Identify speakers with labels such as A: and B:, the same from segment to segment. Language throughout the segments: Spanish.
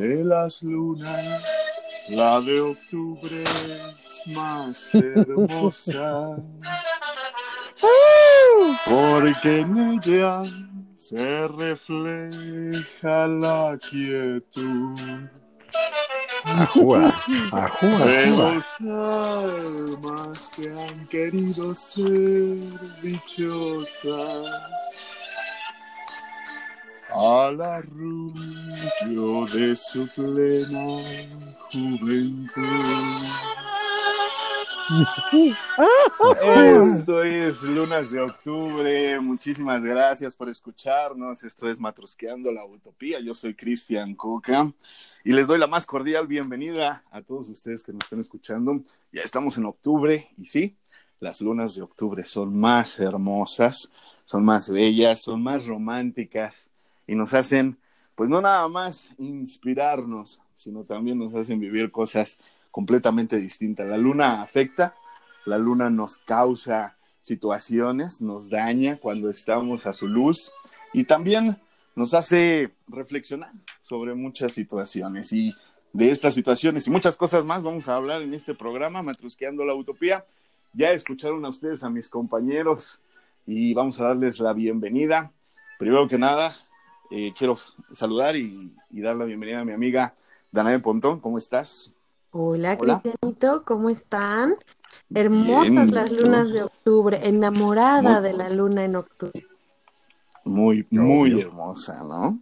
A: de las lunas, la de octubre es más hermosa. Porque en ella se refleja la quietud.
B: Ajúa, ajúa,
A: de los almas que han querido ser dichosas. Al arrullo de su plena juventud. Esto es Lunas de Octubre. Muchísimas gracias por escucharnos. Esto es Matrusqueando la Utopía. Yo soy Cristian Coca y les doy la más cordial bienvenida a todos ustedes que nos están escuchando. Ya estamos en octubre y sí, las lunas de octubre son más hermosas, son más bellas, son más románticas y nos hacen, pues no nada más inspirarnos, sino también nos hacen vivir cosas completamente distintas. La luna afecta, la luna nos causa situaciones, nos daña cuando estamos a su luz y también nos hace reflexionar sobre muchas situaciones y de estas situaciones y muchas cosas más vamos a hablar en este programa Matrusqueando la Utopía. Ya escucharon a ustedes a mis compañeros y vamos a darles la bienvenida. Primero que nada, eh, quiero saludar y, y, dar la bienvenida a mi amiga Danae Pontón. ¿Cómo estás?
C: Hola, Hola, Cristianito, ¿cómo están? Hermosas Bien, las lunas de octubre, enamorada muy, de la luna en octubre.
A: Muy, muy hermosa, ¿no?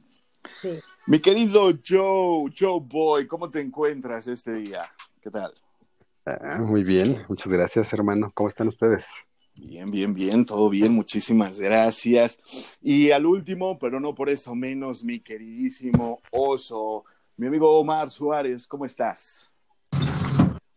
C: Sí.
A: Mi querido Joe, Joe Boy, ¿cómo te encuentras este día? ¿Qué tal?
B: Ah, muy bien, muchas gracias, hermano. ¿Cómo están ustedes?
A: Bien, bien, bien, todo bien, muchísimas gracias. Y al último, pero no por eso menos, mi queridísimo oso, mi amigo Omar Suárez, ¿cómo estás?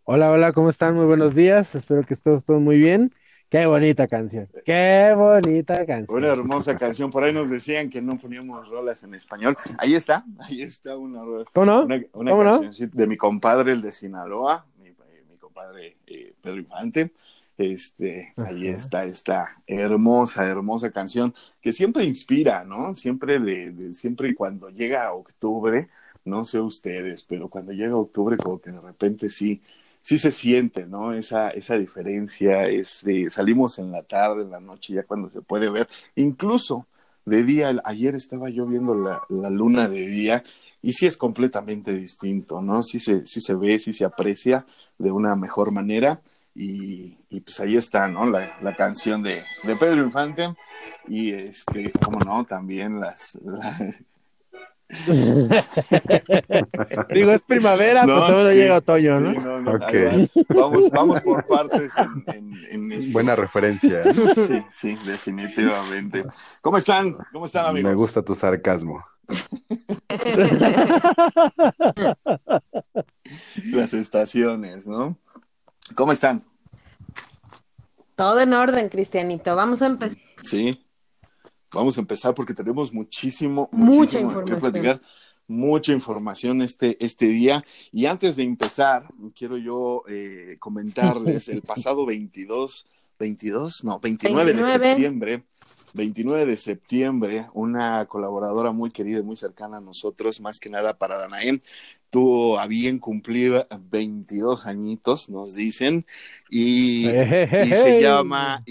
D: Hola, hola, ¿cómo están? Muy buenos días, espero que todos estén muy bien. Qué bonita canción, qué bonita canción.
A: Una hermosa canción, por ahí nos decían que no poníamos rolas en español. Ahí está, ahí está una rola.
D: ¿Cómo no?
A: Una, una
D: ¿Cómo
A: canción no? de mi compadre, el de Sinaloa, mi, mi compadre eh, Pedro Infante. Este, Ajá. ahí está esta hermosa, hermosa canción que siempre inspira, ¿no? Siempre, de, de, siempre cuando llega octubre, no sé ustedes, pero cuando llega octubre como que de repente sí, sí se siente, ¿no? Esa, esa diferencia, este, salimos en la tarde, en la noche, ya cuando se puede ver, incluso de día, ayer estaba yo viendo la, la luna de día y sí es completamente distinto, ¿no? Sí se, sí se ve, sí se aprecia de una mejor manera y, y pues ahí está, ¿no? La, la canción de, de, Pedro Infante y este, como no, también las... La...
D: Digo, es primavera, no, pues todavía sí, llega otoño, ¿no?
A: Sí, no, no okay. vamos, vamos por partes en, en, en este...
B: Buena referencia.
A: Sí, sí, definitivamente. ¿Cómo están? ¿Cómo están, amigos?
B: Me gusta tu sarcasmo.
A: Las estaciones, ¿no? ¿Cómo están?
C: Todo en orden, Cristianito. Vamos a empezar.
A: Sí. Vamos a empezar porque tenemos muchísimo,
C: mucha
A: muchísimo
C: información.
A: que platicar, mucha información este, este día. Y antes de empezar, quiero yo eh, comentarles el pasado 22, 22, no, 29, 29, de septiembre, 29 de septiembre, una colaboradora muy querida y muy cercana a nosotros, más que nada para Danaem, tuvo a bien cumplir 22 añitos, nos dicen, y, y se llama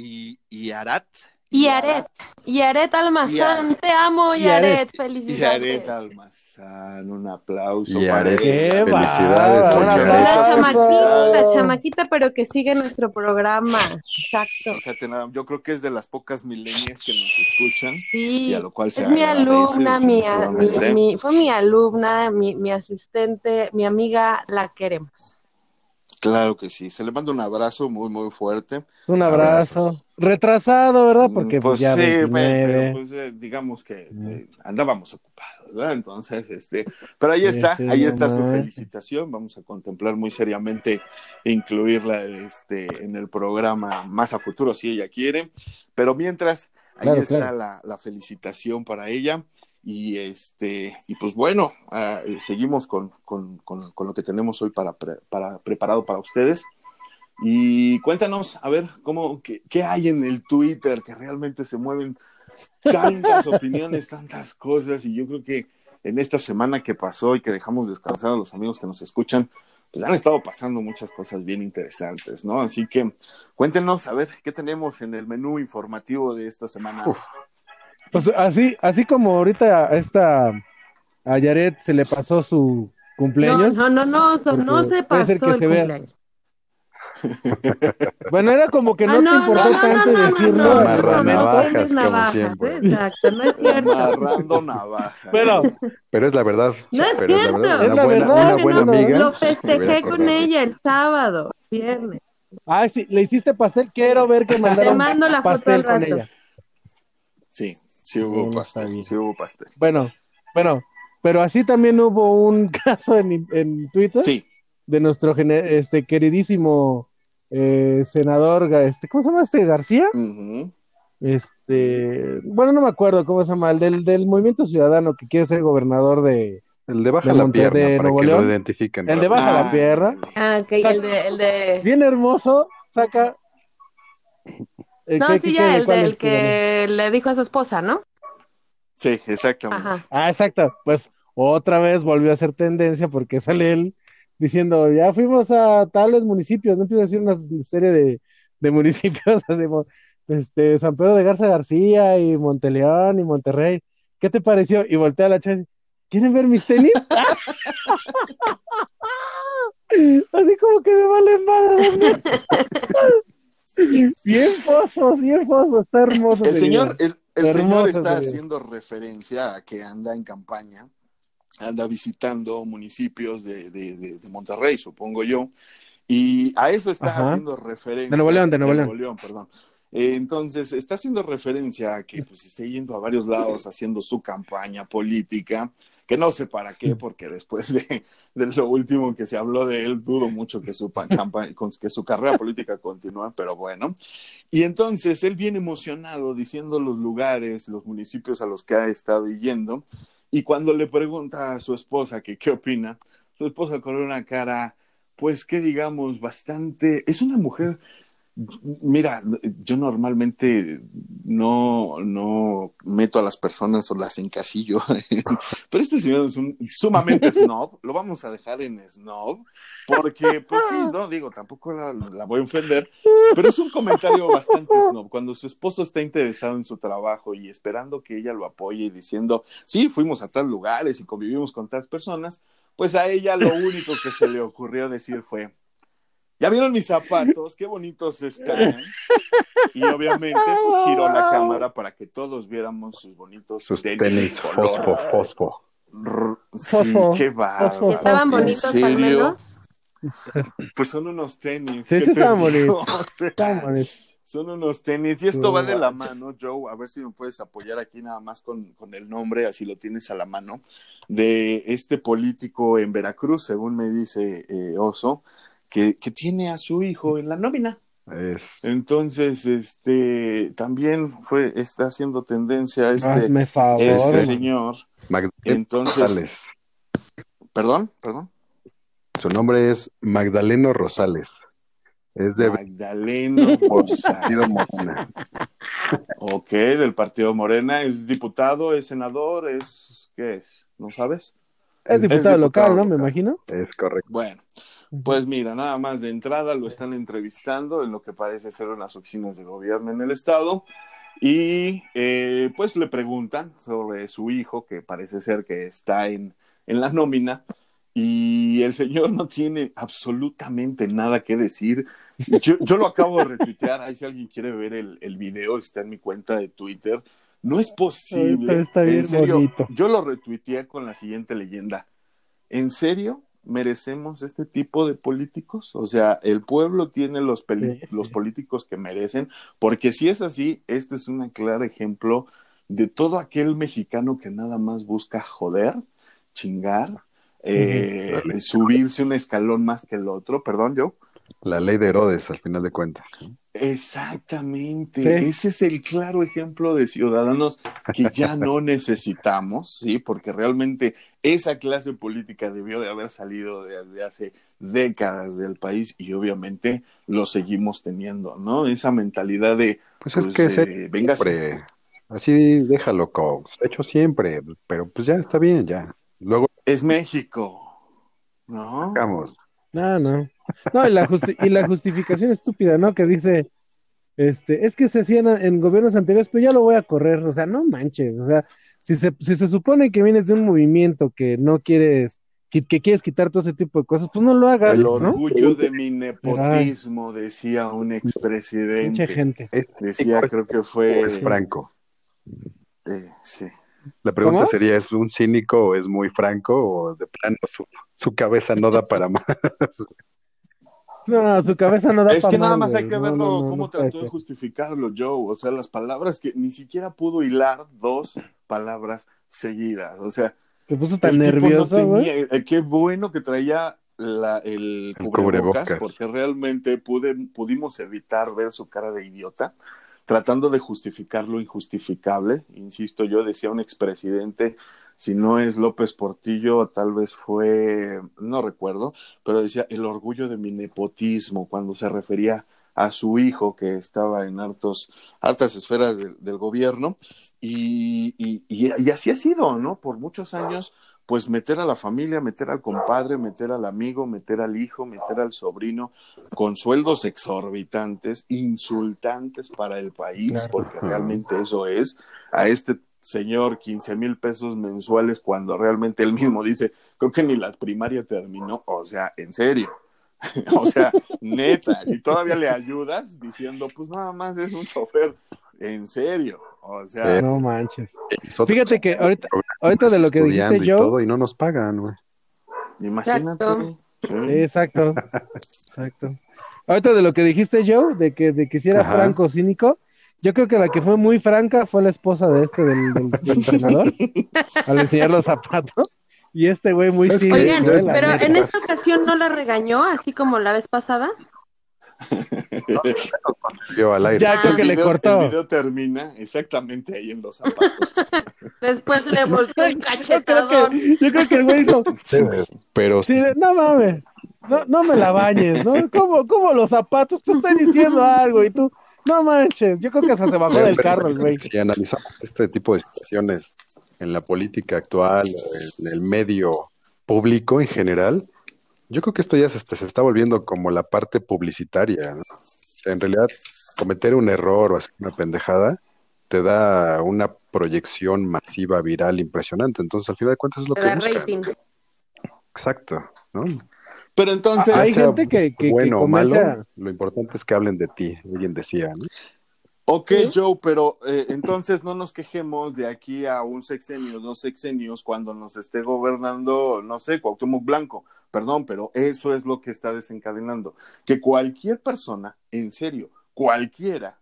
A: Yarat.
C: Yaret, Yaret Almazán, te amo, Yaret, felicidades.
A: Yaret Almazán, un aplauso
B: Yaret,
A: para ella.
B: felicidades.
C: Una, chamaquita, chamaquita, pero que sigue nuestro programa. Exacto.
A: Fíjate, yo creo que es de las pocas milenias que nos escuchan.
C: Sí,
A: y a lo cual se
C: es mi alumna, mi, mi, mi, fue mi alumna, mi, mi asistente, mi amiga, la queremos.
A: Claro que sí, se le manda un abrazo muy, muy fuerte.
D: Un abrazo. Abrazos. Retrasado, ¿verdad? Porque
A: pues,
D: pues ya
A: sí,
D: 29.
A: pero pues eh, digamos que eh, andábamos ocupados, ¿verdad? Entonces, este, pero ahí está,
D: Sí,
A: ahí está su felicitación. Vamos a contemplar muy seriamente incluirla este, en el programa más a futuro, si ella quiere. Pero mientras, ahí
D: Claro,
A: está
D: claro.
A: La, la felicitación para ella. Y este, y pues bueno, eh, seguimos con, con, con, con lo que tenemos hoy para, para preparado para ustedes. Y cuéntanos, a ver, cómo, qué, qué hay en el Twitter que realmente se mueven tantas opiniones, tantas cosas, y yo creo que en esta semana que pasó y que dejamos descansar a los amigos que nos escuchan, pues han estado pasando muchas cosas bien interesantes, ¿no? Así que cuéntenos, a ver, ¿qué tenemos en el menú informativo de esta semana?
D: Pues así, así como ahorita a esta a Yaret se le pasó su cumpleaños.
C: No, no, no, no, no se pasó el cumpleaños.
D: Bueno, era como que no, te importó tanto decirlo.
B: Amarrando navajas, como siempre.
C: Exacto, no es cierto.
A: Amarrando navajas.
D: Pero,
B: Pero es la verdad.
C: No es cierto.
B: Es la verdad.
D: Es
B: Una
D: la
B: buena,
D: verdad,
B: una buena
D: no, no,
B: amiga.
C: Lo festejé con ella el sábado, viernes.
D: ay, sí, le hiciste pastel, quiero ver que mandaron
C: Te mando la foto
D: pastel
C: al
D: con
C: rato.
D: ella.
A: Sí, sí hubo pastel,
D: bien.
A: sí hubo pastel.
D: Bueno, bueno, pero así también hubo un caso en, en Twitter
A: Sí,
D: de nuestro este queridísimo eh, senador, este, ¿cómo se llama este García? Este, bueno, no me acuerdo cómo se llama, el del, del Movimiento Ciudadano que quiere ser gobernador de,
B: El de baja
D: de
B: la pierna
D: de
B: para
D: Nuevo
B: que
D: León.
B: lo identifiquen.
D: El de baja la
A: Ah,
D: pierna.
C: Ah, ok, el de, el de...
D: bien hermoso, saca. Eh,
C: No,
D: ¿qué-
C: sí,
D: qué-
C: ya, el del que le dijo a su esposa, ¿no?
A: Sí, exactamente.
C: Ajá.
D: Ah, exacto. Pues otra vez volvió a ser tendencia porque sale él diciendo, ya fuimos a tales municipios, no empieza a decir una serie de, de municipios, así como, este, San Pedro de Garza García y Monteleón y Monterrey. ¿Qué te pareció? Y voltea a la chava ¿quieren ver mis tenis? Así como que me vale madre. Bien foso, bien foso, está hermoso.
A: El señor, el, el
D: Hermoso
A: señor está haciendo referencia a que anda en campaña, anda visitando municipios de, de, de- de Monterrey, supongo yo, y a eso está
D: Ajá.
A: haciendo referencia.
D: De Nuevo León, de Nuevo
A: León, perdón. Eh, entonces, está haciendo referencia a que pues esté yendo a varios lados haciendo su campaña política, que no sé para qué, porque después de, lo último que se habló de él, dudo mucho que su que su carrera política continúe, pero bueno. Y entonces él viene emocionado diciendo los lugares, los municipios a los que ha estado yendo, y cuando le pregunta a su esposa qué opina, su esposa con una cara, pues que digamos, bastante, es una mujer, mira, yo normalmente no, no meto a las personas o las encasillo, pero este señor es un sumamente snob, lo vamos a dejar en snob, porque, pues sí, no, digo, tampoco la, la voy a ofender, pero es un comentario bastante snob. Cuando su esposo está interesado en su trabajo y esperando que ella lo apoye y diciendo, sí, fuimos a tal lugares y convivimos con tales personas, pues a ella lo único que se le ocurrió decir fue, ¿ya vieron mis zapatos? Qué bonitos están. Y obviamente, pues giró la cámara para que todos viéramos sus bonitos
B: Sus
A: tenis,
B: tenis fosfo, fosfo.
A: R- Sí, qué bárbaro.
C: ¿Estaban
A: ¿En
C: bonitos al menos?
A: Pues son unos tenis.
D: Sí,
A: ¿qué
D: sí estaban bonitos.
A: O sea,
D: Está bonito.
A: son unos tenis y esto va de la mano, Joe. A ver si me puedes apoyar aquí nada más con, con el nombre, así lo tienes a la mano, de este político en Veracruz, según me dice eh, Oso, que, que tiene a su hijo en la nómina.
B: Es,
A: Entonces, este, también fue, está haciendo tendencia este,
D: Hazme favor.
A: este
D: man.
A: señor.
B: Magdaleno
A: Entonces,
B: Rosales.
A: perdón, perdón.
B: Su nombre es Magdaleno Rosales. Es de
A: Magdaleno
B: Partido. Morena.
A: Ok, del partido Morena, es diputado, es senador, es ¿qué es? ¿No sabes?
D: Es
B: Es
D: diputado local, ¿no? Me imagino.
B: Es correcto.
A: Bueno, pues mira, nada más de entrada lo están entrevistando en lo que parece ser unas oficinas de gobierno en el estado y eh, pues le preguntan sobre su hijo que parece ser que está en, en la nómina y el señor no tiene absolutamente nada que decir. Yo, yo lo acabo de retuitear, ahí si alguien quiere ver el, el video, está en mi cuenta de Twitter. No es posible.
D: está bien
A: en serio,
D: bonito.
A: yo lo retuiteé con la siguiente leyenda. ¿En serio merecemos este tipo de políticos? O sea, el pueblo tiene los,
D: Sí, sí.
A: los políticos que merecen, porque si es así, este es un claro ejemplo de todo aquel mexicano que nada más busca joder, chingar, eh, subirse un escalón más que el otro, perdón, yo.
B: La ley de Herodes, al final de cuentas.
A: Exactamente,
D: Sí.
A: ese es el claro ejemplo de ciudadanos que ya no necesitamos, sí, porque realmente esa clase política debió de haber salido desde hace décadas del país y obviamente lo seguimos teniendo, ¿no? Esa mentalidad de
B: Pues es
A: Pues,
B: que
A: eh,
B: siempre, Así déjalo, Cox. De hecho, siempre, pero pues ya está bien, ya. Luego
A: Es México, ¿no?
B: vamos.
D: No, no. No, y la, justi- y la justificación estúpida, ¿no? Que dice, este, es que se hacían en gobiernos anteriores, pero ya lo voy a correr. O sea, no manches. O sea, si se, si se supone que vienes de un movimiento que no quieres, que, que quieres quitar todo ese tipo de cosas, pues no lo hagas,
A: El
D: ¿no?
A: orgullo de mi nepotismo, decía un
D: Mucha
A: expresidente.
D: gente.
B: Es,
A: Decía, creo que fue.
B: es franco.
A: eh, sí.
B: La pregunta
D: ¿Cómo?
B: sería, ¿es un cínico o es muy franco o de plano su, su cabeza no da para más?
D: No, su cabeza no da
A: Es que nada
D: más,
A: hay que
D: No,
A: verlo
D: no, no,
A: cómo
D: no
A: trató de justificarlo Joe. O sea, las palabras que ni siquiera pudo hilar dos palabras seguidas. O sea,
D: Te puso tan
A: el tipo no
D: nervioso,
A: tenía. eh, qué bueno que traía la, el,
B: El
A: cubrebocas,
B: cubrebocas.
A: porque realmente pude, pudimos evitar ver su cara de idiota, tratando de justificar lo injustificable. Insisto, yo decía un expresidente, si no es López Portillo, tal vez fue, no recuerdo, pero decía el orgullo de mi nepotismo cuando se refería a su hijo que estaba en hartos, hartas esferas del, del gobierno. Y, y, y, así ha sido, ¿no? Por muchos años pues meter a la familia, meter al compadre, meter al amigo, meter al hijo, meter al sobrino, con sueldos exorbitantes, insultantes para el país, porque realmente eso es, a este señor 15 mil pesos mensuales cuando realmente él mismo dice, creo que ni la primaria terminó, o sea, en serio. o sea, neta, y todavía le ayudas diciendo, pues nada más es un chofer, en serio, o sea,
B: Eh,
D: No manches.
B: Nosotros
D: Fíjate que ahorita, ahorita de lo que dijiste,
B: y
D: Joe,
B: todo, y no nos pagan, güey.
A: imagínate.
C: Exacto.
A: Sí.
D: Sí, exacto, exacto. Ahorita de lo que dijiste, Joe, de que, de que si era
B: Ajá.
D: franco cínico, yo creo que la que fue muy franca fue la esposa de este, del, del- del entrenador, al enseñar los zapatos. Y este güey muy cínico,
C: Oigan, pero en esta ocasión no la regañó, así como la vez pasada.
B: Vio al aire.
D: Ya creo que le cortó.
A: El video termina exactamente ahí en los zapatos.
C: Después le volteó el
D: Yo creo
C: cachetadón.
D: que, yo creo que el güey dijo,
B: Pero
D: sí, no mames, no, no me la bañes, ¿no? ¿Cómo, cómo los zapatos? Te estoy diciendo algo y tú, no manches. Yo creo que hasta se bajó del carro el güey.
B: Si analizamos este tipo de situaciones en la política actual, en el medio público en general, yo creo que esto ya se, está- se está volviendo como la parte publicitaria. ¿no? O sea, en realidad, cometer un error o hacer una pendejada te da una proyección masiva, viral, impresionante. Entonces, al final de cuentas, es lo
C: Le
B: que
C: da
B: buscan.
C: rating.
B: Exacto, ¿no?
A: Pero entonces,
D: Hay
B: sea
D: gente que, que, que
B: bueno o malo, lo importante es que hablen de ti, alguien decía, ¿no?
A: ok,
C: ¿Sí?
A: Joe, pero eh, entonces no nos quejemos de aquí a un sexenio, dos sexenios, cuando nos esté gobernando, no sé, Cuauhtémoc Blanco. Perdón, pero eso es lo que está desencadenando. Que cualquier persona, en serio, cualquiera.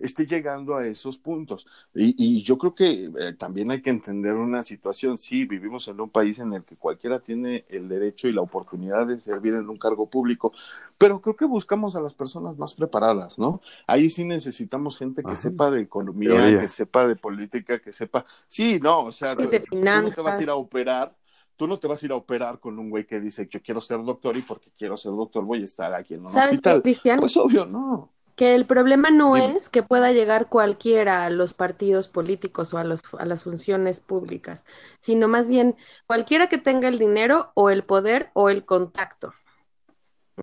A: Esté llegando a esos puntos. Y, y yo creo que eh, también hay que entender una situación. Sí, vivimos en un país en el que cualquiera tiene el derecho y la oportunidad de servir en un cargo público, pero creo que buscamos a las personas más preparadas, ¿no? Ahí sí necesitamos gente que
B: Ajá.
A: sepa de economía,
B: Teoría.
A: que sepa de política, que sepa... Sí, no, o sea, tú no te vas a ir a operar. Tú no te vas a ir a operar con un güey que dice yo quiero ser doctor y porque quiero ser doctor voy a estar aquí en un
C: ¿Sabes qué. Cristian?
A: Pues obvio, no.
C: Que el problema no
A: Dime.
C: es que pueda llegar cualquiera a los partidos políticos o a, los, a las funciones públicas, sino más bien cualquiera que tenga el dinero o el poder o el contacto.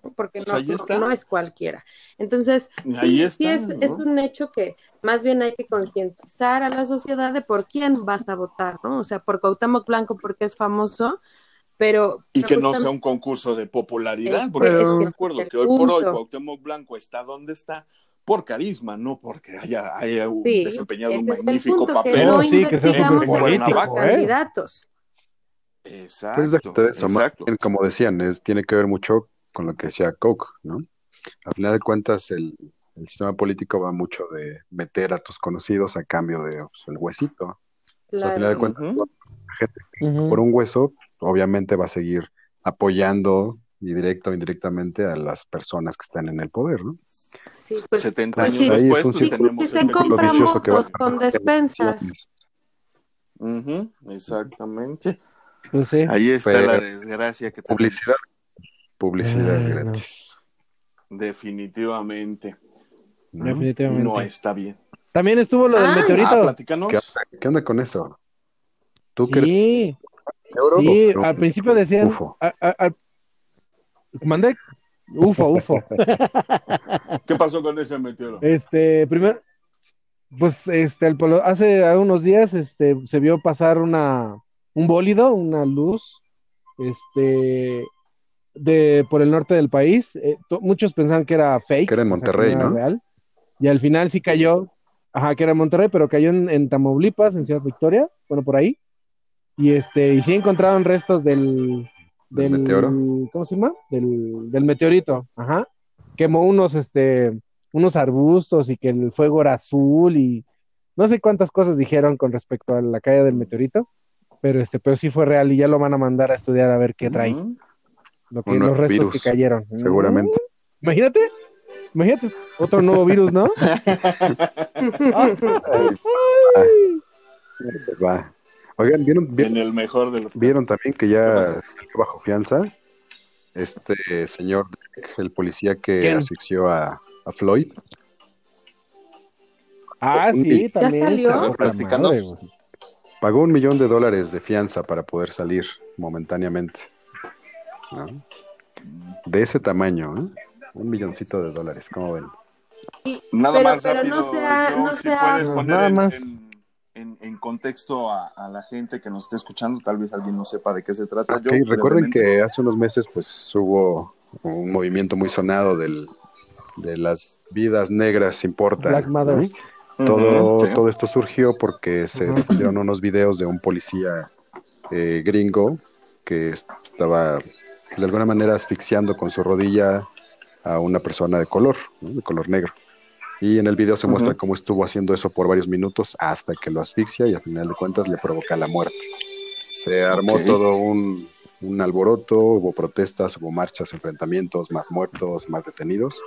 C: ¿no? Porque
A: Pues
C: no, no- es cualquiera. Entonces,
A: Ahí
C: sí,
A: está,
C: sí es un hecho que más bien hay que concientizar a la sociedad de por quién vas a votar, ¿no? O sea, por Cuauhtémoc Blanco porque es famoso, pero...
A: Y que no sea un concurso de popularidad,
C: Es-
A: porque
B: es
A: yo
C: que
A: recuerdo hoy por hoy. Cuauhtémoc Blanco está donde está por carisma, no porque haya, haya un-
C: Sí,
A: desempeñado un
C: ese es el
A: magnífico
C: punto, que
A: papel.
C: no
D: Sí, que
A: buenabaco,
D: ¿eh?
C: candidatos.
A: Exacto,
B: eso, como decían, es, tiene que ver mucho con lo que decía Coke, ¿no? Al final de cuentas, el, el sistema político va mucho de meter a tus conocidos a cambio de pues, el huesito. O sea, al final de
C: Claro.
B: cuentas, gente por un hueso, obviamente va a seguir apoyando y directo o indirectamente a las personas que están en el poder, ¿no?
C: Sí, pues,
A: 70
C: pues
A: años
C: sí,
B: ahí es
A: después,
B: un
A: pues,
C: sí,
A: tenemos este
C: se compran con despensas.
A: Ujú, exactamente.
D: Pues sí.
A: Ahí está
B: Pero-
A: la desgracia que tenemos.
B: Publicidad, publicidad
D: Ay, no.
B: gratis.
A: Definitivamente.
B: ¿no?
D: Definitivamente.
A: No está bien.
D: También estuvo lo del.
A: Ah,
D: meteorito.
A: platícanos.
B: ¿Qué onda, qué onda con eso? ¿Tú crees
D: Sí, sí, al principio decían.
B: UFO.
D: a- a- a- ¿Mandé? UFO, UFO.
A: ¿Qué pasó con ese meteoro?
D: Este, primero, pues, este, el polo- hace unos días, este, se vio pasar una, un bólido, una luz, este, de, por el norte del país. Eh, to- muchos pensaban que era fake.
B: Que era en
D: o sea,
B: Monterrey, ¿no?
D: real. Y al final sí cayó, ajá, que era en Monterrey, pero cayó en, en Tamaulipas, en Ciudad Victoria, bueno, por ahí. Y este, y sí encontraron restos del,
B: ¿Del meteoro?
D: ¿cómo se llama? Del, del meteorito, ajá. Quemó unos, este, unos arbustos y que el fuego era azul y no sé cuántas cosas dijeron con respecto a la caída del meteorito, pero este, pero sí fue real y ya lo van a mandar a estudiar a ver qué trae, lo que,
B: Un
D: los restos
B: virus,
D: que cayeron.
B: Seguramente.
D: Imagínate, imagínate otro nuevo virus, ¿no?
B: Va. Oigan, ¿vieron, vieron,
A: En el mejor de los
B: vieron también que
A: ¿Qué
B: ya salió bajo fianza este señor, el policía que
D: ¿Quién?
B: asfixió a, a Floyd?
D: Ah, sí,
C: ¿Ya
D: también.
C: salió?
D: madre, güey.
B: Pagó un millón de dólares de fianza para poder salir momentáneamente. ¿no? De ese tamaño, ¿eh? Un milloncito de dólares, ¿cómo ven?
A: Nada
C: Pero-
A: más
C: pero
A: rápido,
C: no sea- no
A: si
C: sea-
A: puedes
D: No,
A: poner
D: nada
A: en,
D: más.
A: en- en- en contexto a, a la gente que nos esté escuchando, tal vez alguien no sepa de qué se trata.
B: Ok,
A: Yo,
B: recuerden
A: brevemente.
B: que hace unos meses pues hubo un movimiento muy sonado del, de las vidas negras importan.
D: Black
B: ¿no?
D: Mothers.
B: Todo,
A: sí.
B: todo esto surgió porque se difundieron unos videos de un policía eh, gringo que estaba de alguna manera asfixiando con su rodilla a una persona de color, ¿no? de color negro. Y en el video se muestra
A: Ujú.
B: cómo estuvo haciendo eso por varios minutos hasta que lo asfixia y al final de cuentas le provoca la muerte. Se armó todo un, un alboroto, hubo protestas, hubo marchas, enfrentamientos, más muertos, más detenidos.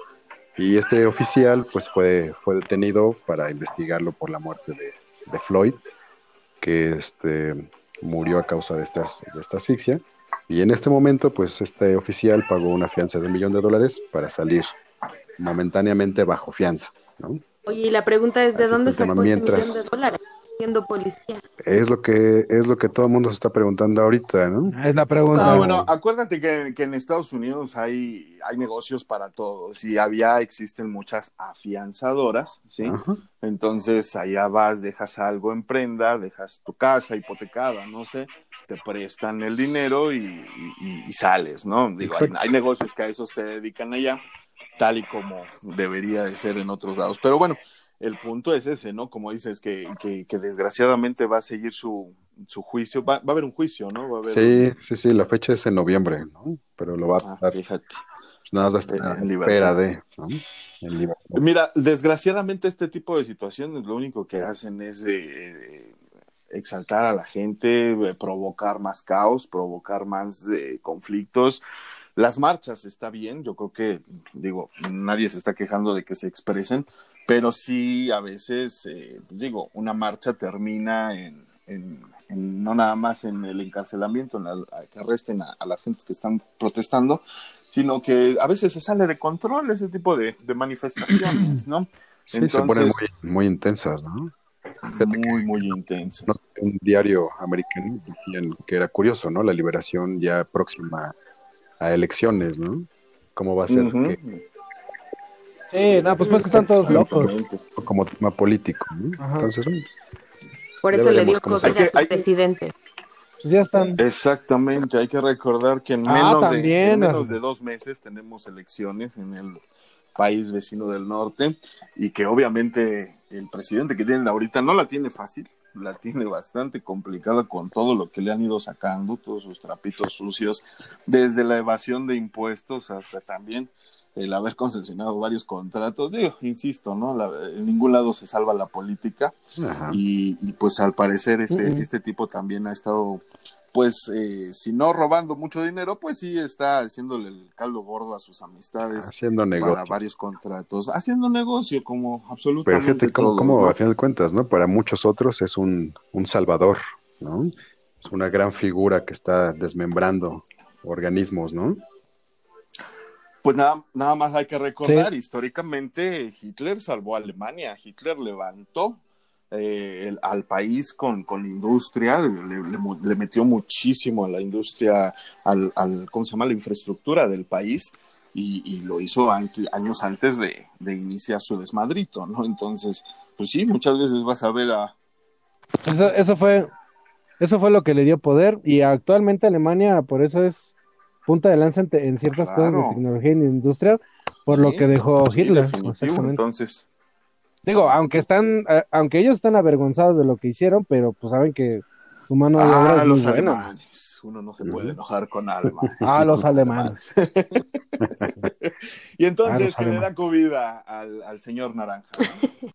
B: Y este oficial pues fue, fue detenido para investigarlo por la muerte de, de Floyd, que este, murió a causa de, estas, de esta asfixia. Y en este momento pues este oficial pagó una fianza de un millón de dólares para salir momentáneamente bajo fianza. ¿No?
C: Oye, y la pregunta es, ¿de
B: Así
C: dónde sacó ese
B: Mientras-
C: millón de dólares siendo policía?
B: Es lo que es lo que todo el mundo se está preguntando ahorita, ¿no?
D: Es la pregunta.
A: Ah, bueno, acuérdate que, que en Estados Unidos hay, hay negocios para todos y había, existen muchas afianzadoras, ¿sí?
B: Ajá.
A: Entonces allá vas, dejas algo en prenda, dejas tu casa hipotecada, no sé, te prestan el dinero y, y- y sales, ¿no? Digo, hay, hay negocios que a eso se dedican allá, tal y como debería de ser en otros lados. Pero bueno, el punto es ese, ¿no? Como dices, que, que, que desgraciadamente va a seguir su, su juicio, va, va a haber un juicio, ¿no? Va a haber
B: Sí, sí, sí, la fecha es en noviembre, ¿no? Pero lo va a
A: Ah, fíjate.
B: pues nada más va a estar
A: En
B: en
A: libertad.
B: espera de, ¿no? En libertad.
A: Mira, desgraciadamente este tipo de situaciones lo único que hacen es eh, exaltar a la gente, eh, provocar más caos, provocar más eh, conflictos. Las marchas está bien, yo creo que, digo, nadie se está quejando de que se expresen, pero sí a veces, eh, digo, una marcha termina en, en- en- no nada más en el encarcelamiento, en la- que arresten a, a las gentes que están protestando, sino que a veces se sale de control ese tipo de, de manifestaciones, ¿no?
B: Sí, se ponen
A: Entonces-
B: muy, muy intensas, ¿no?
A: Muy, muy intenso.
B: No, Un diario americano que era curioso, ¿no? La liberación ya próxima a elecciones, ¿no? ¿Cómo va a ser que-
D: Sí, no, pues pues están todos locos.
B: Como tema político. Entonces,
C: Por eso le dio COVID
A: Hay
C: a
A: que-
C: su
A: hay-
C: presidente.
D: Pues ya están.
A: Exactamente, hay que recordar que en
D: Ah,
A: menos, de, en menos de dos meses tenemos elecciones en el país vecino del norte y que obviamente el presidente que tienen ahorita no la tiene fácil, la tiene bastante complicada con todo lo que le han ido sacando, todos sus trapitos sucios, desde la evasión de impuestos hasta también el haber concesionado varios contratos. Digo, insisto, ¿no? La- en ningún lado se salva la política y, y, pues al parecer este, este tipo también ha estado, pues eh, si no robando mucho dinero, pues sí está haciéndole el caldo gordo a sus amistades
B: haciendo
A: para
B: negocios.
A: varios contratos, haciendo negocio como
B: Pero
A: absolutamente
B: fíjate cómo,
A: ¿no?
B: a final de cuentas, ¿no? Para muchos otros es un, un salvador, ¿no? Es una gran figura que está desmembrando organismos, ¿no?
A: Pues nada, nada más hay que recordar, históricamente Hitler salvó a Alemania, Hitler levantó eh, el- al país con, con industria, le, le le metió muchísimo a la industria, al, al- ¿cómo se llama?, la infraestructura del país, y, y lo hizo años antes de, de iniciar su desmadrito, ¿no? Entonces, pues sí, muchas veces vas a ver a...
D: Eso, eso fue, eso fue lo que le dio poder y actualmente Alemania por eso es punta de lanza en, ciertas cosas de tecnología y de industria, por
A: Sí,
D: lo que dejó Hitler.
A: entonces...
D: Digo, aunque están, eh, aunque ellos están avergonzados de lo que hicieron, pero pues saben que su mano de obra
A: Ah,
D: es muy
A: los
D: buena.
A: alemanes. Uno no se puede enojar con alemanes.
D: Ah, los alemanes.
A: Y entonces,
D: Ah,
A: que le da comida al, al señor Naranja. ¿no?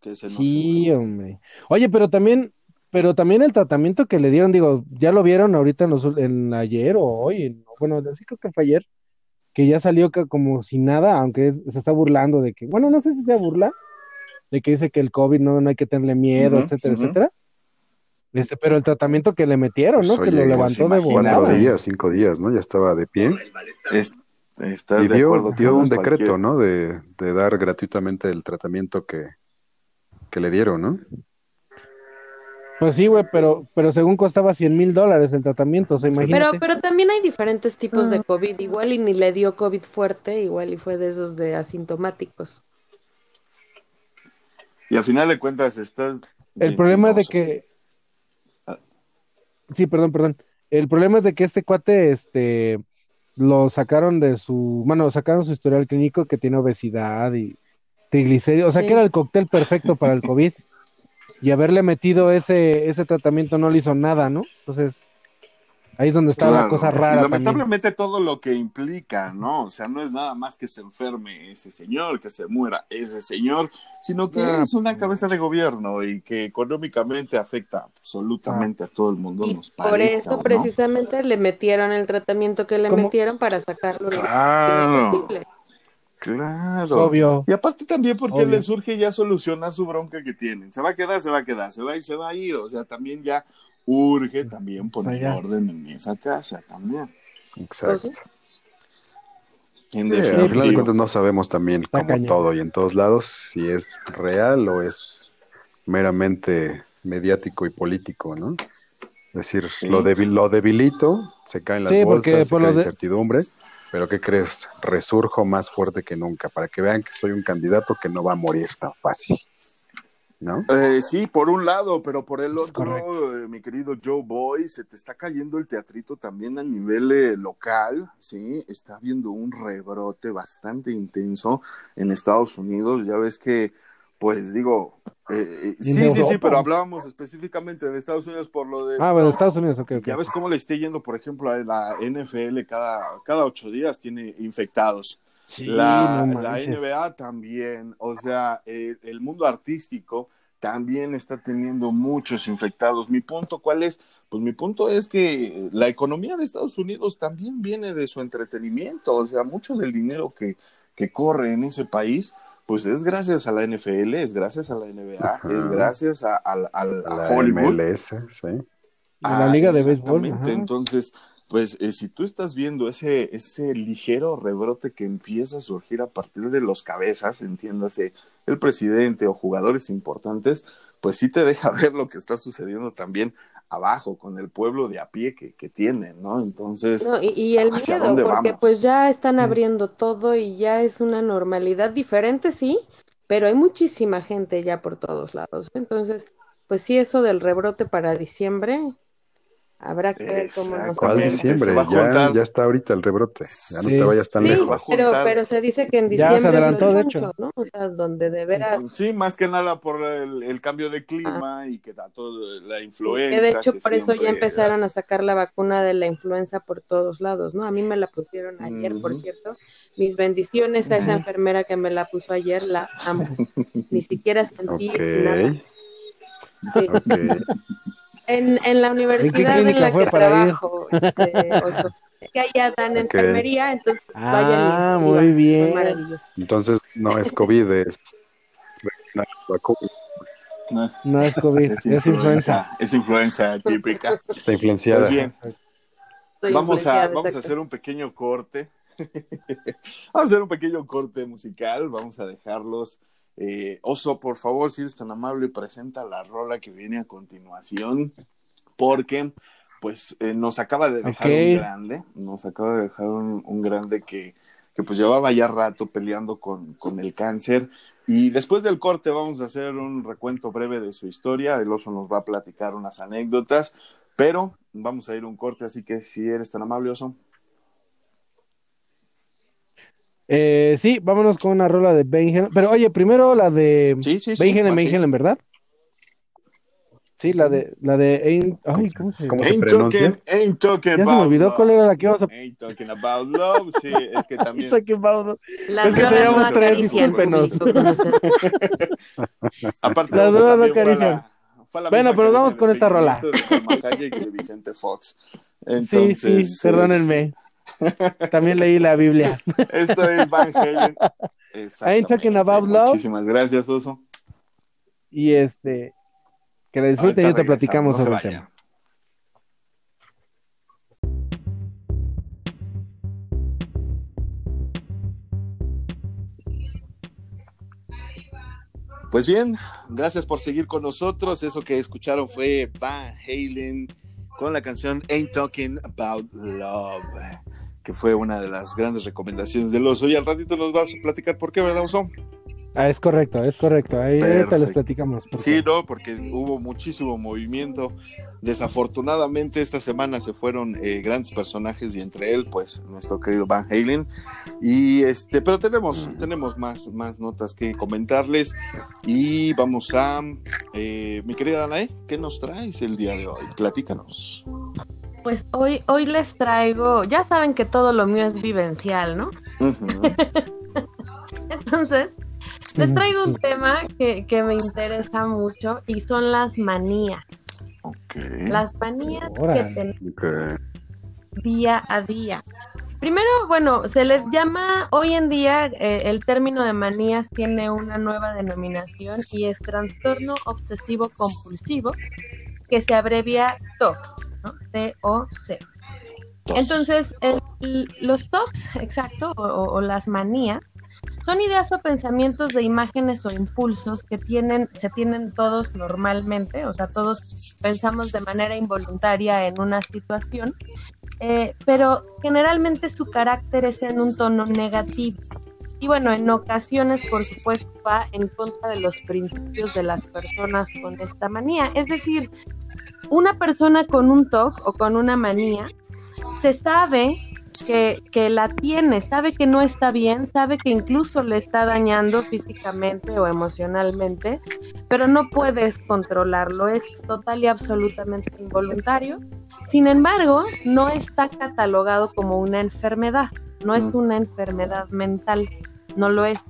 A: Que se
D: Sí, hombre. Oye, pero también, pero también el tratamiento que le dieron, digo, ya lo vieron ahorita en los, en ayer o hoy, en- bueno, sí creo que fue ayer, que ya salió como si nada, aunque es- se está burlando de que, bueno, no sé si sea burla, de que dice que el COVID no, no hay que tenerle miedo, etcétera, etcétera. Este, pero el tratamiento que le metieron, ¿no?
B: Pues,
D: que lo levantó de
A: imagínate.
B: Cuatro
D: volada.
B: días, cinco días, ¿no? Ya estaba de pie.
A: Es- ¿Estás
B: Y
A: de
B: dio,
A: acuerdo,
B: dio un decreto,
A: Cualquier-
B: ¿no? De, de dar gratuitamente el tratamiento que, que le dieron, ¿no?
D: Pues sí, güey, pero, pero según costaba 100 mil dólares el tratamiento, o sea, imagínate.
C: Pero, pero también hay diferentes tipos
D: Ah.
C: de COVID. Igual y ni le dio COVID fuerte, igual y fue de esos de asintomáticos.
A: Y al final de cuentas estás...
D: El problema es de que.
A: Ah.
D: Sí, perdón, perdón. El problema es de que este cuate, este, lo sacaron de su, bueno, sacaron su historial clínico que tiene obesidad y triglicéridos, o sea
C: Sí.
D: que era el cóctel perfecto para el COVID. Y haberle metido ese, ese tratamiento no le hizo nada, ¿no? Entonces, ahí es donde está la cosa rara también.
A: lamentablemente todo lo que implica, ¿no? O sea, no es nada más que se enferme ese señor, que se muera ese señor, sino que
D: Ah,
A: es una cabeza de gobierno y que económicamente afecta absolutamente a todo el mundo.
C: Y
A: nos
C: por
A: parezca,
C: eso precisamente le metieron el tratamiento que le
D: ¿Cómo?
C: metieron para sacarlo
A: Claro. Claro.
D: Es obvio.
A: Y aparte también porque
D: Obvio.
A: le surge ya solucionar su bronca que tienen. Se va a quedar, se va a quedar, se va a ir, se va a ir. O sea, también ya urge también poner orden en esa casa también.
B: Exacto.
C: Pues.
A: En
B: Sí, al final de cuentas no sabemos también, como
D: cañón.
B: todo y en todos lados, si es real o es meramente mediático y político, ¿no? Es decir,
A: Sí.
B: lo, debil- lo debilito, se caen las
D: Sí, porque
B: bolsas, se
D: por
B: crea
D: lo de-
B: incertidumbre, pero ¿qué crees? Resurjo más fuerte que nunca, para que vean que soy un candidato que no va a morir tan fácil, ¿no?
A: Eh, sí, por un lado, pero por el
D: Es
A: otro, eh, mi querido Joe Boy, se te está cayendo el teatrito también a nivel eh, local, ¿sí? Está habiendo un rebrote bastante intenso en Estados Unidos. Ya ves que, pues digo, eh, eh,
D: ¿Y
A: sí, sí, sí, pero hablábamos específicamente de Estados Unidos por lo de...
D: Ah, bueno. Estados Unidos, ok, ok.
A: Ya ves cómo le esté yendo, por ejemplo, a la NFL cada, cada ocho días tiene infectados.
D: Sí,
A: La,
D: no
A: la. NBA también, o sea, el, el mundo artístico también está teniendo muchos infectados. Mi punto, ¿cuál es? Pues mi punto es que la economía de Estados Unidos también viene de su entretenimiento, o sea, mucho del dinero que, que corre en ese país, pues es gracias a la NFL, es gracias a la NBA,
B: Ajá.
A: es gracias a, al- al- a
B: La
A: Hollywood.
B: MLS, sí.
D: De la Liga de Béisbol. Ajá.
A: Entonces, pues eh, si tú estás viendo ese, ese ligero rebrote que empieza a surgir a partir de los cabezas, entiéndase, el presidente o jugadores importantes, pues sí te deja ver lo que está sucediendo también abajo con el pueblo de a pie que, que tienen, ¿no? Entonces,
C: No, y, y el
A: ¿hacia
C: miedo, porque
A: vamos?
C: pues ya están
D: Mm.
C: abriendo todo y ya es una normalidad diferente, sí, pero hay muchísima gente ya por todos lados. Entonces, pues sí, eso del rebrote para diciembre, habrá que ver cómo nos
B: ¿Cuál diciembre?
A: se va a
B: Ya, ya está ahorita el rebrote. Ya no te vayas tan
C: Sí,
B: lejos.
C: pero, pero se dice que en
D: Ya
C: diciembre es lo choncho,
D: hecho.
C: ¿no? O sea, donde de veras,
A: sí, más que nada por el, el cambio de clima y que da todo la influenza.
C: que de hecho
A: que
C: por eso ya empezaron a sacar la vacuna de la influenza por todos lados, ¿no? A mí me la pusieron ayer, por cierto. Mis bendiciones a esa enfermera que me la puso ayer, la amo. Ni siquiera sentí nada. Sí. En, en la universidad en, la que trabajo, este, Oso, es que allá dan enfermería, entonces
D: Ah,
C: vayan y
D: muy bien.
C: maravilloso.
B: Entonces no es COVID, es.
A: No,
D: No es COVID,
A: es
D: es influenza.
A: influenza, es influenza típica.
B: Está influenciada.
A: Pues bien,
C: Estoy
A: Vamos a, vamos a hacer un pequeño corte. vamos a hacer un pequeño corte musical. Vamos a dejarlos. Eh, Oso, por favor, si eres tan amable, presenta la rola que viene a continuación. Porque, pues, eh, nos acaba de dejar un grande. Nos acaba de dejar un, un grande que, que, pues, llevaba ya rato peleando con, con el cáncer. Y después del corte vamos a hacer un recuento breve de su historia. El oso nos va a platicar unas anécdotas, pero vamos a ir un corte, así que si eres tan amable, oso.
D: Eh, sí, vámonos con una rola de Halen. Pero oye, primero la de
A: Sí, sí, sí.
D: Halen, ¿verdad? Sí, la de, la de Ain't- ay, ¿cómo se
B: ¿Cómo
D: llama?
B: se
A: Ain't
B: pronuncia?
A: talking, ain't talking
D: Ya se me
A: about
D: olvidó
A: love.
D: cuál era la que íbamos a
A: Ain't talking about love. Sí, es que también.
D: About-
C: Las
D: Es que
C: drogas no
D: teníamos tres,
C: acarician,
D: discúlpenos.
A: Aparte,
D: Las drogas no acarician. Bueno, pero vamos con esta rola.
A: De Vicente Fox.
D: Sí,
A: Entonces,
D: sí,
A: es-
D: perdónenme. También leí la Biblia.
A: Esto es Van Halen.
D: Ain't talking about love.
A: Muchísimas gracias, Oso.
D: Y este, que la disfruten y
A: ahorita
D: platicamos
A: regresamos,
D: sobre
A: no
D: el tema.
A: Pues bien, gracias por seguir con nosotros. Eso que escucharon fue Van Halen con la canción Ain't Talking About Love, que fue una de las grandes recomendaciones del oso. Y al ratito nos vas a platicar por qué, ¿verdad, oso?
D: Ah, es correcto, es correcto. Ahí ahorita les platicamos.
A: Sí, no, porque hubo muchísimo movimiento. Desafortunadamente esta semana se fueron eh, grandes personajes y entre él, pues, nuestro querido Van Halen. Y este, pero tenemos, tenemos más, más notas que comentarles. Y vamos a, eh, mi querida Anae, ¿qué nos traes el día de hoy? Platícanos.
C: Pues hoy, hoy les traigo, ya saben que todo lo mío es vivencial, ¿no? Entonces, les traigo un tema que, que me interesa mucho y son las manías. Las manías que tenemos día a día. Primero, bueno, se le llama, hoy en día eh, el término de manías tiene una nueva denominación y es trastorno obsesivo compulsivo, que se abrevia TOC, ¿no? T-O-C.
A: Dos.
C: Entonces, el- los TOCs, exacto, o las manías, son ideas o pensamientos de imágenes o impulsos que tienen, se tienen todos normalmente, o sea, todos pensamos de manera involuntaria en una situación, eh, pero generalmente su carácter es en un tono negativo. Y bueno, en ocasiones, por supuesto, va en contra de los principios de las personas con esta manía. Es decir, una persona con un TOC o con una manía se sabe que, que la tiene, sabe que no está bien, sabe que incluso le está dañando físicamente o emocionalmente, pero no puedes controlarlo, es total y absolutamente involuntario. Sin embargo, no está catalogado como una enfermedad, no es
A: Mm.
C: una enfermedad mental, no lo es.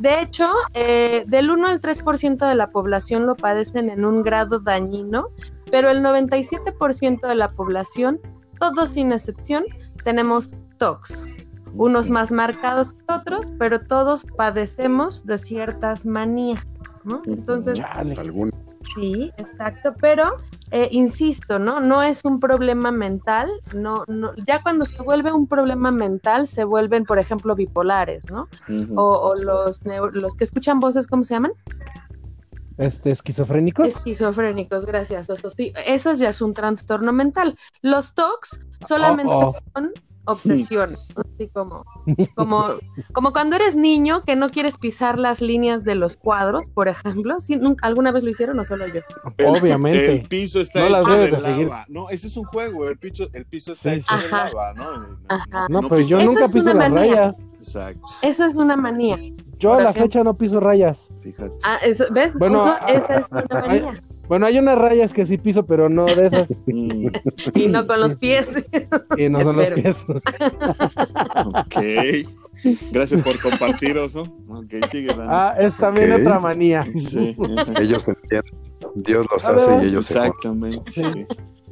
C: De hecho, eh, del 1 al 3% de la población lo padecen en un grado dañino, pero el 97% de la población, todos sin excepción, tenemos TOCs. Unos más marcados que otros, pero todos padecemos de ciertas manías. ¿no? Entonces, Sí, exacto, pero eh, insisto, ¿no? No es un problema mental, no, no, ya cuando se vuelve un problema mental se vuelven, por ejemplo, bipolares, ¿no? O, o los, los que escuchan voces, ¿cómo se llaman?
D: Este, esquizofrénicos.
C: Esquizofrénicos, gracias, Oso. Sí, eso ya es un trastorno mental. Los TOCs solamente
D: Oh, oh.
C: son obsesiones, así como, como, como cuando eres niño que no quieres pisar las líneas de los cuadros, por ejemplo. ¿Sí, nunca- ¿Alguna vez lo hicieron o solo yo?
A: El-
D: Obviamente.
A: El piso está
D: No
A: hecho de
D: debes de seguir.
A: lava. No, ese es un juego. El piso, el piso está
D: Sí.
A: hecho de
C: Ajá.
A: lava, ¿no?
C: Ajá.
D: No, pues yo
C: Eso
D: nunca
C: es
D: piso
C: una
D: la
C: manía.
D: raya.
A: Exacto.
C: Eso es una manía.
D: Yo a la
C: ejemplo.
D: fecha no piso rayas.
A: Fíjate.
C: Ah, eso, ¿ves?
D: Bueno, ah,
C: esa es una
D: ay,
C: manía.
D: Bueno, hay unas rayas que sí piso, pero no de esas.
C: Y no con los pies.
D: Y no son los pies.
A: ok. Gracias por compartir, Oso. Ok, sigue, Dani.
D: Ah, es también otra manía.
A: Sí.
B: ellos entienden. Dios los
D: A ver,
B: hace y ellos se.
A: Exactamente. sí.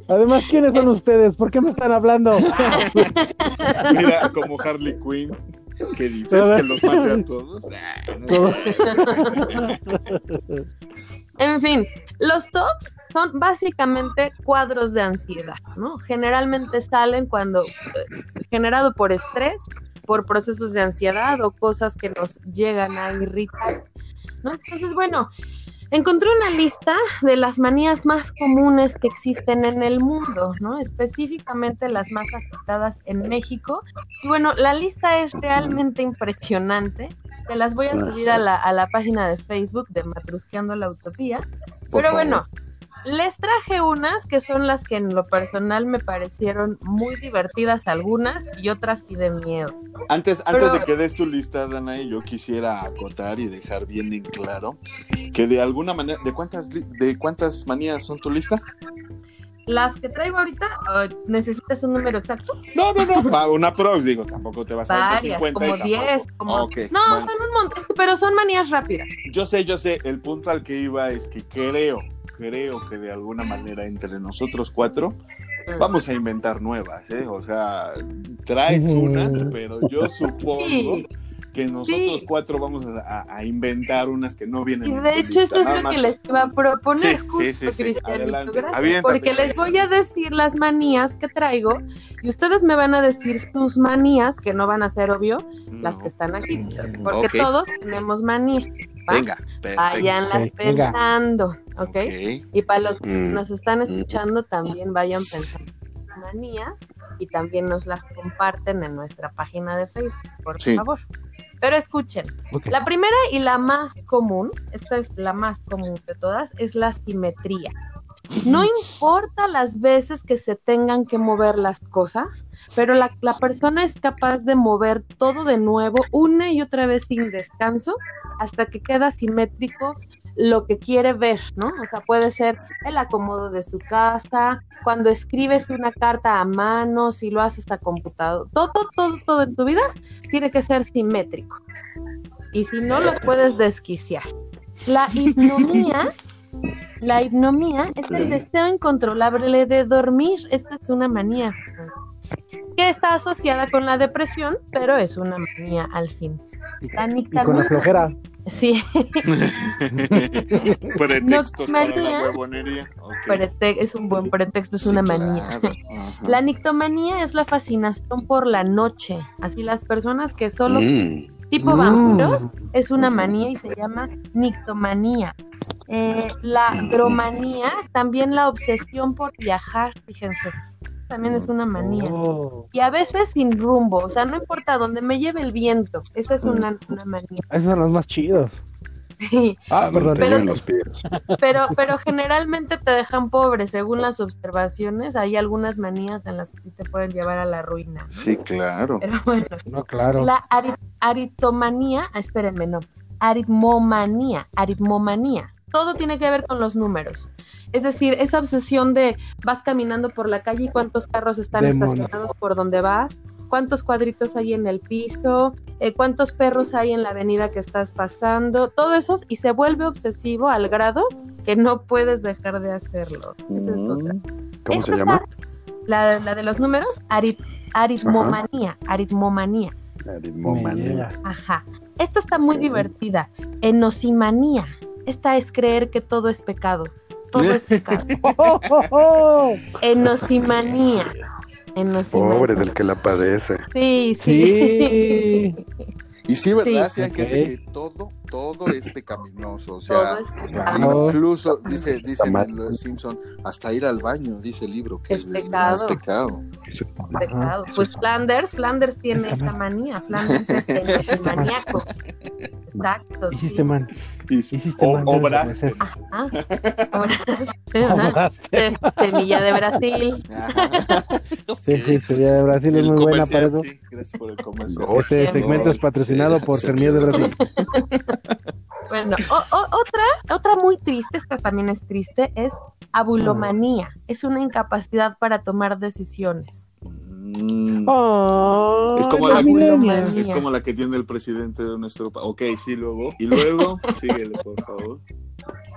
D: Además, ¿quiénes son ustedes? ¿Por qué me están hablando?
A: Mira, como Harley Quinn. ¿Qué dices? ¿Que los mate a todos? Ah, no sé.
C: En fin, los TOCs son básicamente cuadros de ansiedad, ¿no? Generalmente salen cuando eh, generado por estrés, por procesos de ansiedad o cosas que nos llegan a irritar, ¿no? Entonces, bueno, encontré una lista de las manías más comunes que existen en el mundo, ¿no? Específicamente las más afectadas en México. Y bueno, la lista es realmente impresionante. Te las voy a subir a la, a la página de Facebook de Matrusqueando la Utopía.
A: Por
C: Pero
A: favor.
C: bueno, les traje unas que son las que en lo personal me parecieron muy divertidas algunas y otras y de miedo.
A: Antes, de que des tu lista, Danae, yo quisiera acotar y dejar bien en claro que de alguna manera, ¿de cuántas, de cuántas manías son tu lista?
C: Las que traigo ahorita, eh, ¿necesitas un número exacto?
A: No, no, no, una prox, digo, tampoco te vas a dar
C: Varias,
A: 50 y
C: como 10,
A: tampoco-
C: como...
A: Ok,
C: no,
A: bueno.
C: son un montón, que- pero son manías rápidas.
A: Yo sé, yo sé, el punto al que iba es que creo, creo que de alguna manera entre nosotros cuatro vamos a inventar nuevas, ¿eh? O sea, traes unas, pero yo supongo que nosotros
C: Sí.
A: cuatro vamos a, inventar unas que no vienen
C: Y de hecho
A: lista,
C: eso es
A: nada
C: lo que les iba a proponer
A: Sí,
C: justo,
A: sí, Adelante.
C: gracias, porque les voy a decir las manías que traigo y ustedes me van a decir sus manías, que no van a ser obvio, las
A: No.
C: que están aquí, porque todos tenemos manías, ¿va?
A: Venga, perfecto.
C: Váyanlas
D: venga.
C: Pensando, ¿ok? Y para los que
B: Mm.
C: nos están escuchando también vayan pensando en manías y también nos las comparten en nuestra página de Facebook, por
A: Sí.
C: favor. Pero escuchen, la primera y la más común, esta es la más común de todas, es la simetría. No importa las veces que se tengan que mover las cosas, pero la, la persona es capaz de mover todo de nuevo una y otra vez sin descanso hasta que queda simétrico lo que quiere ver, ¿no? O sea, puede ser el acomodo de su casa, cuando escribes una carta a mano, si lo haces a computador, todo, todo, todo en tu vida tiene que ser simétrico. Y si no, los puedes desquiciar. La hipnomía, la hipnomía es el deseo incontrolable de dormir. Esta es una manía que está asociada con la depresión, pero es una manía al fin. La
D: Y con la flojera.
C: sí,
A: Pretextos para
C: manía.
A: la huevonería. Ok.
C: prete- es un buen pretexto, es
A: Sí,
C: una manía. La nictomanía es la fascinación por la noche. Así las personas que solo
B: Mm.
C: tipo
D: Mm.
C: vampiros es una manía y se llama nictomanía. Eh, la dromanía, también la obsesión por viajar, fíjense, también es una manía.
D: Oh,
C: Y a veces sin rumbo, o sea, no importa dónde me lleve el viento, esa es una, una manía.
D: esos son los más chidos.
C: Sí,
D: Ah, perdón.
C: Pero-
B: los pies.
C: pero, pero generalmente te dejan pobre, según las observaciones, hay algunas manías en las que sí te pueden llevar a la ruina. ¿no?
A: Sí, claro.
C: Pero bueno,
D: No, claro.
C: La ari- aritomanía, ah, espérenme, no, aritmomanía, aritmomanía. Todo tiene que ver con los números. Es decir, esa obsesión de vas caminando por la calle y cuántos carros están
D: Demonio.
C: estacionados por donde vas, cuántos cuadritos hay en el piso, eh, cuántos perros hay en la avenida que estás pasando, todo eso y se vuelve obsesivo al grado que no puedes dejar de hacerlo. Esa es
A: Mm.
C: otra.
B: ¿Cómo
C: Esta
B: se llama?
C: La, la de los números, arit- aritmomanía, aritmomanía.
B: Aritmomanía.
C: Ajá. Esta está muy divertida. Enosimanía. Esta es creer que todo es pecado. Todo es pecado. Enosimanía. Enosimanía.
B: Pobre del que la padece.
C: Sí, sí.
D: Sí.
A: Y sí, ¿verdad?
C: Sí.
A: Sí, hay gente que todo, todo es pecaminoso. O sea,
C: es.
D: Claro.
A: incluso, dice, dice en
B: Tamal.
A: los Simpson, hasta ir al baño, dice el libro, que
C: Es
A: es,
C: pecado.
A: es pecado.
C: Pues
B: es-
C: Flanders, Flanders tiene esta manía. Flanders es enosimaníaco. Exacto, sí.
D: Hiciste
A: o- obraste.
C: Sem- Semilla de Brasil.
A: Ajá.
D: Sí, sí, Sevilla de Brasil es muy buena para eso.
A: sí, gracias por el comercial.
B: No,
D: Este
C: No,
D: segmento es patrocinado
A: sí,
D: por
A: sí.
D: Semillas de Brasil.
C: Bueno, o- otra, otra muy triste, esta también es triste, es abulomanía. Es una incapacidad para tomar decisiones.
A: Mm.
D: Oh,
A: Es como la-
D: millennials.
A: Es como la que tiene el presidente de nuestro país. Ok, sí, luego. Y luego, síguele, por favor.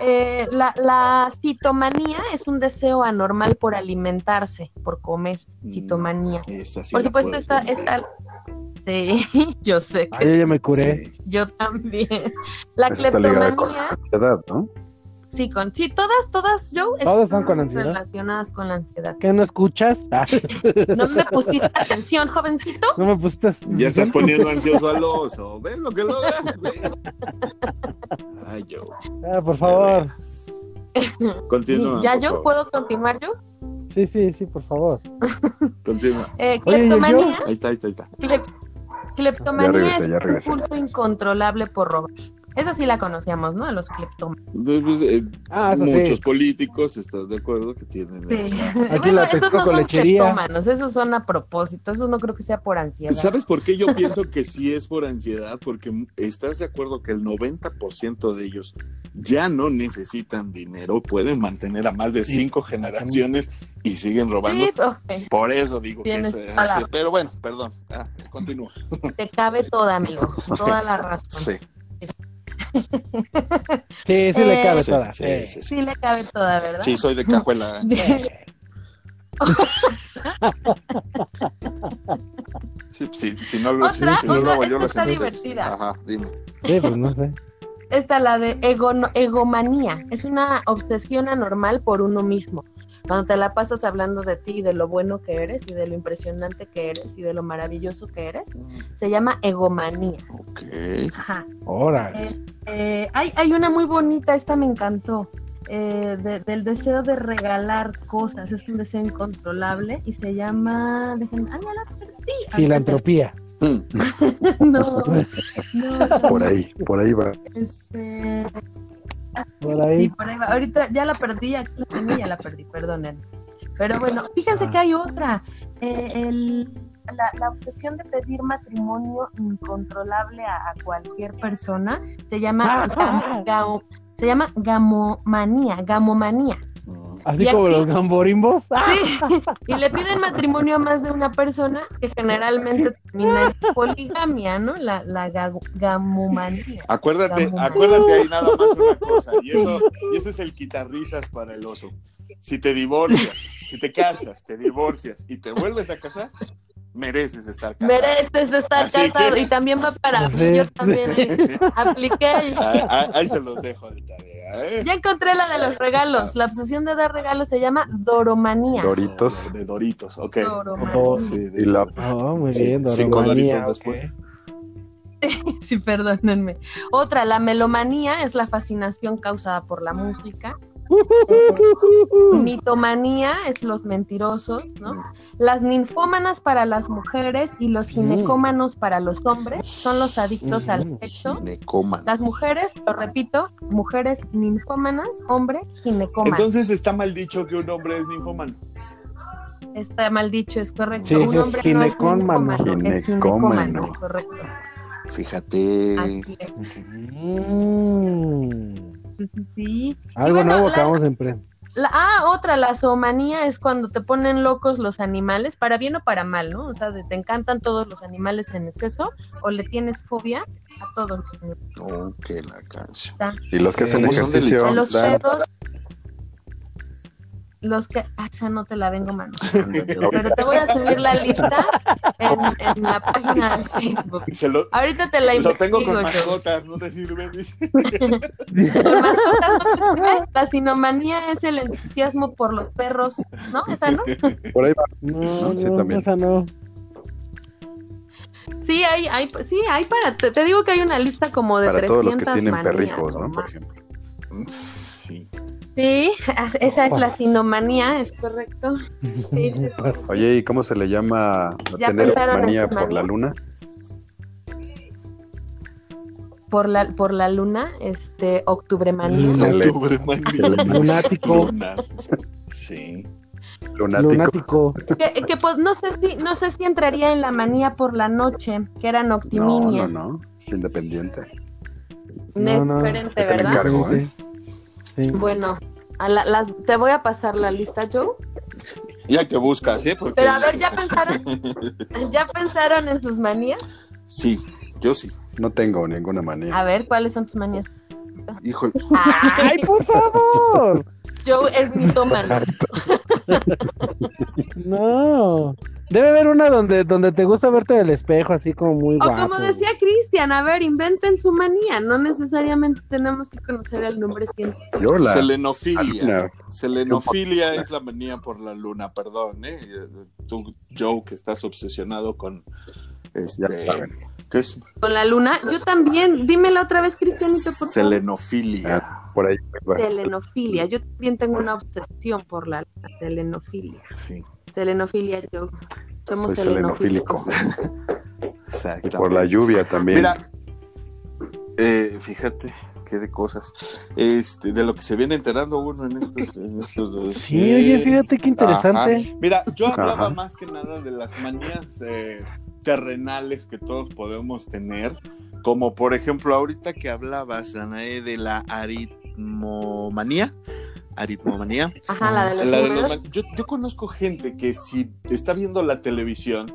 C: Eh, la, la citomanía es un deseo anormal por alimentarse, por comer. Citomanía.
A: Esa sí
C: Por supuesto, esta, esta, Sí, yo sé que
D: yo ya me curé.
A: Sí.
C: yo también. La
B: Eso está ligada con
C: cleptomanía,
B: la ansiedad, ¿no?
C: Sí, con, sí, todas, todas, Joe,
D: Todas
C: están
D: con ansiedad.
C: relacionadas con la ansiedad.
D: ¿Qué no escuchas? Ah,
C: No me pusiste atención, jovencito.
D: no me pusiste.
A: Ya estás poniendo ansioso al oso. ¿Ves lo que logra? Ve. Ay, yo.
D: Ah, por favor.
A: Continúa.
C: ¿Ya yo
A: favor.
C: puedo continuar yo?
D: Sí, sí, sí, por favor.
A: Continúa.
C: Eh,
D: Oye, ¿y el
C: cleptomanía,
A: Ahí está, ahí está, ahí está.
C: clep- cleptomanía
B: Ya regresé,
C: es
B: ya
C: un
B: regresé.
C: impulso incontrolable por robar. Esa sí la conocíamos, ¿no? A los cleptómanos.
A: Pues, eh,
D: Ah, sí.
A: muchos políticos, ¿estás de acuerdo? Que tienen
C: Sí.
A: esa-
D: Aquí la
C: esos no son cleptómanos, esos son a propósito, esos no creo que sea por ansiedad.
A: ¿Sabes por qué yo pienso que sí es por ansiedad? Porque estás de acuerdo que el 90% de ellos ya no necesitan dinero, pueden mantener a más de
D: Sí,
A: cinco generaciones y siguen robando. Por eso digo que es. Pero bueno, perdón. Ah, continúa.
C: te cabe toda, amigo, toda la razón.
A: Sí,
D: Sí, sí le
C: Eh,
D: cabe
A: sí,
D: toda.
A: sí,
D: Eh.
A: sí, sí.
C: Sí le cabe toda, ¿verdad?
A: Sí, soy de cajuela. Sí, sí, si no lo,
C: Otra,
A: si no lo
C: otra,
A: hago yo,
C: esta
A: lo
C: está divertida.
A: Ajá, dime.
D: Sí, pues no sé.
C: Esta, la de egono- egomanía, es una obsesión anormal por uno mismo. Cuando te la pasas hablando de ti y de lo bueno que eres y de lo impresionante que eres y de lo maravilloso que eres, se llama egomanía.
A: Ok.
C: Ajá.
D: Órale.
C: Eh, hay, hay una muy bonita, esta me encantó, eh, de- del deseo de regalar cosas, es un deseo incontrolable y se llama, déjenme, ah, ya la perdí.
D: Filantropía.
A: Mm.
C: No, no,
B: Por ahí, por ahí va.
C: este,
D: Por ahí.
C: por ahí va. Ahorita ya la perdí, aquí la tenía, ya la perdí, perdonen. Pero bueno, fíjense que hay otra, eh, el- la, la obsesión de pedir matrimonio incontrolable a, a cualquier persona se llama, gam- gao- se llama gamomanía, gamomanía.
D: Así como
C: aquí-
D: los gamborimbos. ¡Ah!
C: Sí, y le piden matrimonio a más de una persona que generalmente termina en poligamia, ¿no? La, la ga- gamomanía.
A: Acuérdate,
C: Gamomanía.
A: acuérdate ahí nada más una cosa, y eso, y eso es el quitarrisas para el oso. Si te divorcias, si te casas, te divorcias y te vuelves a casar, mereces estar casado.
C: Mereces estar
A: Así
C: casado
A: que-
C: y también va para mí, yo también eh, apliqué.
A: Ahí, ahí- ahí se los dejo de tarea, ¿eh?
C: Ya encontré la de los regalos. La obsesión de dar regalos se llama doromanía.
B: Doritos.
A: De Doritos, ok.
C: Doromanía.
A: Sí, de-
B: Y la
D: Oh, muy bien,
A: cinco doritos después.
C: Sí, perdónenme. Otra, la melomanía es la fascinación causada por la música. Mitomanía es los mentirosos, ¿no? Las ninfómanas para las mujeres y los ginecómanos para los hombres son los adictos al
D: Mm.
C: sexo. Las mujeres, lo repito, mujeres ninfómanas, hombre ginecómano.
A: Entonces está mal dicho que un hombre es ninfomano.
C: Está mal dicho, es correcto.
D: Sí,
C: Un
D: es
C: hombre
D: ginecómano.
C: no es ninfómano, es
B: Ginecómano.
C: ginecómano, es correcto.
A: Fíjate.
C: Así es.
D: Mm.
C: Sí.
D: Algo
C: bueno,
D: nuevo
C: la-
D: acabamos de emprender.
C: La, ah, otra, la zoomanía es cuando te ponen locos los animales, para bien o para mal, ¿no? O sea, de- te encantan todos los animales en exceso o le tienes fobia a todos.
A: Oh, que la canción.
B: Y los que hacen
D: Eh,
A: son
B: ejercicio.
C: A los perros, los que... Ah, esa no te la vengo, mano. Pero te voy a subir la lista en, en la página de Facebook.
A: Se lo,
C: Ahorita te la
A: lo tengo
C: investigo
A: con
C: yo.
A: mascotas, no te sirve, dice.
C: Con mascotas no te sirve. La sinomanía es el entusiasmo por los perros, ¿no? Esa no.
B: Por ahí va.
D: No,
B: Sí,
D: no, esa no.
C: Sí, hay, hay, sí, hay para, te, te digo que hay una lista como de
B: Para
C: 300
B: todos los que tienen
C: manías,
B: perrijos, ¿no? Por ejemplo.
A: Sí.
C: Sí, esa es la sinomanía, es correcto. Sí, sí, sí.
B: Oye, ¿y cómo se le llama a
C: ¿Ya
B: tener
C: pensaron en
B: manía por la luna?
C: Por la, por la luna, este, octubre manía.
A: Octubre.
D: Lunático.
A: Luna. Sí.
B: Lunático.
D: Lunático.
C: Que, que, pues no sé si, no sé si entraría en la manía por la noche, que era
B: No,
C: noctiminia.
B: no, no. Es independiente.
C: No es
D: No, no.
C: diferente, ¿verdad?
B: encargo, ¿eh?
D: Sí.
C: Bueno, a la- las, te voy a pasar la lista, Joe.
A: Ya que buscas, ¿eh? Porque...
C: Pero a ver, ¿ya pensaron? ¿Ya pensaron en sus manías?
A: Sí, yo sí.
B: No tengo ninguna manía.
C: A ver, ¿cuáles son tus manías?
A: Híjole.
D: ¡Ay, por favor!
C: Joe es mitómano.
D: No. Debe haber una donde, donde te gusta verte en el espejo, así como muy
C: O
D: guapo.
C: como decía Cristian, a ver, inventen su manía, no necesariamente tenemos que conocer el nombre científico.
B: Yo la.
A: Selenofilia. Selenofilia es la manía por la luna, perdón, ¿eh? Tú, Joe, que estás obsesionado con. Este. ¿Qué es?
C: Con la luna, yo también, dímela otra vez, Cristianito, por favor.
A: Selenofilia.
B: Ah, por ahí.
C: Selenofilia, yo también tengo una obsesión por la selenofilia.
A: Sí,
C: Selenofilia, yo. Somos
B: Soy. Y por la lluvia también.
A: Mira, eh, fíjate qué de cosas. Este, de lo que se viene enterando uno en estos. en estos dos-
D: Sí, oye, fíjate qué interesante.
A: Ajá. Mira, yo hablaba
B: Ajá.
A: más que nada de las manías eh, terrenales que todos podemos tener, como por ejemplo ahorita que hablabas, Anae, de la aritmomanía. Aritmomanía.
C: Ajá, la de los
A: La de los yo, yo conozco gente que si está viendo la televisión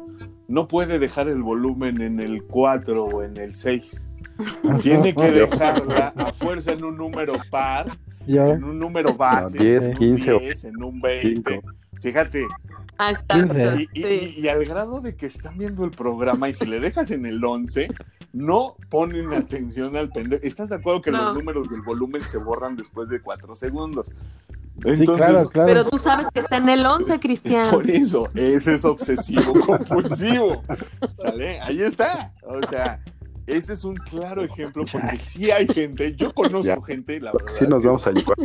A: no puede dejar el volumen en el 4 o en el 6. Tiene que dejarla a fuerza en un número par,
D: Yo,
A: en un número base,
B: No, 10,
A: en un
B: 15 o
A: 10, en un 20.
B: 5.
A: Fíjate,
C: Ah,
A: y, y-
C: sí.
A: y al grado de que están viendo el programa y si le dejas en el 11, no ponen atención al pendejo. ¿Estás de acuerdo que
C: No.
A: los números del volumen se borran después de 4 segundos?
D: sí, claro, claro.
C: Pero tú sabes que está en el 11, Cristian.
A: Por eso, ese es obsesivo compulsivo. ¿Sale? Ahí está. O sea, este es un claro ejemplo porque sí hay gente, yo conozco
B: Ya.
A: gente, la verdad.
B: Sí, nos vamos a llevar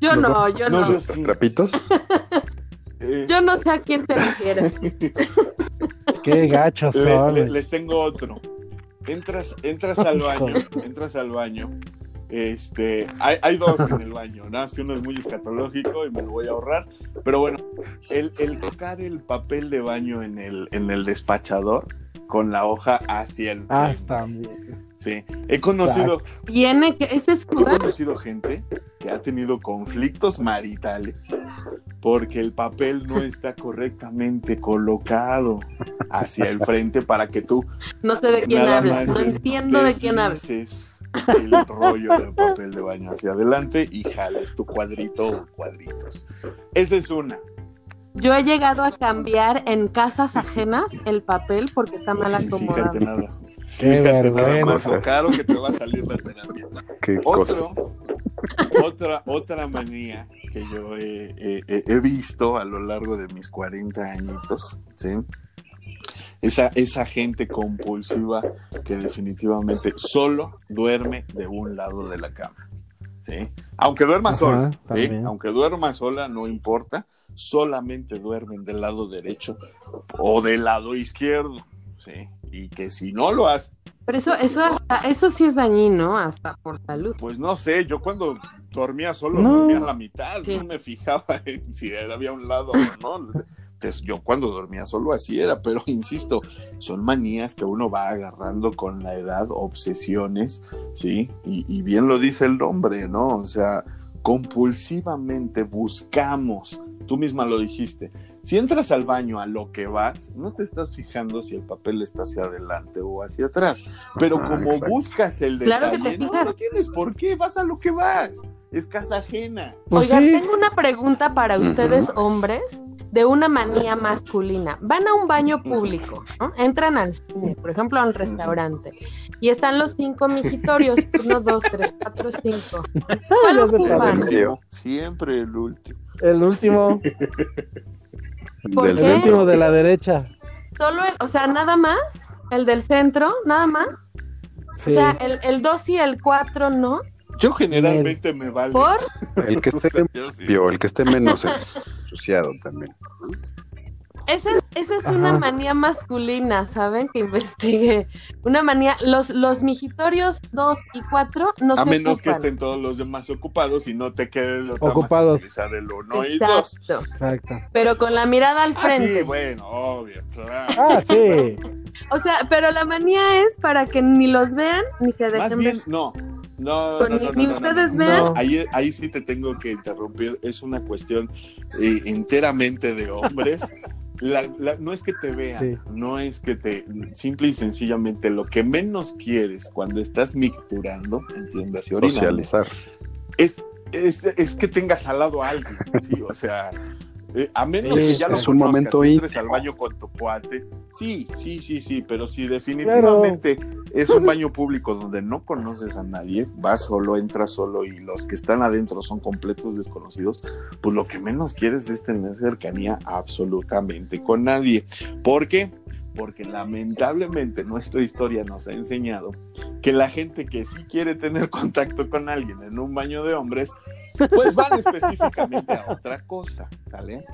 C: Yo no, yo
A: No,
C: no.
A: yo
B: los
A: sí.
B: trapitos.
A: Eh,
C: Yo no sé a quién te refieres.
D: Qué gachos son.
A: le- les tengo otro. Entras, entras al baño, entras al baño. Este, hay, hay dos en el baño, nada más que uno es muy escatológico y me lo voy a ahorrar. Pero bueno, el, el tocar el papel de baño en el, en el despachador con la hoja hacia el
D: Ah, también.
A: Sí, he conocido,
C: Tiene que, ese es
A: he conocido gente que ha tenido conflictos maritales porque el papel no está correctamente colocado hacia el frente para que tú
C: No sé de quién hablas. No entiendo de quién hablas.
A: el rollo del papel de baño hacia adelante y jales tu cuadrito o cuadritos. Esa es una.
C: Yo he llegado a cambiar en casas ajenas el papel porque está mal acomodado.
A: Fíjate nada.
D: Qué
A: Fíjate nada
D: vergüenza.
A: más lo caro que te va a salir la terapia.
B: Qué
A: Otro, otra, otra manía que yo he, he- he- he visto a lo largo de mis 40 añitos, ¿sí? Esa, esa gente compulsiva que definitivamente solo duerme de un lado de la cama, ¿sí? Aunque duerma
D: Ajá,
A: sola. Aunque duerma sola, no importa, solamente duermen del lado derecho o del lado izquierdo, ¿sí? Y que si no lo hace,
C: Pero eso, eso, hasta- eso sí es dañino, hasta por salud.
A: Pues no sé, yo cuando dormía solo
D: No.
A: dormía a la mitad,
C: Sí.
A: no me fijaba en si había un lado o no. Pues yo cuando dormía solo así era, pero insisto, son manías que uno va agarrando con la edad, obsesiones, ¿sí? Y, y bien lo dice el nombre, ¿no? O sea, compulsivamente buscamos, tú misma lo dijiste, si entras al baño a lo que vas, no te estás fijando si el papel está hacia adelante o hacia atrás. Pero
B: Ajá,
A: como
B: exacto.
A: buscas el
C: Claro
A: detalle,
C: que te
A: no,
C: fijas.
A: no tienes por qué, vas a lo que vas. Es casa ajena.
D: Pues
C: Oigan,
D: sí.
C: tengo una pregunta para ustedes, hombres, de una manía masculina. Van a un baño público, ¿no? Entran al cine, por ejemplo, a un restaurante, y están los cinco mijitorios, uno, dos, tres, cuatro, cinco. ¿Cuál ocupan?
A: Siempre el último.
D: El último,
C: ¿Por
B: Del
C: qué?
B: centro.
D: de la derecha.
C: Solo, el- o sea, nada más, el del centro, nada más.
D: Sí.
C: O sea, el, el dos y el cuatro, ¿no?
A: Yo generalmente me vale.
C: ¿Por?
B: El que esté
A: O sea, yo sí.
B: limpio, el que esté menos ensuciado también.
C: Esa es, esa es una manía masculina, ¿saben? Que investigué. Una manía, los, los mijitorios 2 y 4 no
A: A
C: se
A: menos que estén todos los demás ocupados y no te quede de otra más que
D: Ocupados.
A: utilizar el uno y dos.
C: Exacto.
D: Exacto.
C: Pero con la mirada al
A: Ah,
C: frente.
A: sí, bueno, obvio, claro.
D: Ah, sí.
C: O sea, pero la manía es para que ni los vean ni se
A: Más
C: dejen
A: bien,
C: ver.
A: no. No, no,
C: ni-
A: no,
C: ni
A: no,
C: ustedes
A: no.
C: vean.
A: Ahí, ahí sí te tengo que interrumpir. Es una cuestión eh, enteramente de hombres. La- la- no es que te vean,
D: Sí.
A: no es que te. Simple y sencillamente, lo que menos quieres cuando estás micturando, entiendas, y orinando,
B: Socializar.
A: es, es, es que tengas al lado a alguien, ¿sí? O sea, Eh, a menos que
D: Sí,
A: ya lo
B: es un momento
A: entres al baño con tu cuate. Sí, sí, sí, sí, pero si definitivamente es un baño público donde no conoces a nadie, vas solo, entras solo y los que están adentro son completos desconocidos, pues lo que menos quieres es tener cercanía absolutamente con nadie. ¿Por qué? Porque lamentablemente nuestra historia nos ha enseñado que la gente que sí quiere tener contacto con alguien en un baño de hombres, pues van específicamente a otra cosa, ¿sale?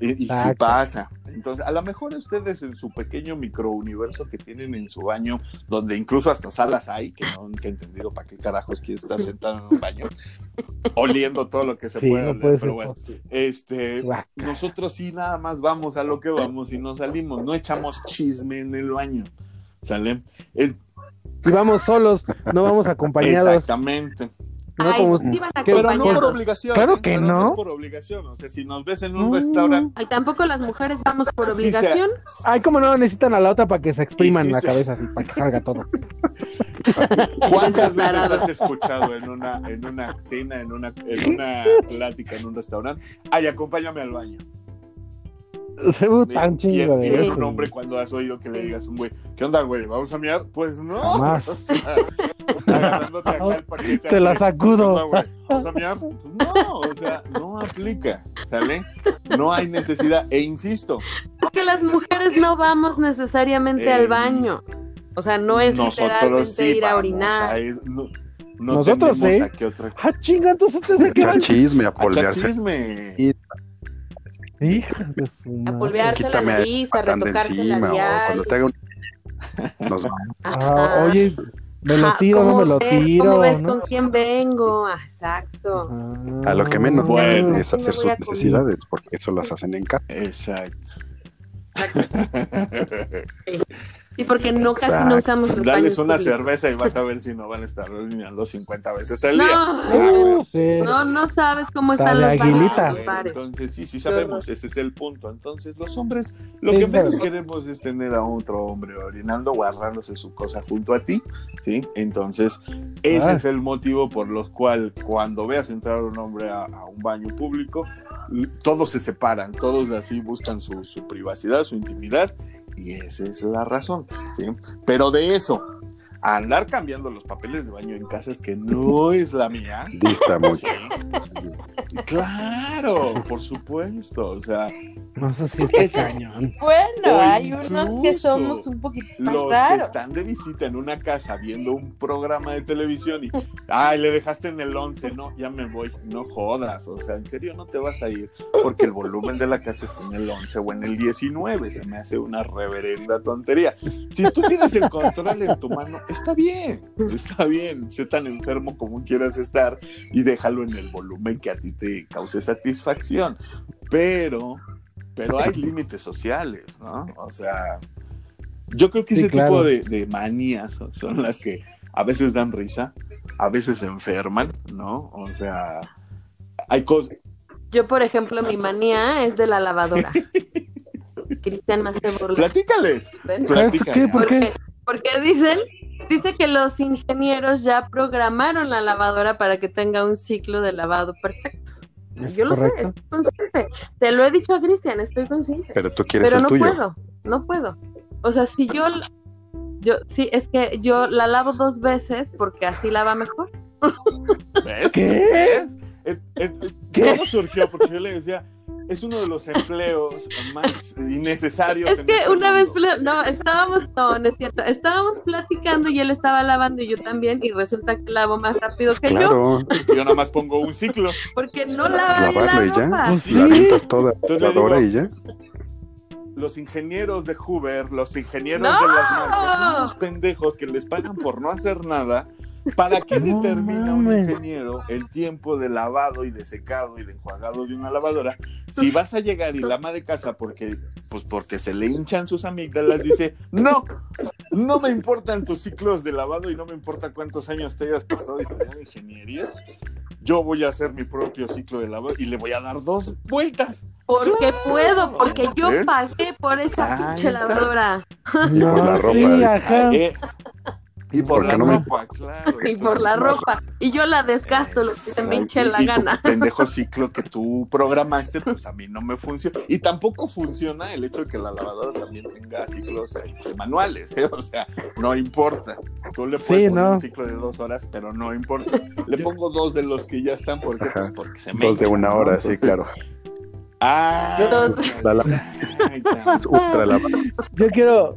A: Y, y sí pasa. Entonces, a lo mejor ustedes en su pequeño microuniverso que tienen en su baño, donde incluso hasta salas hay, que no nunca he entendido para qué carajos quiere estar sentado en un baño, oliendo todo lo que se
D: Sí,
A: puede
D: no
A: oler,
D: puede
A: pero bueno,
D: posible.
A: este,
D: Guaca.
A: nosotros sí nada más vamos a lo que vamos y nos salimos, no echamos chisme en el baño, ¿sale? El-
D: Si vamos solos, no vamos acompañados.
A: exactamente.
D: No
C: Ay,
D: como-
C: sí.
A: Pero no por obligación.
D: Claro
A: ¿eh?
D: que no.
A: es por obligación. O sea, si nos ves en un
D: No.
A: restaurante.
C: Ay, tampoco las mujeres vamos por
A: Sí,
C: obligación.
D: Ay, cómo no, necesitan a la otra para que se expriman
A: Y sí,
D: la
A: sí.
D: cabeza así, para que salga todo.
A: ¿Cuántas veces has escuchado en una, en una cena, en una, en una plática, en un restaurante? Ay, acompáñame al baño.
D: Se ve tan chingo de
A: un hombre cuando has oído que le digas a un güey, ¿qué onda, güey? ¿Vamos a mirar? Pues no.
D: Jamás.
A: O sea, agarrándote acá el paquete.
D: Te la sacudo.
A: ¿qué onda, güey? ¿Vamos a mirar? Pues no, o sea, no aplica, ¿sale? No hay necesidad. E insisto,
C: Es que las mujeres no vamos necesariamente
A: Eh,
C: al baño. O sea, no es literalmente
A: sí
C: ir a
A: vamos
C: orinar.
A: es- no, no
D: Nosotros
A: tenemos
D: sí.
A: a qué otra
D: Ah, chinga, entonces ustedes de van?
B: chisme, a
A: A
B: polvearse.
A: chisme.
C: A
D: madre.
C: polvearse la nariz, a retocarse
B: encima,
C: labial.
B: cuando te haga un... Nos
D: Ah, oye, me lo tiro, no
C: ¿cómo
D: me lo
C: ves?
D: tiro.
C: ¿Cómo ves
D: ¿no?
C: con quién vengo? Ah, Exacto.
D: Ah.
B: A lo que menos
A: Bueno.
B: quieren es hacer sus necesidades, porque eso las hacen en casa.
A: Exacto.
C: Y porque no casi no
B: Exacto.
C: usamos los
A: Dales
C: baños
A: una
C: públicos.
A: cerveza y vas a ver si no van a estar orinando 50 veces al día.
C: No,
A: bueno.
D: Uh, sí.
C: no, no sabes cómo
D: Está
C: están
D: de
C: los en los bares.
A: entonces, sí, sí sabemos, ese es el punto. Entonces, los hombres, lo
D: Sí,
A: que menos queremos es tener a otro hombre orinando o agarrándose su cosa junto a ti, ¿sí? Entonces, ese
D: Ah.
A: es el motivo por los cual cuando veas entrar a un hombre a, a un baño público, todos se separan, todos así buscan su, su privacidad, su intimidad, y esa es la razón, ¿sí? Pero de eso, a andar cambiando los papeles de baño en casas que no es la mía,
B: Dista mucho.
A: Claro, por supuesto. O sea,
D: No, eso sí está
A: Eso-
D: cañón.
E: Bueno, hay unos que somos un poquito más
A: los que
E: raros.
A: están de visita en una casa viendo un programa de televisión y, ay, le dejaste en el 11, no, ya me voy, no jodas, o sea, en serio no te vas a ir porque el volumen de la casa está en el 11 o en el 19, se me hace una reverenda tontería. Si tú tienes el control en tu mano, está bien, está bien, sé tan enfermo como quieras estar y déjalo en el volumen que a ti te cause satisfacción, pero pero hay límites sociales, ¿no? O sea, yo creo que
D: Sí,
A: ese
D: claro.
A: tipo de, de manías son, son las que a veces dan risa, a veces enferman, ¿no? O sea, hay cosas...
C: Yo, por ejemplo, mi manía es de la lavadora. Cristian más se burla.
A: Platícales.
D: ¿Por
A: platícales.
D: qué? ¿Por qué?
C: Porque, porque dicen, dice que los ingenieros ya programaron la lavadora para que tenga un ciclo de lavado perfecto.
D: Es
C: Yo lo sé, estoy consciente. Te lo he dicho a Cristian, estoy consciente.
B: Pero tú quieres
C: Pero
B: el
C: no
B: tuyo.
C: puedo, no puedo. O sea, si yo, yo, sí, es que yo la lavo dos veces porque así lava mejor.
A: ¿Ves?
D: ¿Qué?
A: Eh, eh,
D: ¿Qué?
A: Todo surgió porque yo le decía, es uno de los empleos más innecesarios.
C: Es
A: en
C: que
A: este
C: una vez,
A: mundo.
C: no, estábamos, no, no es cierto, estábamos platicando y él estaba lavando y yo también y resulta que lavo más rápido que yo
B: Claro,
A: Yo nada más pongo un ciclo.
C: porque no lava bien
B: lavarlo y
C: la
B: ya.
C: ropa.
D: Pues
B: la
D: sí.
B: avientas toda
A: Entonces
B: la
A: le digo-
B: lavadora y ya.
A: los ingenieros de Hoover, los ingenieros
C: ¡No!
A: de las marcas, son unos pendejos que les pagan por no hacer nada. ¿Para qué
D: No
A: determina un
D: mames.
A: ingeniero el tiempo de lavado y de secado y de enjuagado de una lavadora? Si vas a llegar y la ama de casa porque, pues porque se le hinchan sus amígdalas, dice, no, no me importan tus ciclos de lavado y no me importa cuántos años te hayas pasado estudiando ingenierías. Yo voy a hacer mi propio ciclo de lavado y le voy a dar dos vueltas.
C: Porque puedo, porque yo pagué por esa pinche lavadora.
B: Y por la
D: No,
B: ropa,
D: sí, ajá.
A: Eh, Y por
B: Porque
A: la
B: no me-
A: ropa, claro.
C: Y por la ropa. Y yo la desgasto, lo que se me hinche la
A: Y tu
C: gana.
A: pendejo ciclo que tú programaste, pues a mí no me funciona. Y tampoco funciona el hecho de que la lavadora también tenga ciclos este, manuales, ¿eh? O sea, no importa. Tú le puedes
D: Sí,
A: poner
D: no.
A: un ciclo de dos horas, pero no importa. Le pongo dos de los que ya están, ¿por qué?
B: Ajá.
A: Pues porque se me
B: Dos de una hora, sí, claro.
A: Ah,
C: Dos.
B: La, la- ultra la
D: Yo quiero,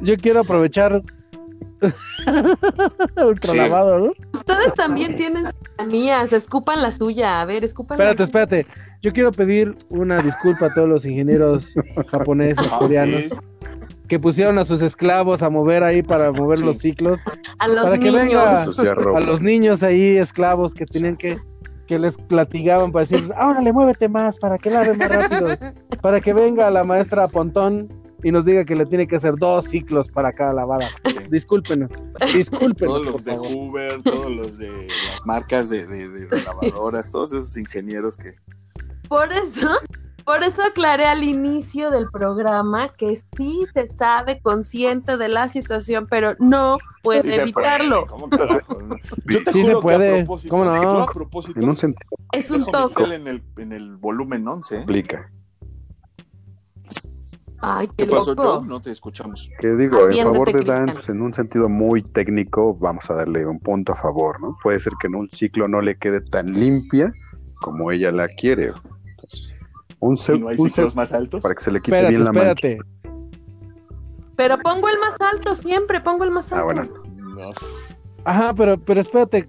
D: yo quiero aprovechar ultra
A: Sí.
D: lavado, ¿no?
C: Ustedes también tienen manías, escupan la suya. A ver, escupan la
D: Espérate, espérate. Yo quiero pedir una disculpa a todos los ingenieros japoneses,
A: Ah,
D: coreanos,
A: sí.
D: que pusieron a sus esclavos a mover ahí para mover
A: Sí.
D: los ciclos.
C: A los
D: para que
C: niños.
D: venga.
B: Ensuciar ropa.
D: A los niños ahí, esclavos, que tenían que, que les platicaban para decir, ahora le muévete más, para que lave más rápido, para que venga la maestra Pontón y nos diga que le tiene que hacer dos ciclos para cada lavada.
A: Sí.
D: Discúlpenos, discúlpenos,
A: Todos los de. Hoover, todos los de las marcas de, de- de lavadoras, todos esos ingenieros que
C: Por eso, por eso aclaré al inicio del programa que sí se sabe consciente de la situación, pero no puede
A: Sí se
C: evitarlo.
A: puede, ¿cómo? Yo te
D: Sí
A: juro
D: se
A: que a
D: puede,
A: propósito-
D: ¿cómo no?
A: yo a propósito,
B: En un sentido
C: Es un toque.
A: en el, en el volumen 11. ¿eh?
C: Ay, qué
A: ¿Qué pasó,
C: loco.
A: Joe? No te escuchamos.
B: Que digo, en
C: Atiéndete,
B: favor de
C: Cristian.
B: Dan, pues, en un sentido muy técnico, vamos a darle un punto a favor, ¿no? Puede ser que en un ciclo no le quede tan limpia como ella la quiere. Entonces, un, se-
A: ¿Y no hay
B: un
A: ciclos más altos?
B: para que se le quite
D: Espérate,
B: bien la mancha.
D: espérate.
C: Pero pongo el más alto siempre, pongo el más
B: Ah,
C: alto.
B: bueno.
A: No.
D: Ajá, pero, pero espérate.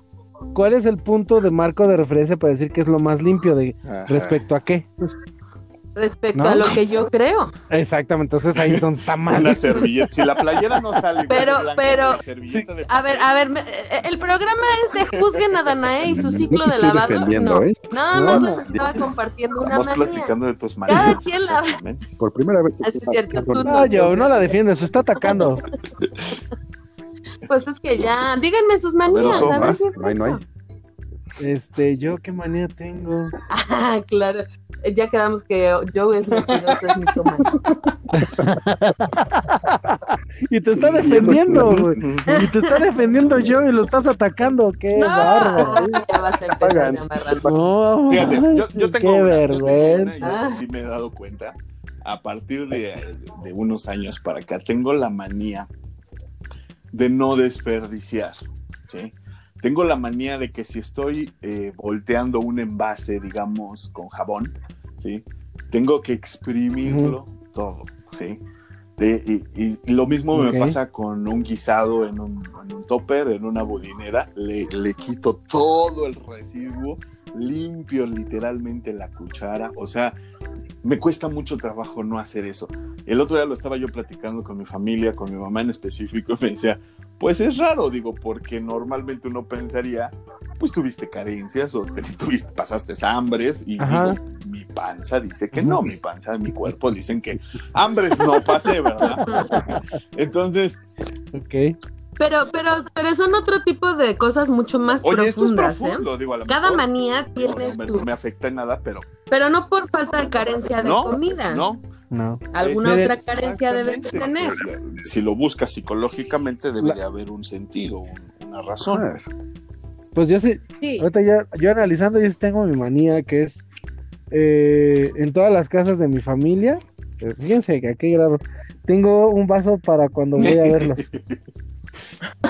D: ¿Cuál es el punto de marco de referencia para decir que es lo más limpio de
A: Ajá.
D: respecto a qué?
C: Respecto
D: ¿No?
C: a lo que yo creo.
D: Exactamente, entonces ahí está mal.
A: Una servilleta. Si la playera no sale
C: Pero-
A: blanca
C: pero-
A: que la servilleta de
C: A ver, a ver, me- eh, el programa es de juzguen a Danae y su ciclo de lavado. No,
B: ¿eh?
C: nada más
B: no.
C: les estaba compartiendo una
A: Estamos
C: manía.
A: platicando de tus
C: Cada
A: manías.
C: quien la-.
B: Por primera vez.
C: Así es cierto, tú
D: No, yo no la defiendes, se está atacando.
C: Pues es que ya, díganme sus manías, a ver
B: más.
C: si es
B: No hay, no hay.
D: Este, yo qué manía tengo.
C: Ah, claro. Ya quedamos que Joe es mentiroso, es mitómano.
D: Y te está defendiendo, güey. Y te está defendiendo yo y lo estás atacando. Qué
C: No,
D: bárbaro.
C: ya vas a empezar
B: Pagan.
C: a amarrar.
D: No,
A: Fíjate, yo, yo tengo
D: qué
A: una, yo tengo una
D: vergüenza.
A: y eso sí me he dado cuenta. A partir de, de unos años para acá, tengo la manía de no desperdiciar. ¿sí? Tengo la manía de que si estoy eh, volteando un envase, digamos, con jabón, ¿sí? tengo que exprimirlo todo. ¿sí? De- y, y lo mismo me pasa con un guisado en un, en un topper, en una budinera. Le, le quito todo el residuo, limpio literalmente la cuchara. O sea, me cuesta mucho trabajo no hacer eso. El otro día lo estaba yo platicando con mi familia, con mi mamá en específico, y me decía, pues es raro, digo, porque normalmente uno pensaría, pues tuviste carencias o te, tuviste, pasaste hambres, y digo, mi panza dice que no, mi panza, mi cuerpo dicen que hambres no pasé, ¿verdad? Entonces,
D: Ok.
C: Pero, pero, pero son otro tipo de cosas mucho más
A: oye, esto es
C: profundas, ¿eh?
A: digo, a
C: Cada
A: mejor
C: manía tiene
A: no no me afecta en nada, pero
C: Pero no por falta de carencia de
A: no,
C: comida.
A: no,
D: No.
C: Alguna
D: Mire,
C: otra carencia debes de tener.
A: Si lo buscas psicológicamente, debe de haber un sentido, un- una razón.
D: Pues yo sí,
C: Sí.
D: ahorita yo, yo analizando, yo sí tengo mi manía que es eh, en todas las casas de mi familia. eh, Fíjense que a qué grado. Tengo un vaso para cuando voy a verlos.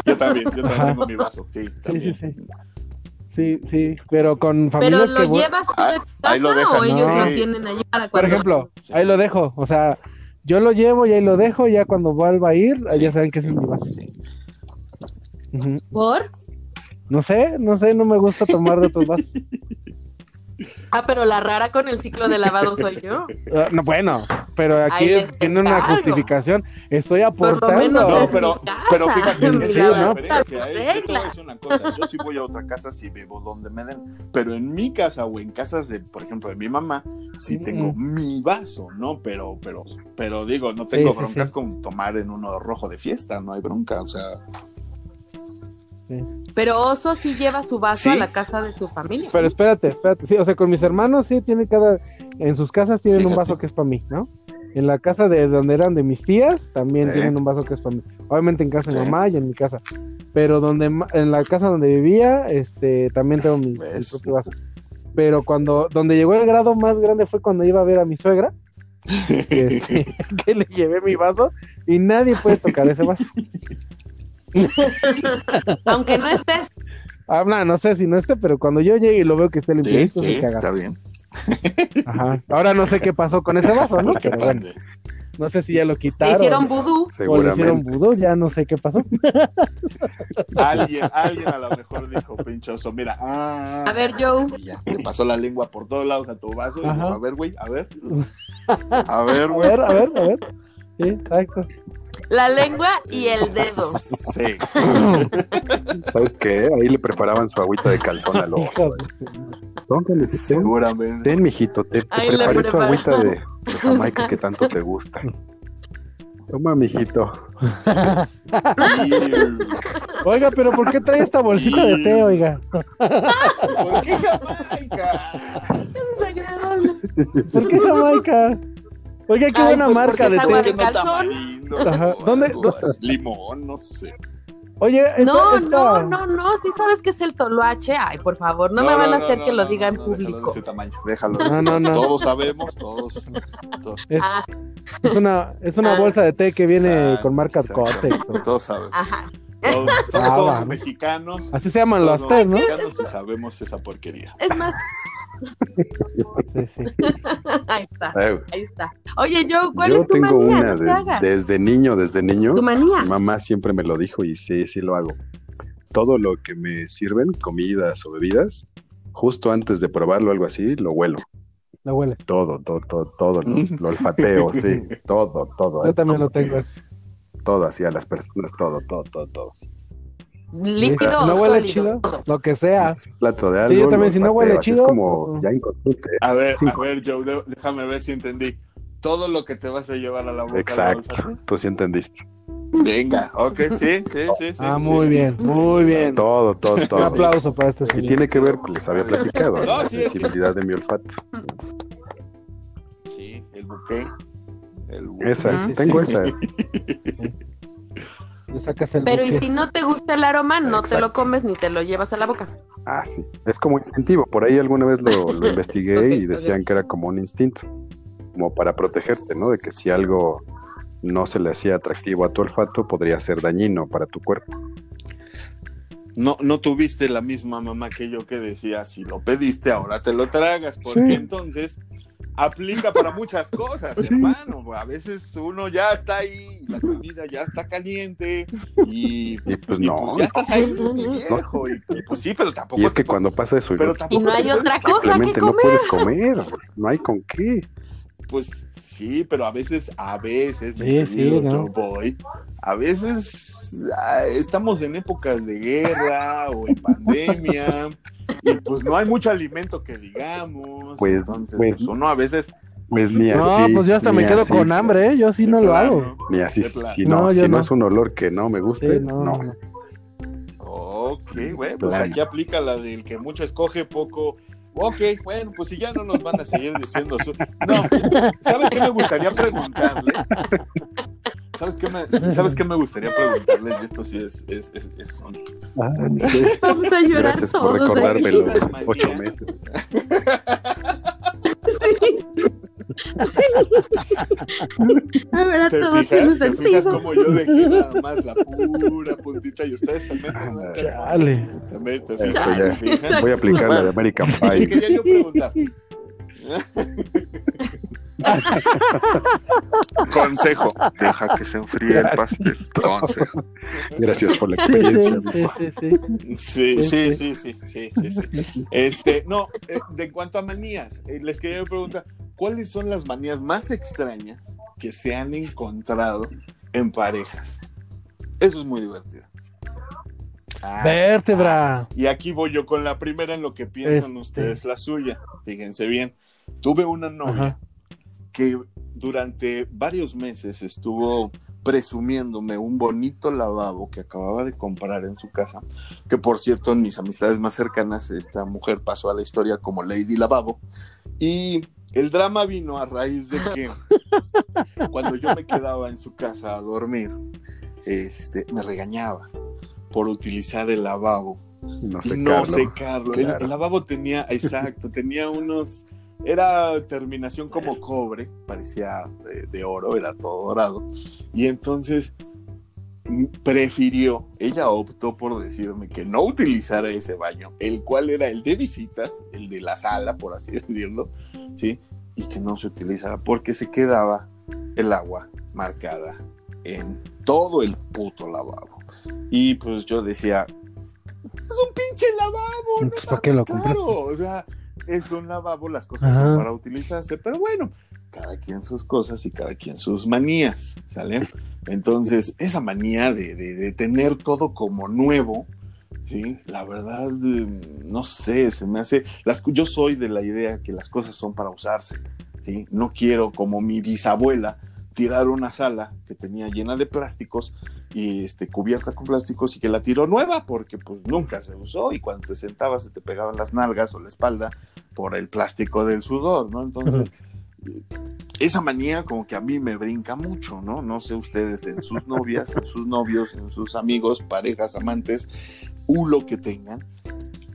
A: Yo también, yo también tengo mi vaso, sí, también.
D: sí, Sí, sí, pero con
C: Pero
D: familias
C: lo
D: que
C: llevas tú de tu
A: Ah, ahí lo
C: casa
A: dejas,
C: o ellos
D: ¿no?
C: lo
A: Sí.
C: tienen allí para
D: Por
C: cuando...
D: ejemplo,
A: Sí.
D: ahí lo dejo. O sea, yo lo llevo y ahí lo dejo. Ya cuando vuelva a ir,
A: Sí.
D: ya saben que ese es mi vaso.
A: Sí.
C: ¿Por?
D: No sé, no sé, no me gusta tomar de otros vasos.
C: Ah, pero la rara con el ciclo de lavado soy yo.
D: Ah, no, bueno, pero aquí es- tiene una justificación. Estoy
C: Por lo
D: aportando.
C: menos
A: No,
C: es
A: pero,
C: mi casa.
A: pero fíjate,
C: Mi
A: esa es la
D: ¿no?
A: diferencia. ¿eh? Yo te voy a
C: regla.
A: decir una cosa, yo sí voy a otra casa si vivo donde me den, pero en mi casa o en casas de, por ejemplo, de mi mamá, sí tengo mi vaso, ¿no? Pero, pero, pero digo, no tengo
D: Sí, sí,
A: bronca
D: sí.
A: con tomar en uno rojo de fiesta, no hay bronca, o sea,
C: Pero Oso sí lleva su vaso
A: ¿Sí?
C: a la casa de su familia.
D: Pero espérate, espérate. Sí, o sea, con mis hermanos sí tienen cada. En sus casas tienen un vaso que es para mí, ¿no? En la casa de donde eran de mis tías, también
A: Sí.
D: tienen un vaso que es para mí. Obviamente en casa de mamá y en mi casa. Pero donde en la casa donde vivía, este, también tengo mi,
A: ¿Ves?
D: propio vaso. Pero cuando, donde llegó el grado más grande fue cuando iba a ver a mi suegra, que, este, que le llevé mi vaso y nadie puede tocar ese vaso.
C: Aunque no estés.
D: Ah, no, no sé si no esté, pero cuando yo llegue y lo veo que esté
A: Sí,
D: limpiadito,
A: sí,
D: se caga.
A: está bien.
D: Ajá. Ahora no sé qué pasó con ese vaso, ¿no? Pero bueno, no sé si ya lo quitaron.
C: hicieron vudú.
D: o le hicieron vudú, ya no sé qué pasó.
A: Alguien, alguien a lo mejor dijo, pinchoso, mira. ah,
C: A ver, Joe.
A: ya, le pasó la lengua por todos lados a tu vaso. Y
D: Ajá.
A: dijo, a ver, güey, a ver. A ver,
D: A
A: güey.
D: ver, a ver, a ver. Sí, exacto.
C: La lengua y el dedo.
A: Sí.
B: ¿Sabes qué? Ahí le preparaban su agüita de calzón al oso. Ten,
A: Seguramente.
B: ten, mijito, te, te
C: Ahí
B: preparé tu agüita de, de Jamaica que tanto te gusta. Toma, mijito.
D: Oiga, pero ¿por qué trae esta bolsita de té, oiga?
A: ¿Por qué Jamaica?
C: Desagradable.
D: ¿Por qué Jamaica? Oiga, qué
C: Ay,
D: buena
C: pues,
D: marca de té.
C: de calzón.
A: tamarindo,
D: Ajá. ¿Dónde-.
A: Limón, no sé.
D: Oye, esta,
C: No,
D: esta-
C: no, no, no. Sí sabes que es el toloache. Ay, por favor, no, me van a hacer
A: no,
C: que lo
A: no,
C: diga en
A: no, déjalo de
C: público.
A: ese tamaño, Déjalo.
D: No, no, no.
A: Todos sabemos, todos. todos.
D: es,
C: Ah,
D: es una, es una
C: Ah.
D: bolsa de té que viene con marca
A: saben,
D: Cotex.
A: Todos sabemos.
C: ajá.
A: Todos, todos
D: Ah,
A: somos mexicanos.
D: Así se llaman los tés, ¿no?
A: mexicanos y sabemos esa porquería.
C: Es más,
D: Sí, sí.
C: ahí está, ahí está. Oye, Joe, ¿cuál
B: Yo
C: es tu
B: tengo
C: manía?
B: una
C: no
B: desde niño, desde niño.
C: Tu manía.
B: Mi mamá siempre me lo dijo y sí, sí lo hago. Todo lo que me sirven, comidas o bebidas, justo antes de probarlo algo así, lo huelo.
D: La hueles.
B: Todo, todo, todo, todo, lo, lo olfateo, sí, todo, todo,
D: Yo
B: eh,
D: también lo tengo así.
B: todo así a las personas, todo, todo, todo, todo.
C: Líquido
D: no huele
C: sólido.
D: chido, lo que sea.
B: Un plato de algo.
D: Sí, yo también, si no huele chido,
B: Es como
D: pues-
B: ya inconsciente.
A: A ver,
B: Cinco.
A: a ver, Joe, déjame ver si entendí. Todo lo que te vas a llevar a la boca. ¿lo
B: Exacto,
A: olfateas?
B: tú sí entendiste.
A: Venga, ok, sí, sí, sí. sí
D: Ah,
A: sí.
D: muy bien, muy bien.
B: Todo, todo,
D: Un
B: todo.
D: aplauso para este
B: Y
D: señor.
B: tiene que ver, les había platicado,
A: No,
B: la
A: sí, es que-
B: sensibilidad de mi olfato.
A: Sí, el buque. El buque.
B: Esa, tengo esa.
D: Le sacas el
C: Pero y si no te gusta el aroma, no te lo comes ni te lo llevas a la boca.
B: Ah, sí. Es como instintivo. Por ahí alguna vez lo, lo investigué y decían que era como un instinto, como para protegerte, ¿no? De que si algo no se le hacía atractivo a tu olfato, podría ser dañino para tu cuerpo.
A: No, no tuviste la misma mamá que yo que decía, si lo pediste, ahora te lo tragas, porque
B: Sí.
A: entonces aplica para muchas cosas,
B: Sí.
A: hermano. A veces uno ya está ahí, la comida ya está caliente y,
B: Y pues
A: y,
B: no.
A: pues, ya estás ahí, viejo. Y, y, pues sí, pero tampoco.
B: Y es que
A: te-
B: cuando pasa eso y
A: pero
B: no-
A: tampoco
C: Y no
A: te
C: hay
A: puedes-
C: otra cosa que
B: simplemente no
C: comer.
B: puedes comer, no hay con qué.
A: Pues sí, pero a veces, a veces,
D: Sí, sí, ¿no?
A: Joe Boy, a veces ah, estamos en épocas de guerra o en pandemia y pues no hay mucho alimento que digamos.
B: Pues-
A: entonces
B: pues-
A: pues, uno a veces
B: Pues ni
D: No,
B: así.
D: pues yo hasta me quedo
B: así,
D: con hambre, ¿eh? Yo sí no
A: de
D: lo
A: plano,
D: hago.
B: Ni así, si no,
D: No,
B: si no,
D: no.
B: es un olor que no me guste,
D: Sí, no,
B: no.
D: no.
A: Ok, bueno, pues aquí aplica la del que mucho escoge, poco. Ok, bueno, pues si ya no nos van a seguir diciendo su... No, ¿sabes qué me gustaría preguntarles? ¿Sabes qué me, ¿sabes qué me gustaría preguntarles? Y esto sí es, es, es, es
B: Ah, sí.
C: Vamos a llorar
B: Gracias por
C: todos. ¿eh?
B: recordármelo. Ocho meses.
C: Ahora
A: ¿Te
C: todo tiene
A: fijas? ¿Te fijas
C: sentido.
A: como yo dejé nada más la pura puntita y ustedes se meten? que-
D: Chale.
A: Se meten,
B: Eso
A: ¿se
B: ya.
A: fijan?
B: Voy a aplicar la de American
A: Y
B: Pie.
A: quería yo preguntar. Consejo, deja que se enfríe el pastel. Consejo.
B: Gracias por la experiencia.
D: sí, sí, sí, sí.
A: Sí, sí, sí, sí, sí, sí, sí. Este, no, eh, de cuanto a manías, eh, les quería preguntar, ¿cuáles son las manías más extrañas que se han encontrado en parejas? Eso es muy divertido. Ah,
D: Vértebra.
A: y aquí voy yo con la primera en lo que piensan
D: Este.
A: ustedes la suya. Fíjense bien. Tuve una novia
D: Ajá.
A: que durante varios meses estuvo presumiéndome un bonito lavabo que acababa de comprar en su casa, que por cierto en mis amistades más cercanas esta mujer pasó a la historia como Lady Lavabo y el drama vino a raíz de que cuando yo me quedaba en su casa a dormir, este, me regañaba por utilizar el lavabo
B: No sé,
A: no
B: Carlos.
A: secarlo. El-
B: Claro.
A: El, lavabo tenía, exacto, tenía unos, era terminación como cobre, parecía de, de oro, era todo dorado. Y entonces prefirió, ella optó por decirme que no utilizara ese baño, el cual era el de visitas, el de la sala, por así decirlo, ¿sí? Y que no se utilizara porque se quedaba el agua marcada en todo el puto lavabo. Y pues yo decía, es un pinche lavabo, no
D: ¿para qué lo
A: caro". O sea, es un lavabo, las cosas
D: Ajá.
A: son para utilizarse, pero bueno, cada quien sus cosas y cada quien sus manías, ¿sale? Entonces, esa manía de, de- de tener todo como nuevo, ¿sí? La verdad, eh, no sé, se me hace... Las, yo soy de la idea que las cosas son para usarse, ¿sí? No quiero, como mi bisabuela, tirar una sala que tenía llena de plásticos y este, cubierta con plásticos y que la tiró nueva porque pues nunca se usó y cuando te sentabas se te pegaban las nalgas o la espalda por el plástico del sudor, ¿no? Entonces, esa manía como que a mí me brinca mucho, ¿no? No sé ustedes en sus novias, en sus novios, en sus amigos, parejas, amantes, u lo que tengan.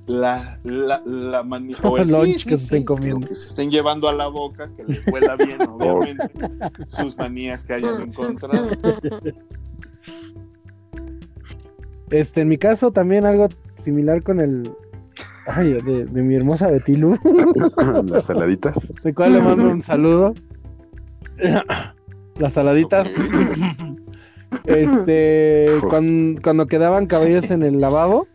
A: La, la, la manía. o el-
D: Lunch que se estén comiendo.
A: que se estén llevando a la boca, que les huela bien, obviamente. sus manías que hayan encontrado.
D: Este, en mi caso también algo similar con el. Ay, de, de mi hermosa Betilu.
B: Las saladitas.
D: Sé cuál le mando un saludo. Las saladitas. Este, cuando, cuando quedaban cabellos en el lavabo,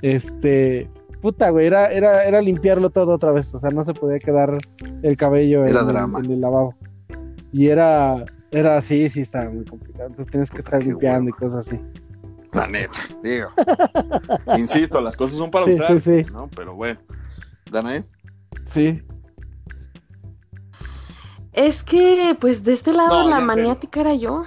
D: este, puta, güey, era, era, era limpiarlo todo otra vez, o sea, no se podía quedar el cabello en, en el lavabo. Y era, era así, sí, estaba muy complicado, entonces tienes que
A: Puta,
D: estar limpiando y cosas así.
A: La neta, digo. Insisto, las cosas son para
D: Sí,
A: usar,
D: sí, sí.
A: ¿no? Pero bueno. Danae.
D: Sí,
C: Es que, pues, de este lado
A: No,
C: la maniática era yo.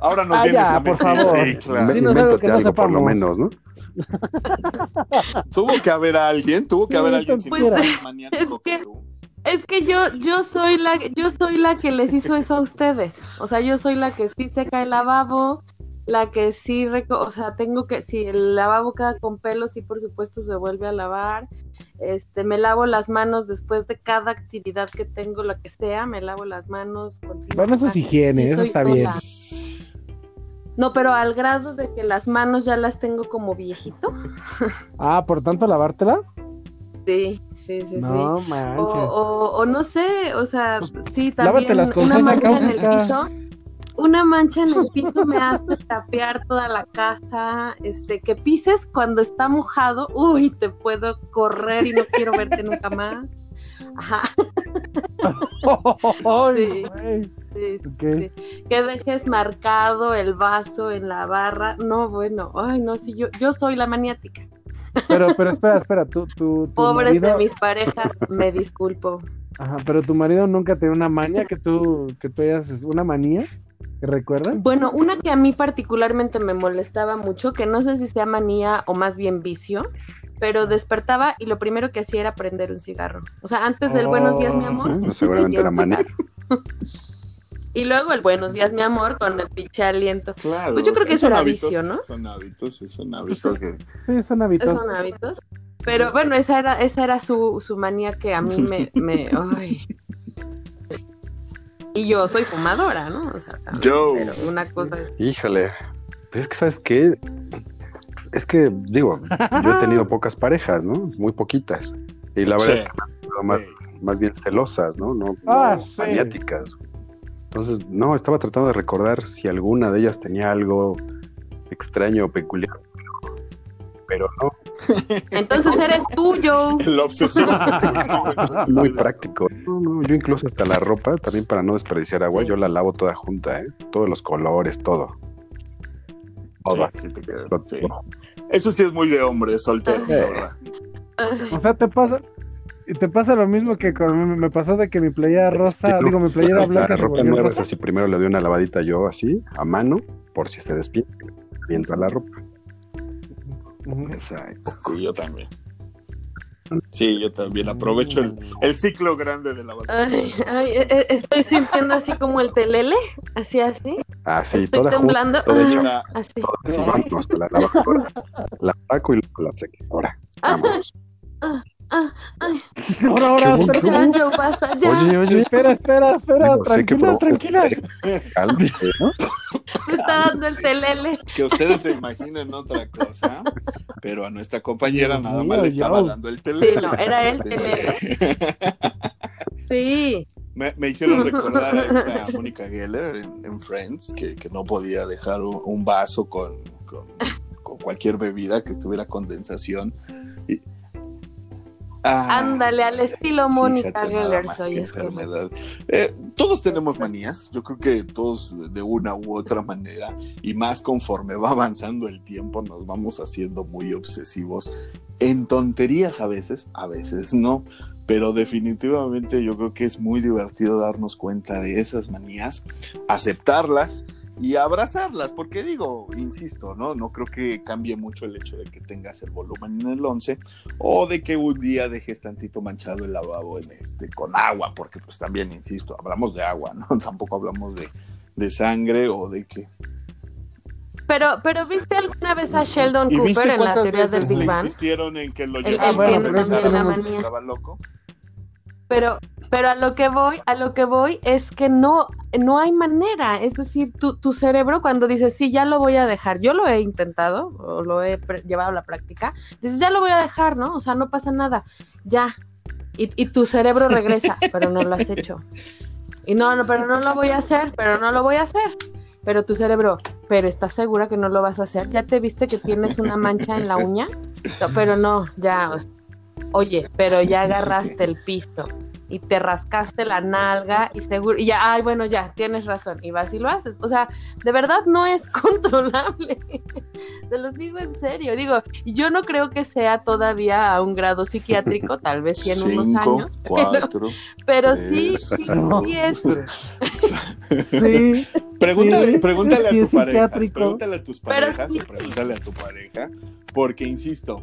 A: Ahora nos
D: Ah,
A: vienes
D: ya,
A: a
D: por
A: mentir.
D: favor.
A: Sí, claro.
D: Sí, Dinos algo que no
B: algo por lo menos, ¿no?
A: Tuvo que haber alguien, tuvo que
D: Sí,
A: haber alguien sin
D: pues,
C: es
A: más maniático que
C: que-
A: tú.
C: Es que yo, yo soy la, yo soy la que les hizo eso a ustedes. O sea, yo soy la que sí seca el lavabo, la que sí, reco- o sea, tengo que, si el lavabo con pelo, sí, por supuesto, se vuelve a lavar. Este, me lavo las manos después de cada actividad que tengo, la que sea, me lavo las manos. continuamente.
D: bueno, eso es higiene,
C: Sí,
D: eso está bien.
C: No, pero al grado de que las manos ya las tengo como viejito.
D: Ah, por tanto, lavártelas.
C: Sí, sí, sí, sí. O, o, o no sé, o sea, sí, también una mancha en el piso. Una mancha en el piso me hace tapear toda la casa. Este, que pises cuando está mojado, uy, te puedo correr y no quiero verte nunca más. Ajá, Sí. sí, sí. Que dejes marcado el vaso en la barra. No, bueno, ay, no, sí, yo, yo soy la maniática.
D: Pero, pero espera, espera, tú, tú, tu
C: Pobres
D: marido,
C: de mis parejas, me disculpo.
D: ajá, pero tu marido nunca te dio una manía que tú, que tú hayas, una manía, ¿que recuerdas?
C: Bueno, una que a mí particularmente me molestaba mucho, que no sé si sea manía o más bien vicio, pero despertaba y lo primero que hacía era prender un cigarro. O sea, antes del buenos días, mi amor.
B: Pues seguramente era manía.
C: Y luego el buenos días, mi amor, con el pinche aliento.
A: Claro.
C: Pues yo creo que
A: son
C: eso era
A: hábitos,
C: vicio, ¿no?
A: Son hábitos, es un hábito que.
D: Sí, son hábitos.
C: Son hábitos. Pero bueno, esa era, esa era su, su manía que a mí me, me ay. Y yo soy fumadora, ¿no? O sea, también,
A: Yo.
C: pero una cosa es
B: Híjole. Pero es que, ¿sabes qué? Es que, digo, yo he tenido pocas parejas, ¿no? Muy poquitas. Y la verdad
A: Sí.
B: es que me han sido más, más bien celosas, ¿no? No,
D: Ah,
B: no
D: sí.
B: maniáticas. Entonces, no, estaba tratando de recordar si alguna de ellas tenía algo extraño o peculiar. Pero no,
C: Entonces eres tú, Joe.
A: El obsesivo.
B: muy práctico. No, no, yo incluso hasta la ropa, también para no desperdiciar agua,
C: Sí.
B: yo la lavo toda junta, ¿eh? Todos los colores, todo. Todo.
A: Sí, sí. Eso sí es muy de hombre soltero, la verdad.
D: O sea, te pasa, te pasa lo mismo que con, me pasó de que mi playera rosa, digo, mi playera
B: La
D: blanca se
B: ropa nueva es
D: rosa.
B: así, primero le doy una lavadita yo así, a mano, por si se despide, viento a la ropa.
A: Exacto. Sí, yo también. Sí, yo también aprovecho el, el ciclo grande de la batalla.
C: Ay, ay, eh, eh, estoy sintiendo así como el telele, así, así.
B: Así,
C: Estoy
B: toda
C: temblando.
B: junta, toda
A: Ahora,
C: Así.
B: toda así, vámonos a la lavadora. La saco y la secadora. Vámonos.
D: Ahora, ahora,
B: Qué
D: espera,
C: Ya, yo basta, ya.
B: Oye, oye,
D: espera, espera, espera,
B: Digo,
D: tranquila,
B: provoca-
D: tranquila.
B: cálmate, ¿no?
C: Me está dando el telele.
A: que ustedes se imaginen otra cosa, pero a nuestra compañera
D: Dios
A: nada
D: mío,
A: más le estaba
D: yo.
A: dando el teléfono.
C: Sí, no, era el telele. Sí.
A: Me, me hicieron recordar a esta Mónica Geller en, en Friends, que, que no podía dejar un, un vaso con, con- con cualquier bebida que tuviera condensación. Y- Ah,
C: Ándale, al estilo Mónica Geller soy. es que-
A: enfermedad. Eh, todos tenemos manías, yo creo que todos de una u otra manera, y más conforme va avanzando el tiempo, nos vamos haciendo muy obsesivos en tonterías a veces, a veces no, pero definitivamente yo creo que es muy divertido darnos cuenta de esas manías, aceptarlas y abrazarlas, porque digo, insisto, ¿no? No creo que cambie mucho el hecho de que tengas el volumen en el 11 o de que un día dejes tantito manchado el lavabo en este, con agua, porque pues también, insisto, hablamos de agua, ¿no? Tampoco hablamos de, de sangre o de que...
C: Pero, pero ¿viste alguna vez a Sheldon
A: ¿Y viste
C: Cooper en la
A: cuántas
C: teoría del Big Bang?
A: insistieron en que lo
C: Él-
A: llevara
C: él
D: tiene
A: a
D: también
A: regresar
D: la
A: a
C: manía.
A: estaba loco?
C: Pero, pero a lo que voy, a lo que voy es que no, no hay manera. Es decir, tu, tu cerebro cuando dices, sí, ya lo voy a dejar, yo lo he intentado o lo he llevado a la práctica, dices, ya lo voy a dejar, ¿no? O sea, no pasa nada, ya. Y, y tu cerebro regresa, pero no lo has hecho. Y no, no, pero no lo voy a hacer, pero no lo voy a hacer. Pero tu cerebro, pero ¿estás segura que no lo vas a hacer? ¿Ya te viste que tienes una mancha en la uña? No, pero no, ya. Oye, pero ya agarraste el pisto y te rascaste la nalga y seguro, y ya, ay, bueno, ya, tienes razón, y vas y lo haces. O sea, de verdad no es controlable. Te los digo en serio. Digo, yo no creo que sea todavía a un grado psiquiátrico, tal vez sí en unos años, pero,
A: cuatro.
C: pero sí,
A: tres.
C: sí,
D: No.
C: sí es.
D: Sí,
A: Pregúntale,
D: Sí,
A: pregúntale
D: sí
A: a tu pareja, pregúntale a tus
C: Pero
A: parejas pregúntale a tu pareja, porque insisto,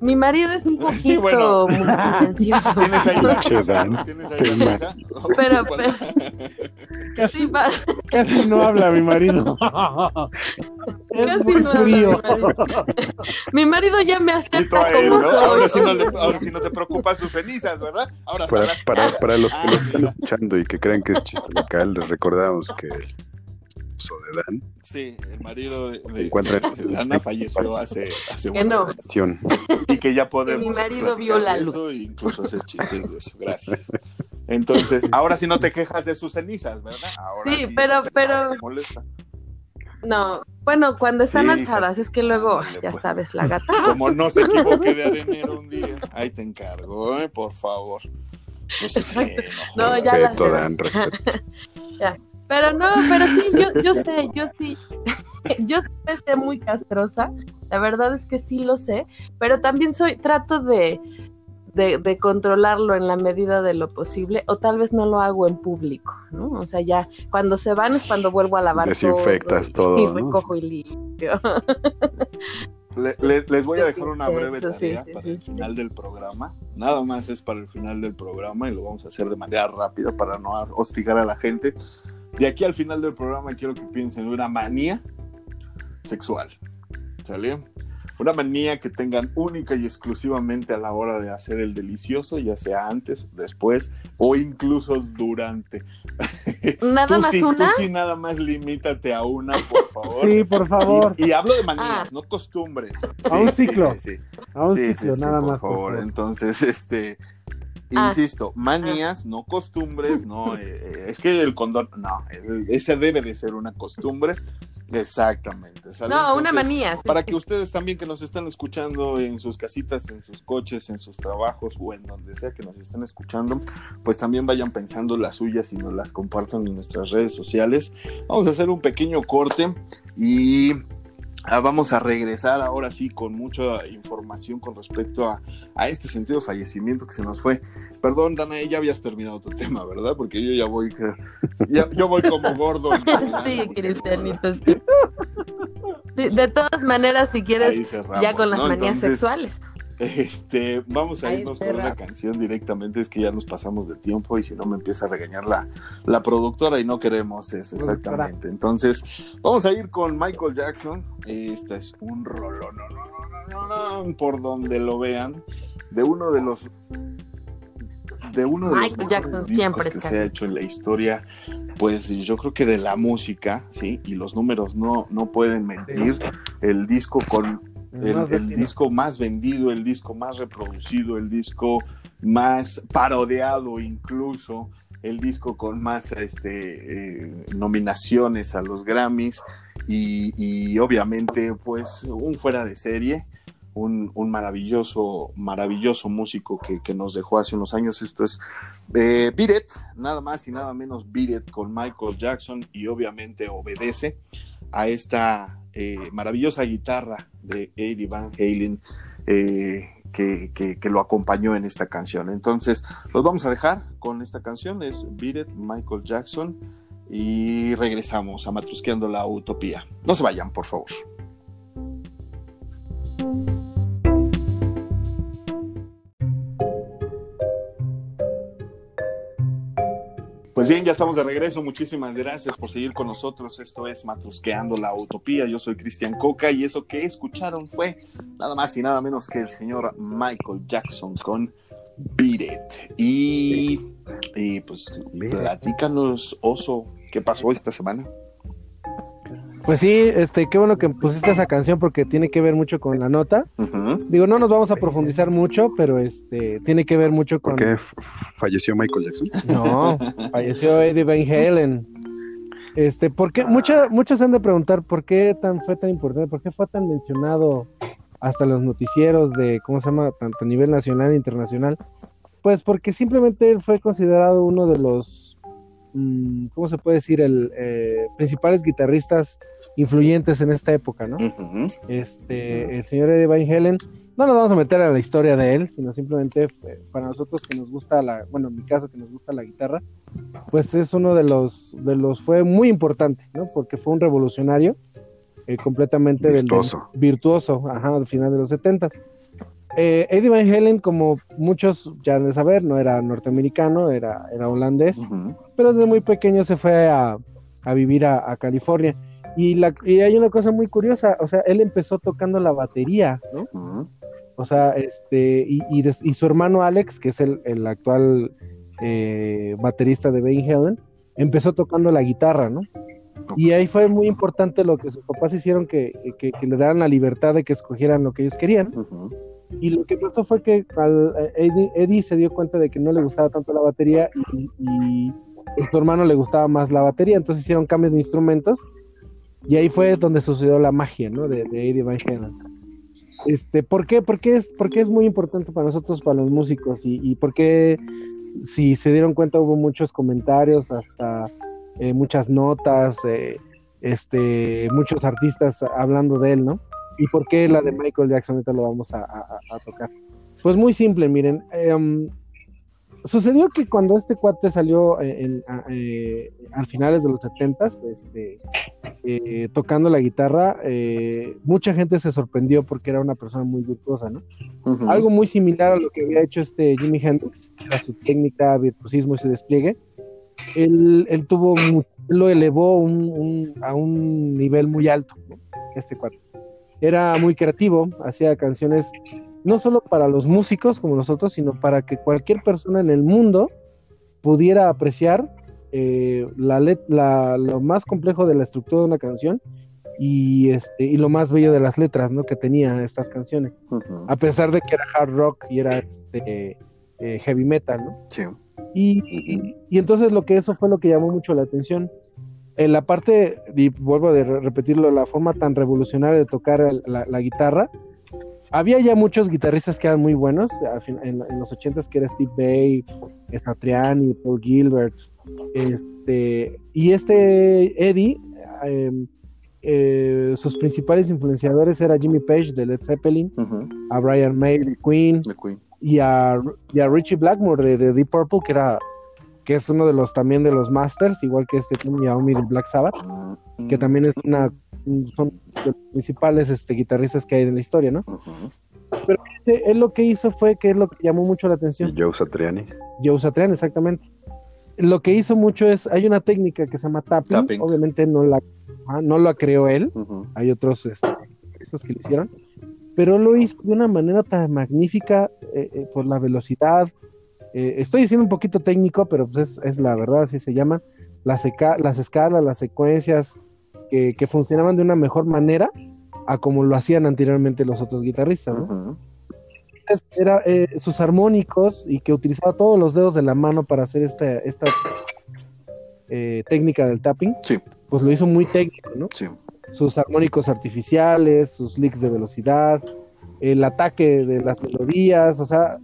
C: Mi marido es un poquito
A: Sí, bueno.
C: muy silencioso.
A: tienes ahí
B: Dan.
A: tienes ahí la.
C: Pero-
A: Pues,
C: Sí,
D: casi no habla mi marido. Es
C: Casi
D: muy
C: no habla
D: frío.
C: mi marido. Mi marido ya me acepta
A: a él,
C: como
A: ¿no?
C: soy.
A: Ahora sí no, le- ahora sí no te preocupan sus cenizas, ¿verdad? Ahora
B: Para, para, para los que
A: Ah,
B: lo están
A: mira.
B: escuchando y que crean que es chiste local, les recordamos que esposo de Dan
A: Sí, el marido de, de- de Dana falleció hace, hace
C: Que
A: unos
C: no.
A: años.
B: acción.
A: Y que ya podemos.
C: Que mi marido vio la luz.
A: eso e incluso hacer chistes de eso. Gracias. Entonces, ahora sí no te quejas de sus cenizas, ¿verdad? Ahora
C: Sí, pero-
A: no
C: pero-
A: no molesta.
C: No, bueno, cuando están
A: Sí,
C: alzadas, es que luego, ya
A: pues.
C: sabes, la gata.
A: Como no se equivoque de arenero un día. Ahí te encargo, ¿eh? Por favor. Pues sí,
C: No,
A: jodas.
C: ya la
B: Respeto. Dan, respeto.
C: Pero no, pero sí, yo, yo sé, yo sí, yo sí me sé muy castrosa, la verdad es que sí lo sé, pero también soy, trato de, de, de controlarlo en la medida de lo posible, o tal vez no lo hago en público, ¿no? O sea, ya cuando se van es cuando vuelvo a lavar
B: Desinfectas
C: todo,
B: todo,
C: y
B: ¿no?
C: recojo y limpio.
A: Le- le- les voy a dejar una breve tarea
C: sí,
A: para
C: sí,
A: el final del programa. Nada más es para el final del programa y lo vamos a hacer de manera rápida para no hostigar a la gente. De aquí al final del programa quiero que piensen en una manía sexual. ¿Sale? Una manía que tengan única y exclusivamente a la hora de hacer el delicioso, ya sea antes, después o incluso durante.
C: Nada
A: tú
C: más
A: sí, tú
C: una,
A: sí nada más limítate a una, por favor.
D: Sí, por favor.
A: Y, y hablo de manías,
C: Ah.
A: no costumbres.
D: A un ciclo.
A: Sí, sí,
D: A un
A: sí,
D: ciclo,
A: sí, sí,
D: nada
A: por
D: más. por
A: favor. Entonces, este,
C: Ah.
A: insisto, manías, no costumbres, no, eh, eh, es que el condón, no, es- esa debe de ser una costumbre. Exactamente. ¿sale?
C: no, una manía. sí,
A: Para que ustedes también que nos están escuchando en sus casitas, en sus coches, en sus trabajos o en donde sea que nos estén escuchando, pues también vayan pensando las suyas y nos las compartan en nuestras redes sociales. Vamos a hacer un pequeño corte y ah, vamos a regresar ahora sí con mucha información con respecto a, a este sentido de fallecimiento que se nos fue. Perdón, Dana, ya habías terminado tu tema, ¿verdad? Porque yo ya voy, ya- yo voy como gordo.
C: Sí, Cristianito, sí. De todas maneras, si quieres, ya con las
A: ¿no?
C: manías
A: Entonces,
C: sexuales.
A: Este, vamos a irnos con una canción directamente, es que ya nos pasamos de tiempo y si no me empieza a regañar la, la productora y no queremos eso, exactamente. Entonces, vamos a ir con Michael Jackson. Esta es un rolón, no, no, no, no, no, por donde lo vean, de uno de los de uno de los
C: Michael
A: mejores
C: Jackson
A: discos
C: siempre es
A: que se ha hecho en la historia, pues yo creo que de la música, sí, y los números no, no pueden mentir. El disco con el, disco más vendido, el disco más reproducido, el disco más parodiado incluso, el disco con más este, eh, nominaciones a los Grammys y, y obviamente pues un fuera de serie, un, un maravilloso, maravilloso músico que, que nos dejó hace unos años. Esto es eh, Beat It, nada más y nada menos Beat It con Michael Jackson y obviamente obedece a esta eh, maravillosa guitarra de Eddie Van Halen eh, que, que- lo acompañó en esta canción. Entonces, los vamos a dejar con esta canción, es Beat It, Michael Jackson, y regresamos a Matrusqueando la Utopía. No se vayan, por favor. Pues bien, ya estamos de regreso. Muchísimas gracias por seguir con nosotros. Esto es Matrusqueando la Utopía. Yo soy Cristian Coca y eso que escucharon fue nada más y nada menos que el señor Michael Jackson con Beat It. Y, y pues platícanos, Oso, ¿qué pasó esta semana?
D: Pues sí, este, qué bueno que pusiste esa canción porque tiene que ver mucho con la nota. Digo, no nos vamos a profundizar mucho, pero este, tiene que ver mucho con.
B: ¿Por qué falleció Michael Jackson?
D: No, falleció Eddie Van Halen. Este, ¿por qué? Mucha- muchos se han de preguntar por qué tan fue tan importante, por qué fue tan mencionado hasta los noticieros de, ¿cómo se llama? Tanto a nivel nacional e internacional. Pues porque simplemente él fue considerado uno de los, ¿cómo se puede decir? El eh, principales guitarristas influyentes en esta época, ¿no?
A: Ujú.
D: este, el señor Eddie Van Halen, no nos vamos a meter a la historia de él, sino simplemente eh, para nosotros que nos gusta la, bueno, en mi caso que nos gusta la guitarra, pues es uno de los, de los, fue muy importante, ¿no? Porque fue un revolucionario eh, completamente del-
B: Virtuoso.
D: virtuoso, ajá, al final de los setentas. Eh, Eddie Van Halen, como muchos ya han de saber, no era norteamericano, era, era holandés
A: Ujú.
D: Pero desde muy pequeño se fue a, a vivir a, a California. Y, la, y hay una cosa muy curiosa, o sea, él empezó tocando la batería, ¿no?
A: Ujú.
D: O sea, este, y, y, y su hermano Alex, que es el, el actual eh, baterista de Van Halen, empezó tocando la guitarra, ¿no? Y ahí fue muy importante lo que sus papás hicieron, que, que, que le daran la libertad de que escogieran lo que ellos querían.
A: Ujú.
D: Y lo que pasó fue que al, eh, Eddie, Eddie se dio cuenta de que no le gustaba tanto la batería y, y a su hermano le gustaba más la batería, entonces hicieron cambios de instrumentos y ahí fue donde sucedió la magia, ¿no? De, de Eddie Van Halen. Este, ¿por qué? Porque es, porque es muy importante para nosotros, para los músicos y, y por qué, si se dieron cuenta, hubo muchos comentarios, hasta eh, muchas notas, eh, este, muchos artistas hablando de él, ¿no? ¿Y por qué la de Michael Jackson? Ahorita lo vamos a, a- a tocar. Pues muy simple, miren. em, sucedió que cuando este cuate salió eh, en- a, eh, al finales de los 70 este, eh, tocando la guitarra, eh, mucha gente se sorprendió porque era una persona muy virtuosa, ¿no? Algo muy similar a lo que había hecho este Jimi Hendrix, a su técnica, virtuosismo y su despliegue. Él, él tuvo, lo elevó un- un- a un nivel muy alto, ¿no? este cuate. Era muy creativo, hacía canciones no solo para los músicos como nosotros, sino para que cualquier persona en el mundo pudiera apreciar eh, la let- la- lo más complejo de la estructura de una canción y, este, y lo más bello de las letras ¿no? que tenía estas canciones a pesar de que era hard rock y era este, eh, heavy metal, ¿no?
A: Sí.
D: Y, y- y entonces lo que eso fue lo que llamó mucho la atención. En la parte, y vuelvo a repetirlo, la forma tan revolucionaria de tocar la guitarra, había ya muchos guitarristas que eran muy buenos, en, en los ochentas que era Steve Bay, Satriani, Paul Gilbert, este, y este Eddie, em, eh, sus principales influenciadores era Jimmy Page de Led Zeppelin, a Brian May de Queen. y a, y a Richie Blackmore de, de Deep Purple, que era que es uno de los también de los masters, igual que este Tom Iommi de Black Sabbath, que también es una son de los principales este, guitarristas que hay en la historia, ¿no?
A: Ujú.
D: él lo que hizo fue que es lo que llamó mucho la atención.
B: Y Joe Satriani.
D: Joe Satriani, exactamente. Lo que hizo mucho es, hay una técnica que se llama tapping,
A: Tapping.
D: obviamente no la, no la creó él,
A: Ujú.
D: hay otros este, artistas que lo hicieron, pero lo hizo de una manera tan magnífica eh, eh, por la velocidad. Eh, estoy diciendo un poquito técnico, pero pues es, es la verdad, así se llama. Las, escalas, las secuencias que, que funcionaban de una mejor manera a como lo hacían anteriormente los otros guitarristas. ¿no? Era eh, sus armónicos y que utilizaba todos los dedos de la mano para hacer esta, esta eh, técnica del tapping,
A: Sí.
D: pues lo hizo muy técnico, ¿no?
A: Sí.
D: Sus armónicos artificiales, sus licks de velocidad, el ataque de las melodías, o sea,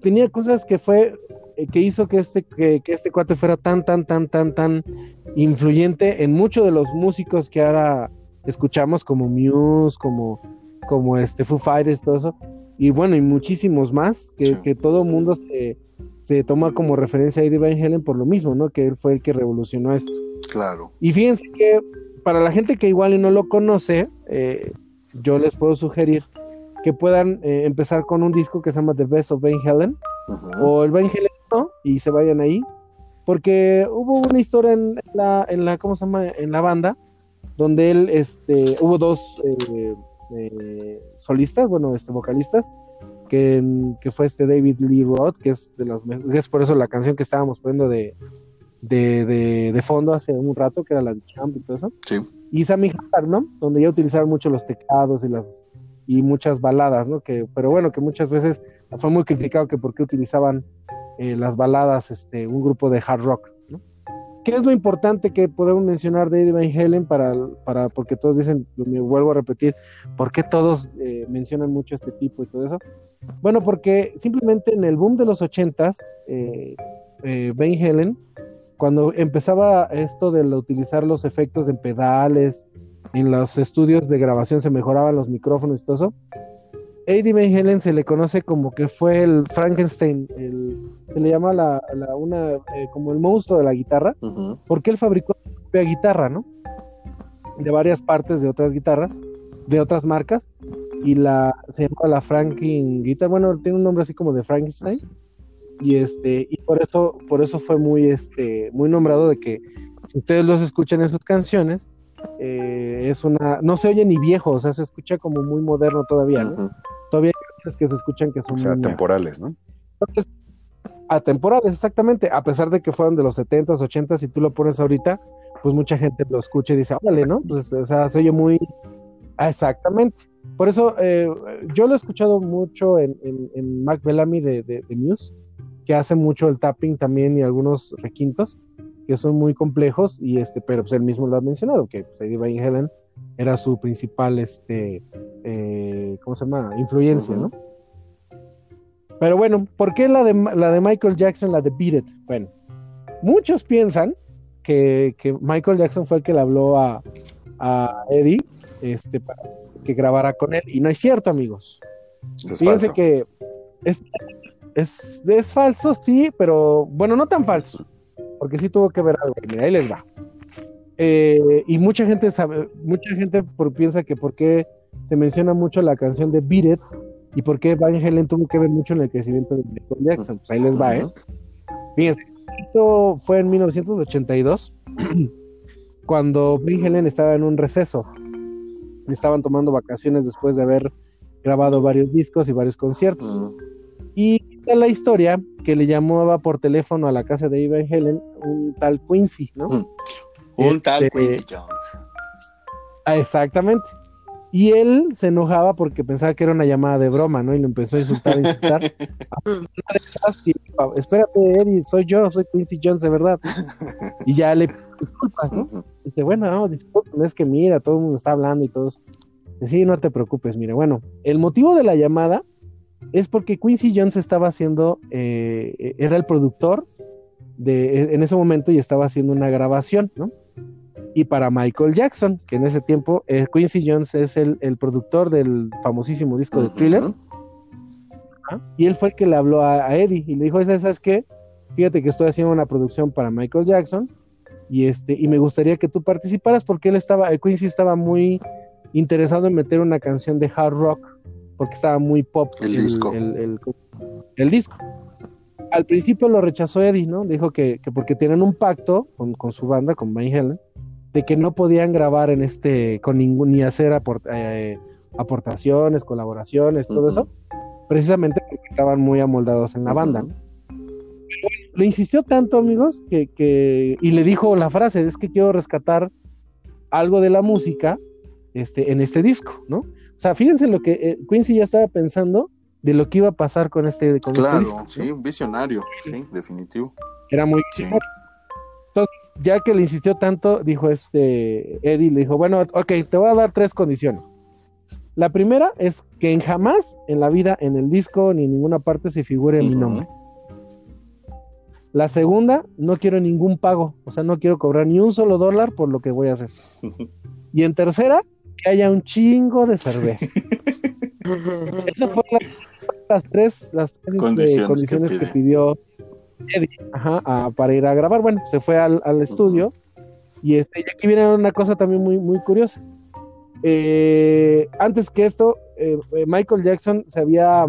D: tenía cosas que fue eh, que hizo que este que, que este cuate fuera tan tan tan tan tan influyente en muchos de los músicos que ahora escuchamos como Muse, como como este Foo Fighters, todo eso y bueno, y muchísimos más que,
A: Sí.
D: que todo mundo se, se toma como referencia a Eddie Van Halen por lo mismo, ¿no? Que él fue el que revolucionó esto.
A: Claro.
D: Y fíjense que para la gente que igual y no lo conoce, eh, yo les puedo sugerir que puedan eh, empezar con un disco que se llama The Best of Van Halen
A: Ujú.
D: o el Van Halen ¿no? y se vayan ahí, porque hubo una historia en la, en la ¿cómo se llama? En la banda, donde él, este, hubo dos eh, eh, solistas, bueno, este, vocalistas, que, que fue este David Lee Roth, que es de los, es por eso la canción que estábamos poniendo de, de, de, de fondo hace un rato, que era la de Champ y todo eso,
A: Sí.
D: y Sammy Hagar, ¿no? Donde ya utilizaron mucho los teclados y las y muchas baladas, ¿no? Que, pero bueno, que muchas veces fue muy criticado que por qué utilizaban eh, las baladas, este, un grupo de hard rock, ¿no? ¿Qué es lo importante que podemos mencionar de Eddie Van Halen para, para porque todos dicen, me vuelvo a repetir, ¿por qué todos eh, mencionan mucho este tipo y todo eso? Bueno, porque simplemente en el boom de los ochentas, eh, eh, Van Halen, cuando empezaba esto de utilizar los efectos en pedales, en los estudios de grabación se mejoraban los micrófonos y todo eso, Eddie Van Halen se le conoce como que fue el Frankenstein, el- se le llama la, la- una, eh, como el monstruo de la guitarra, porque él fabricó su propia guitarra, ¿no? De varias partes de otras guitarras, de otras marcas, y la se llama la Franklin Guitar, bueno, tiene un nombre así como de Frankenstein, y este, y por eso, por eso fue muy, este, muy nombrado de que si ustedes los escuchan en sus canciones, eh, es una, no se oye ni viejo, o sea, se escucha como muy moderno todavía, ¿no? Todavía hay canciones que se escuchan que son
B: O sea,
D: muy nuevas.
B: temporales, ¿no?
D: Entonces, atemporales, exactamente, a pesar de que fueron de los 70s, 80s, si tú lo pones ahorita, pues mucha gente lo escucha y dice, órale, ¿no? Pues, o sea, se oye muy... Ah, exactamente. Por eso, eh, yo lo he escuchado mucho en, en, en Mac Bellamy de, de, de Muse, que hace mucho el tapping también y algunos requintos, que son muy complejos, y este, pero pues él mismo lo ha mencionado, que pues, Eddie Van Halen era su principal, este, eh, ¿cómo se llama? Influencia. ¿no? Pero bueno, ¿por qué la de, la de Michael Jackson, la de Beat It? Bueno, muchos piensan que, que Michael Jackson fue el que le habló a, a Eddie este, para que grabara con él. Y no es cierto, amigos.
B: Es
D: Fíjense
B: falso.
D: que es, es, es falso, sí, pero bueno, no tan falso, porque sí tuvo que ver algo. Mira, ahí les va. Eh, y mucha gente sabe, mucha gente por- piensa que por qué se menciona mucho la canción de Beat It y por qué Van Halen tuvo que ver mucho en el crecimiento de Michael Jackson. Pues ahí les va, ¿eh? Fíjense, esto fue en 1982, cuando Van Halen estaba en un receso. Estaban tomando vacaciones después de haber grabado varios discos y varios conciertos. Y está la historia que le llamaba por teléfono a la casa de Van Halen un tal Quincy, ¿no?
A: Mm. Un tal
D: Este,
A: Quincy Jones.
D: Ah, exactamente. Y él se enojaba porque pensaba que era una llamada de broma, ¿no? Y lo empezó a insultar, a insultar. Y, Espérate, Eddie, soy yo, soy Quincy Jones, de verdad. Y ya le disculpas, ¿no?
A: Ujú.
D: Dice, bueno, no, disculpen, es que mira, todo el mundo está hablando y todos. Dice, Sí, no te preocupes, mira, bueno, el motivo de la llamada es porque Quincy Jones estaba haciendo, eh, era el productor de, en ese momento y estaba haciendo una grabación, ¿no? Y para Michael Jackson, que en ese tiempo eh, Quincy Jones es el, el productor del famosísimo disco de Thriller. Y él fue el que le habló a, a Eddie y le dijo, ¿sabes qué? Fíjate que estoy haciendo una producción para Michael Jackson y este y me gustaría que tú participaras porque él estaba, eh, Quincy estaba muy interesado en meter una canción de hard rock porque estaba muy pop
A: El disco.
D: el- el- el disco. Al principio lo rechazó Eddie, ¿no? Dijo que, que porque tienen un pacto con, con su banda, con Van Halen, de que no podían grabar en este, con ningún, ni hacer aport- eh, aportaciones, colaboraciones, todo eso, precisamente porque estaban muy amoldados en la banda, ¿no? Le insistió tanto, amigos, que, que, y le dijo la frase, es que quiero rescatar algo de la música este, en este disco, ¿no? O sea, fíjense lo que eh, Quincy ya estaba pensando de lo que iba a pasar con este, con este
A: Claro,
D: disco. ¿no?
A: sí, un visionario, sí, definitivo.
D: Era muy
A: Sí.
D: Entonces, ya que le insistió tanto, dijo este Eddie, le dijo, bueno, ok, te voy a dar tres condiciones. La primera es que en jamás en la vida, en el disco, ni en ninguna parte se figure mi nombre. La segunda, no quiero ningún pago, o sea, no quiero cobrar ni un solo dólar por lo que voy a hacer. Y en tercera, que haya un chingo de cerveza. Esas fueron las, las tres, las tres, este,
A: Condiciones
D: condiciones,
A: que
D: que, pidió Eddie ajá, a- para ir a grabar. Bueno, se fue al, al estudio y, este, y aquí viene una cosa también muy, muy curiosa. Eh, antes que esto, eh, eh, Michael Jackson se había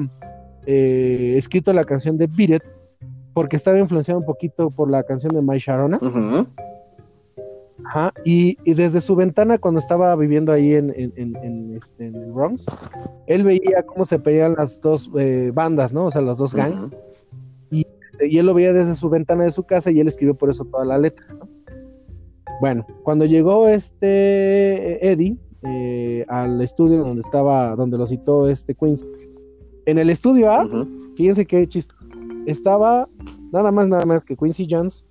D: eh, escrito la canción de Beat It porque estaba influenciado un poquito por la canción de My Sharona.
A: Ujú.
D: Ajá, y, y desde su ventana, cuando estaba viviendo ahí en, en, en- en, este, el Bronx, él veía cómo se peleaban las dos eh, bandas, ¿no? O sea, los dos gangs.
A: Ujú.
D: Y él lo veía desde su ventana de su casa y él escribió por eso toda la letra, ¿no? Bueno, cuando llegó este Eddie eh, al estudio donde estaba, donde lo citó este Queens, en el estudio A,
A: Ujú.
D: fíjense qué chiste, estaba nada más, nada más que Quincy Jones,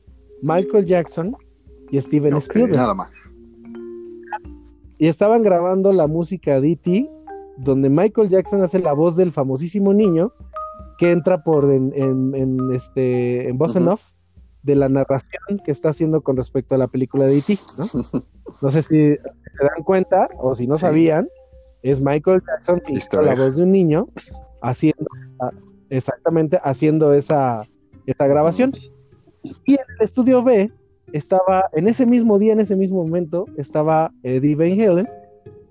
D: Michael Jackson y Steven Spielberg.
A: Nada más.
D: y estaban grabando la música de E.T., donde Michael Jackson hace la voz del famosísimo niño que entra por en, en- en, este en voz en
A: Ujú.
D: off de la narración que está haciendo con respecto a la película de E.T., ¿no? No sé si se dan cuenta o si no
A: Sí.
D: sabían, es Michael Jackson fingiendo la voz de un niño haciendo exactamente haciendo esa, esa grabación. Y en el estudio B estaba, en ese mismo día, en ese mismo momento, estaba Eddie Van Halen,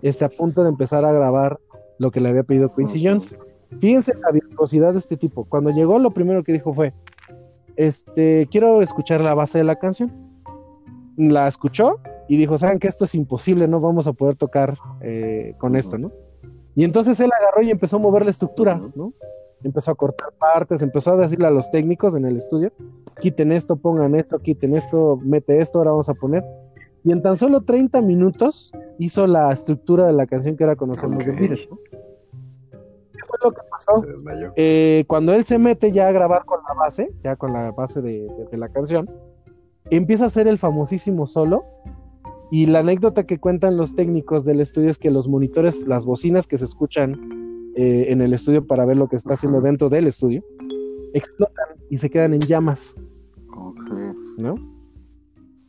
D: este, a punto de empezar a grabar lo que le había pedido Quincy Jones. Fíjense la virtuosidad de este tipo. Cuando llegó, lo primero que dijo fue, este, quiero escuchar la base de la canción. La escuchó y dijo, saben que esto es imposible, no vamos a poder tocar eh, con esto, ¿no? Y entonces él agarró y empezó a mover la estructura. ¿no? Empezó a cortar partes, empezó a decirle a los técnicos en el estudio, quiten esto, pongan esto, quiten esto, mete esto, ahora vamos a poner. Y en tan solo 30 minutos hizo la estructura de la canción que ahora conocemos de. Beatles, ¿no? ¿Qué fue lo que pasó? Eh, cuando él se mete ya a grabar con la base, ya con la base de, de- de la canción, empieza a hacer el famosísimo solo. Y la anécdota que cuentan los técnicos del estudio es que los monitores, las bocinas que se escuchan eh, en el estudio para ver lo que está haciendo dentro del estudio, explotan y se quedan en llamas,
A: Ok.
D: ¿no?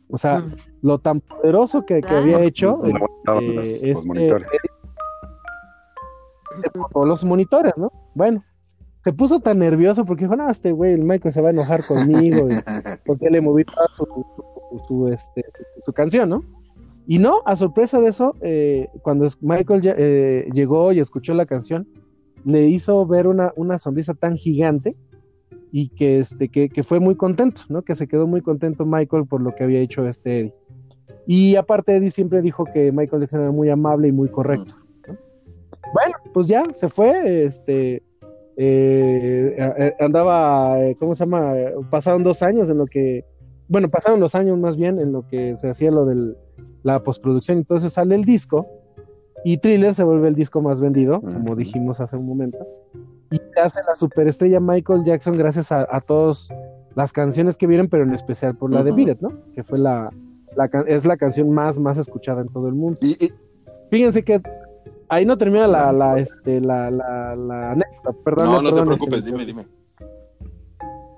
D: O sea,
C: Mm.
D: lo tan poderoso que, que había hecho eh,
B: los, los
D: este-
B: monitores.
D: o los monitores, ¿no? Bueno, se puso tan nervioso porque dijo, no, este güey, el Michael se va a enojar conmigo, y- porque le moví toda su, su, su, este, su canción, ¿no? Y no, a sorpresa de eso, eh, cuando Michael ya- eh, llegó y escuchó la canción, le hizo ver una, una sonrisa tan gigante y que, este, que, que fue muy contento, ¿no? Que se quedó muy contento Michael por lo que había hecho este Eddie. Y aparte Eddie siempre dijo que Michael Jackson era muy amable y muy correcto. ¿no? Bueno, pues ya se fue, este, eh, andaba, eh, ¿cómo se llama? Pasaron dos años en lo que, bueno, pasaron los años más bien en lo que se hacía lo de la postproducción, entonces sale el disco y Thriller se vuelve el disco más vendido, como dijimos hace un momento, y hace la superestrella Michael Jackson gracias a, a todas las canciones que vieron, pero en especial por la de. Beat It, ¿no? Que fue la, es la canción más, más escuchada en todo el mundo.
A: Y, y-
D: Fíjense que ahí no termina la, la, este, la, la, la anécdota, perdón.
A: no, no te
D: perdón,
A: preocupes,
D: este,
A: dime, dime.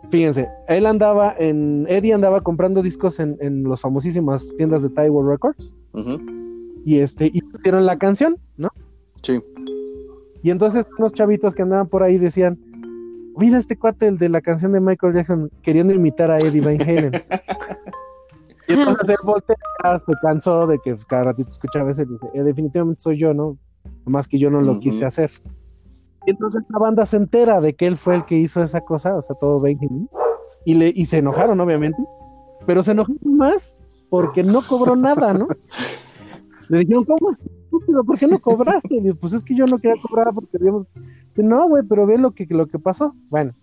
D: Fíjense, él andaba en, Eddie andaba comprando discos en, en las famosísimas tiendas de Tidal Records
A: Ujú.
D: Y este, y pusieron la canción, ¿no?
A: Sí.
D: Y entonces unos chavitos que andaban por ahí decían, mira este cuate, el de la canción de Michael Jackson, queriendo imitar a Eddie Van Halen. y entonces él voltea, se cansó de que cada ratito escuchaba y dice, "Eh, definitivamente soy yo, ¿no? Más que yo no lo quise hacer. Entonces la banda se entera de que él fue el que hizo esa cosa, o sea, todo Benjamin, y, le, y se enojaron, obviamente, pero se enojaron más porque no cobró nada, ¿no? Le dijeron, ¿cómo? estúpido, ¿Por qué no cobraste? Y digo, pues es que yo no quería cobrar porque digamos, no, güey, pero ve lo que, lo que pasó. Bueno,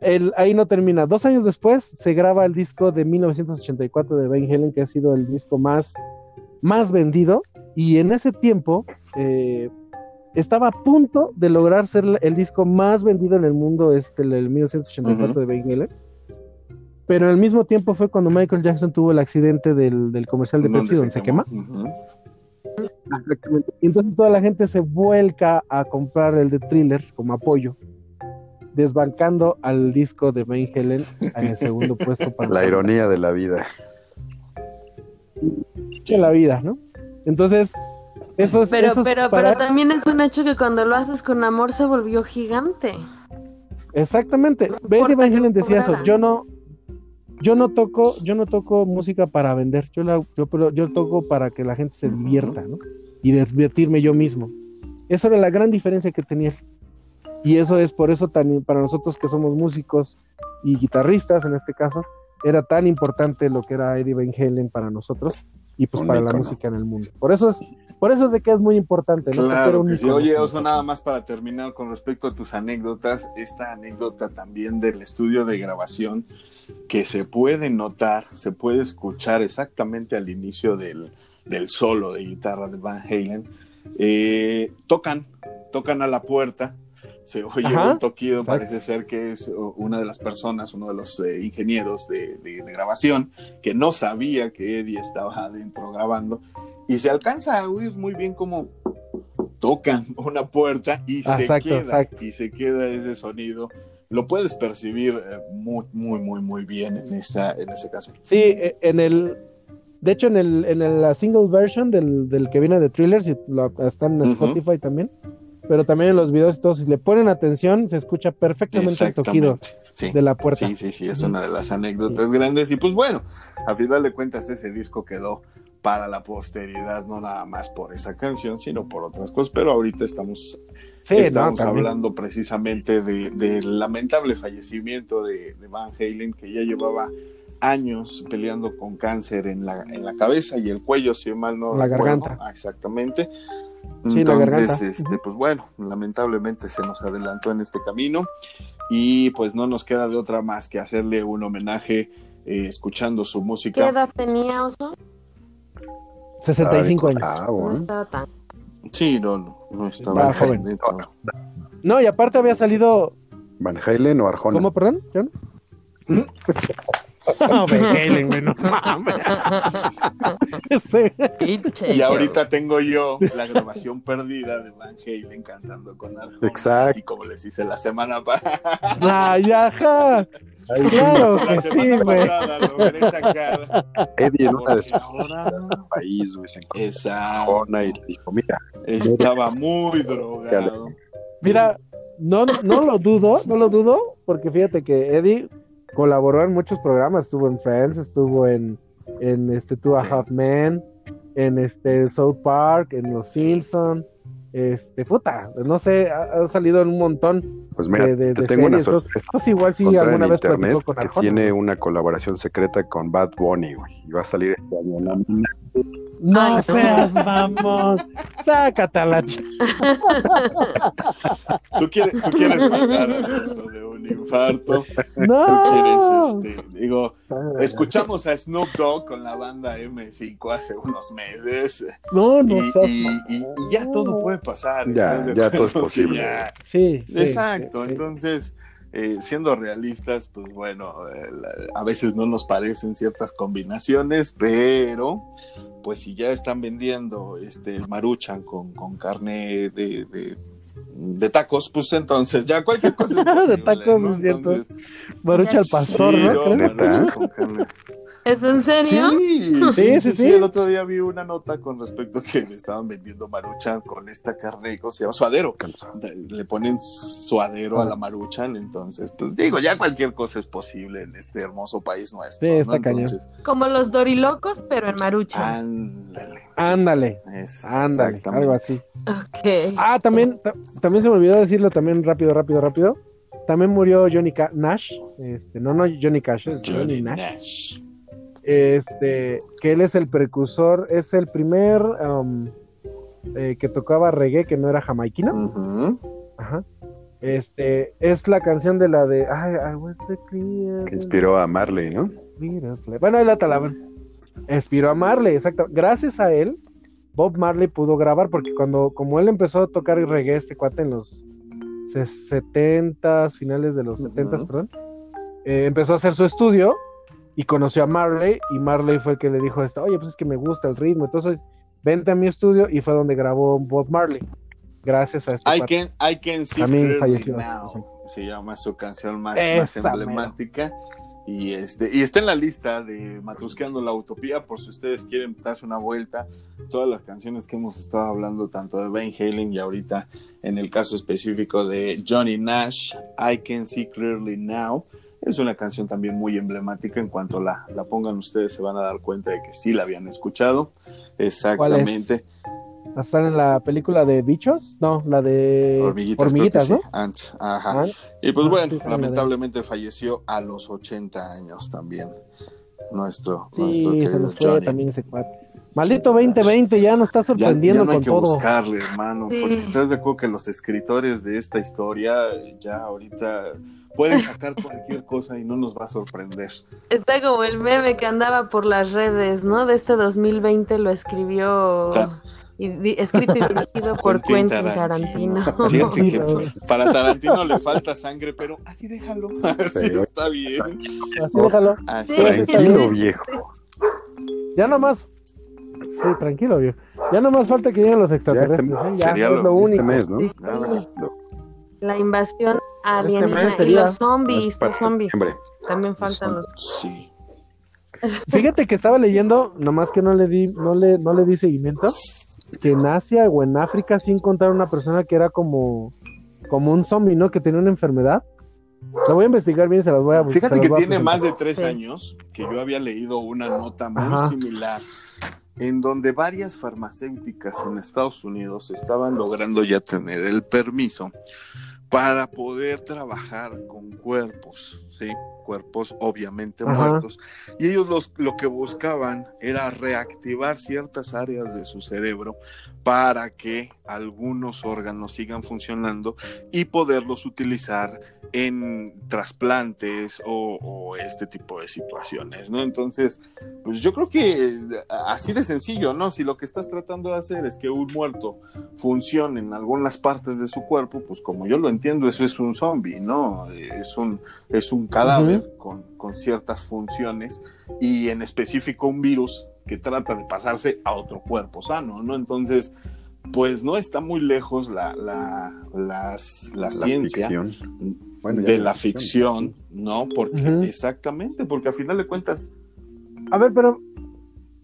D: el, ahí no termina. Dos años después se graba el disco de 1984 de Van Halen, que ha sido el disco más, más vendido, y en ese tiempo eh, estaba a punto de lograr ser el disco más vendido en el mundo, este, el, el 1984 de Van Halen. Pero al mismo tiempo fue cuando Michael Jackson tuvo el accidente del, del comercial de
A: ¿Dónde
D: Pepsi, donde se quema. Exactamente. Y entonces toda la gente se vuelca a comprar el de Thriller como apoyo, desbancando al disco de Van Halen en el segundo puesto para
B: La ironía de la vida.
D: de la vida, ¿no? Entonces, eso es,
C: Pero,
D: eso es
C: pero,
D: para-
C: pero también es un hecho que cuando lo haces con amor se volvió gigante.
D: Exactamente.
C: Importa
D: Van
C: que
D: Halen decía eso. Yo no, yo no toco, yo no toco música para vender. Yo la, yo, yo toco para que la gente se divierta, ¿no? Y divertirme yo mismo. Esa era la gran diferencia que tenía. Y eso es por eso tan para nosotros que somos músicos y guitarristas en este caso, era tan importante lo que era Eddie Van Halen para nosotros y pues
B: Un
D: para la música en el mundo. Por eso es, por eso es de que es muy importante, ¿no?
A: Claro
D: un
A: que sí. Oye, Oso, nada más para terminar con respecto a tus anécdotas, esta anécdota también del estudio de grabación que se puede notar, se puede escuchar exactamente al inicio del, del solo de guitarra de Van Halen. Eh, tocan, tocan a la puerta, se oye
D: Ajá,
A: un toquido,
D: exacto.
A: parece ser que es una de las personas, uno de los eh, ingenieros de, de- de grabación, que no sabía que Eddie estaba adentro grabando, y se alcanza a oír muy bien cómo tocan una puerta y se queda,
D: exacto.
A: y se queda ese sonido. Lo puedes percibir eh, muy, muy, muy, muy bien en esta, en ese caso.
D: Sí, e- en el. De hecho, en, el, en la single version del, del que viene de Thriller, si lo, está en. Spotify también. Pero también en los videos, todos, si le ponen atención, se escucha perfectamente el toquido.
A: Sí.
D: de la puerta.
A: Sí, sí, sí, es una de las anécdotas grandes. Y pues bueno, a final de cuentas ese disco quedó para la posteridad, no nada más por esa canción, sino por otras cosas. Pero ahorita estamos,
D: Sí, no,
A: estamos hablando precisamente de- del lamentable fallecimiento de, de Van Halen, que ya llevaba años peleando con cáncer en la, en la cabeza y el cuello, si mal no
D: La
A: recuerdo.
D: garganta.
A: Ah, exactamente.
D: Sí, la
A: Entonces,
D: garganta.
A: este, pues bueno, lamentablemente se nos adelantó en este camino y pues no nos queda de otra más que hacerle un homenaje eh, escuchando su
C: ¿Qué
A: música.
C: edad tenía Oso?
D: 65 años.
B: Ah,
C: No
B: bueno.
C: estaba tan.
A: Sí, no, no, no estaba
D: joven.
A: dentro.
D: No, y aparte había salido.
B: Van Halen o Arjona.
D: ¿Cómo, perdón? ¿John?
A: Y ahorita tengo yo la grabación perdida de Van Halen cantando con Arjona,
B: Exacto.
A: así como les hice la semana pasada.
D: Ay, ajá. Claro
A: la
D: que sí,
A: semana
D: güey.
A: pasada logré sacar.
B: Eddie en una de sus país, güey, se encontró. Arjona y dijo, mira,
A: Estaba muy drogado.
D: Mira, no, no lo dudo, no lo dudo, porque fíjate que Eddie colaboró en muchos programas, estuvo en Friends, estuvo en, en este Two a
A: Sí.
D: Half Men, en este South Park, en Los Simpson, este, puta, no sé, ha, ha salido en un montón
B: pues mira,
D: de, de-
B: te
D: de
B: tengo una
D: series, ¿no?
B: sorpresa.
D: Pues igual sí
B: encontrar
D: alguna
B: en
D: vez
B: internet
D: con
B: que tiene una colaboración secreta con Bad Bunny, güey. Y va a salir este año. ¿no?
D: No
C: Ay, no.
D: seas vamos, sácate a la ch...
A: ¿Tú quieres, tú quieres matar a de un infarto. Tú
D: No.
A: quieres, este, digo, escuchamos a Snoop Dogg con la banda M5 hace unos meses.
D: No,
A: Y,
D: no
A: y- y- y ya todo puede pasar.
B: Ya,
A: ¿estás de
B: ya todo es posible.
A: Ya-
D: Sí, sí,
A: Exacto,
D: sí,
A: entonces, eh, siendo realistas, pues bueno, eh, a veces no nos parecen ciertas combinaciones, pero pues si ya están vendiendo este maruchan con, con carne de, de, de tacos, pues entonces ya cualquier cosa es
D: De
A: posible,
D: tacos,
A: ¿no?
D: es cierto.
A: Entonces,
D: Marucha al pastor,
A: sí,
D: ¿no?
A: no,
D: Creo.
A: Maruchan.
C: ¿Es en serio?
A: Sí, sí,
D: Sí,
A: sí,
D: sí,
A: sí,
D: sí.
A: El otro día vi una nota con respecto a que le estaban vendiendo maruchan con esta carne, ¿cómo se llama? Suadero. Le ponen suadero a la maruchan, entonces, pues digo, ya cualquier cosa es posible en este hermoso país nuestro.
D: Sí,
A: ¿no?
D: está cañón.
A: Entonces,
C: Como los dorilocos, pero en
A: Ah,
C: marucha.
A: ándale.
D: Ándale,
A: Es
D: ándale,
A: exactamente.
D: algo así.
C: Ok.
D: Ah, también, ta- también se me olvidó decirlo también rápido, rápido, rápido. También murió Johnny Ca- Nash. Este, no, no Johnny Cash, Johnny Nash. Este, que él es el precursor, es el primer um, eh, que tocaba reggae que no era jamaiquino. Ajá. Este, es la canción de la de Ay, I was a clear-
B: Que inspiró a Marley, ¿no?
D: Bueno, ahí la talaban. Inspiró a Marley, exacto. Gracias a él, Bob Marley pudo grabar, porque cuando, como él empezó a tocar reggae, este cuate en los 70 finales de los
A: Ujú.
D: 70 perdón, eh, empezó a hacer su estudio y conoció a Marley, y Marley fue el que le dijo esto, oye, pues es que me gusta el ritmo, entonces vente a mi estudio, y fue donde grabó Bob Marley. Gracias a este
A: I
D: cuate.
A: can, I can see
D: También falleció.
A: now. Se llama su canción más, más emblemática. Y este, y está en la lista de Matusqueando la Utopía, por si ustedes quieren darse una vuelta. Todas las canciones que hemos estado hablando, tanto de Van Halen y ahorita en el caso específico de Johnny Nash, I Can See Clearly Now. Es una canción también muy emblemática. En cuanto la, la pongan ustedes, se van a dar cuenta de que sí la habían escuchado. Exactamente.
D: ¿Están en la película de Bichos? No, la de
A: Hormiguitas,
D: Hormiguitas,
A: creo
D: ¿no?
A: Ants, ajá.
D: Ah,
A: Y pues
D: Ah,
A: bueno,
D: sí, la de-
A: lamentablemente falleció a los 80 años también. Nuestro,
D: Sí,
A: nuestro
D: se
A: querido
D: nos fue
A: Johnny.
D: también ese cuate. Maldito 2020, ya nos está
A: Ya, ya
D: sorprendiendo
A: no hay
D: con
A: que
D: todo.
A: buscarle, hermano,
C: Sí.
A: porque estás de acuerdo que los escritores de esta historia ya ahorita pueden sacar cualquier cosa y no nos va a sorprender.
C: Está como el meme que andaba por las redes, ¿no? De este 2020 lo escribió
A: Ta-
C: y di- escrito y dirigido por
A: Quentin
C: Quentin Tarantino.
A: Fíjate que pues, para Tarantino le falta sangre, pero así déjalo, así
B: Sí.
A: está bien.
D: Así déjalo.
A: Así
C: Sí.
B: Tranquilo, viejo.
D: Ya nomás. Sí, tranquilo, viejo. Ya nomás falta que lleguen los extraterrestres.
B: Ya
D: ¿eh? Ya,
A: sería
D: es
A: lo-
D: lo
B: Este
D: único.
B: mes, ¿no?
C: Sí.
A: Nada.
C: La invasión alienígena
D: mes
C: y los zombies, los zombies. También faltan los
A: Sí.
D: Fíjate que estaba leyendo, nomás que no le di, no le, no le di seguimiento, que en Asia o en África sí encontraron una persona que era como, como un zombie, ¿no? Que tenía una enfermedad. La voy a investigar bien, se las voy a buscar.
A: Fíjate que tiene más de tres
C: Sí.
A: años que yo había leído una nota muy
D: Ajá.
A: similar en donde varias farmacéuticas en Estados Unidos estaban logrando ya tener el permiso para poder trabajar con cuerpos, ¿sí? Cuerpos obviamente
D: Ajá.
A: muertos. Y ellos los, lo que buscaban era reactivar ciertas áreas de su cerebro para que algunos órganos sigan funcionando y poderlos utilizar en trasplantes o, o este tipo de situaciones, ¿no? Entonces, pues yo creo que así de sencillo, ¿no? Si lo que estás tratando de hacer es que un muerto funcione en algunas partes de su cuerpo, pues como yo lo entiendo, eso es un zombie, ¿no? Es un, es un cadáver con, con ciertas funciones y en específico un virus que trata de pasarse a otro cuerpo sano, ¿no? Entonces, pues no está muy lejos la, la, la
B: La
A: ciencia
B: ficción. Bueno,
A: de
B: no
A: la ficción,
B: sí.
A: ¿no? Porque
D: Ujú.
A: exactamente, porque a final de cuentas,
D: A ver, pero,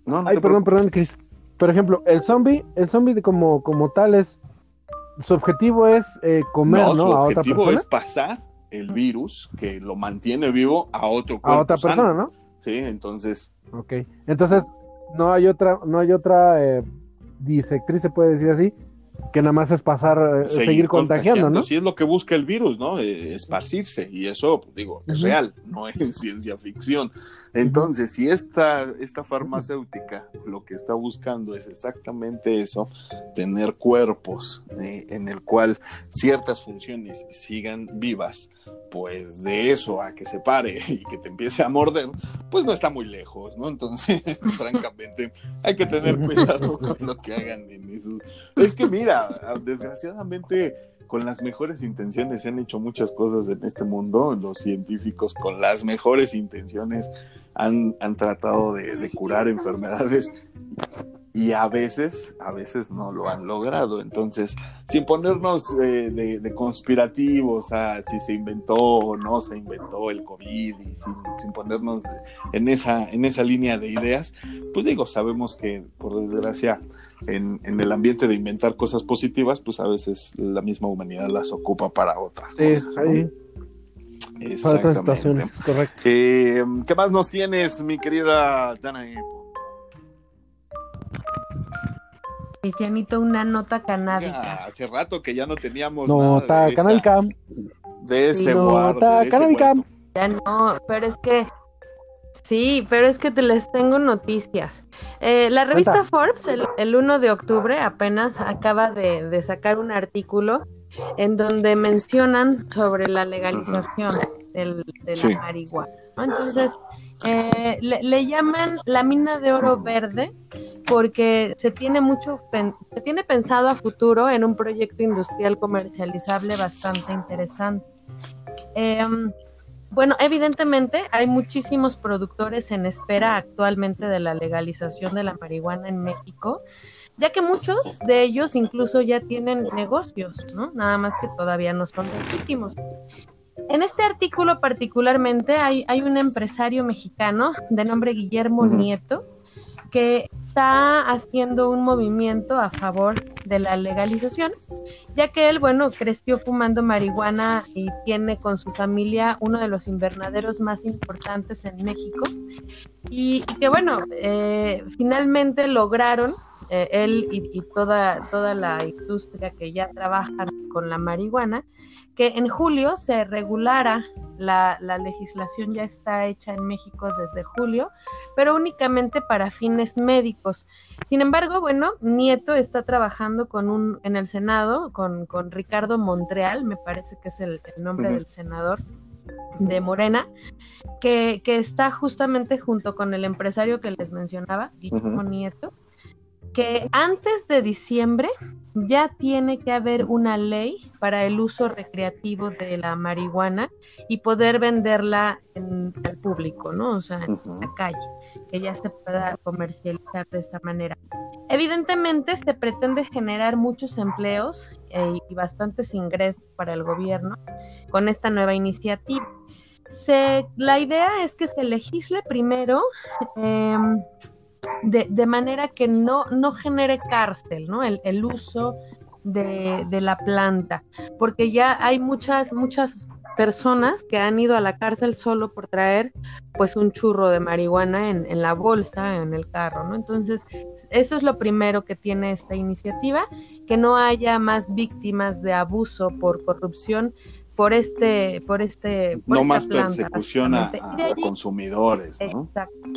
A: no, no
D: ay,
A: te
D: perdón, perdón, Chris. Por ejemplo, el zombie, el zombie como, como tal es, su objetivo es eh, comer, ¿no?
A: No, su
D: a otra
A: objetivo
D: persona.
A: es pasar el virus que lo mantiene vivo a otro
D: A
A: cuerpo
D: otra
A: sano.
D: persona, ¿no?
A: Sí, entonces,
D: Ok. Entonces, no hay otra, no hay otra eh, disectriz, se puede decir así, que nada más es pasar, eh, seguir, contagiando, ¿no?
A: Sí, es lo que busca el virus, ¿no? Eh, esparcirse. Y eso, digo, es real, no es ciencia ficción. Entonces, si esta, esta farmacéutica lo que está buscando es exactamente eso, tener cuerpos eh, en el cual ciertas funciones sigan vivas, pues de eso a que se pare y que te empiece a morder, pues no está muy lejos, ¿no? Entonces, francamente, hay que tener cuidado con lo que hagan en esos. Es que mira, desgraciadamente con las mejores intenciones se han hecho muchas cosas en este mundo. Los científicos con las mejores intenciones han, han tratado de, de curar enfermedades y a veces, a veces no lo han logrado. Entonces, sin ponernos eh, de, de conspirativos a si se inventó o no se inventó el COVID y sin, sin ponernos de- en, esa, en esa línea de ideas, pues digo, sabemos que por desgracia en, en el ambiente de inventar cosas positivas, pues a veces la misma humanidad las ocupa para otras
D: Sí,
A: cosas. ¿no?
D: ahí, para otras situaciones,
A: Exactamente.
D: correcto.
A: Eh, ¿Qué más nos tienes, mi querida Danae?
C: Cristianito, una nota canábica.
A: Ya, hace rato que ya no teníamos
D: Nota
A: nada de, esa-
D: canábica.
A: de ese
C: Sí,
A: guardo,
D: nota
A: de
D: canábica.
C: Ya no, pero es que sí, pero es que te les tengo noticias. Eh, la revista
D: Cuenta.
C: Forbes, el, el 1 de octubre, apenas acaba de, de sacar un artículo en donde mencionan sobre la legalización del- de
A: Sí.
C: la marihuana. ¿no? Entonces, eh, le, le llaman la mina de oro verde porque se tiene mucho, se tiene pensado a futuro en un proyecto industrial comercializable bastante interesante. Em, bueno, evidentemente hay muchísimos productores en espera actualmente de la legalización de la marihuana en México, ya que muchos de ellos incluso ya tienen negocios, ¿no? Nada más que todavía no son legítimos. En este artículo particularmente hay, hay un empresario mexicano de nombre Guillermo. Nieto que está haciendo un movimiento a favor de la legalización, ya que él, bueno, creció fumando marihuana y tiene con su familia uno de los invernaderos más importantes en México y, y que, bueno, eh, finalmente lograron eh, él y, y toda, toda la industria que ya trabajan con la marihuana, que en julio se regulara, la, la legislación ya está hecha en México desde julio, pero únicamente para fines médicos. Sin embargo, bueno, Nieto está trabajando con un, en el Senado con, con Ricardo Montreal, me parece que es el, el nombre del senador de Morena, que, que está justamente junto con el empresario que les mencionaba, Guillermo. Nieto, que antes de diciembre ya tiene que haber una ley para el uso recreativo de la marihuana y poder venderla en- al público, ¿no? O sea, en la calle, que ya se pueda comercializar de esta manera. Evidentemente se pretende generar muchos empleos eh, y bastantes ingresos para el gobierno con esta nueva iniciativa. Se, la idea es que se legisle primero em, de, de manera que no, no genere cárcel, ¿no? El, el uso de, de la planta, porque ya hay muchas, muchas personas que han ido a la cárcel solo por traer pues un churro de marihuana en, en la bolsa, en el carro, ¿no? Entonces, eso es lo primero que tiene esta iniciativa, que no haya más víctimas de abuso por corrupción por este, por este, por
A: No
C: esta
A: más
C: planta,
A: persecución a, a consumidores, ¿no?
C: Exacto.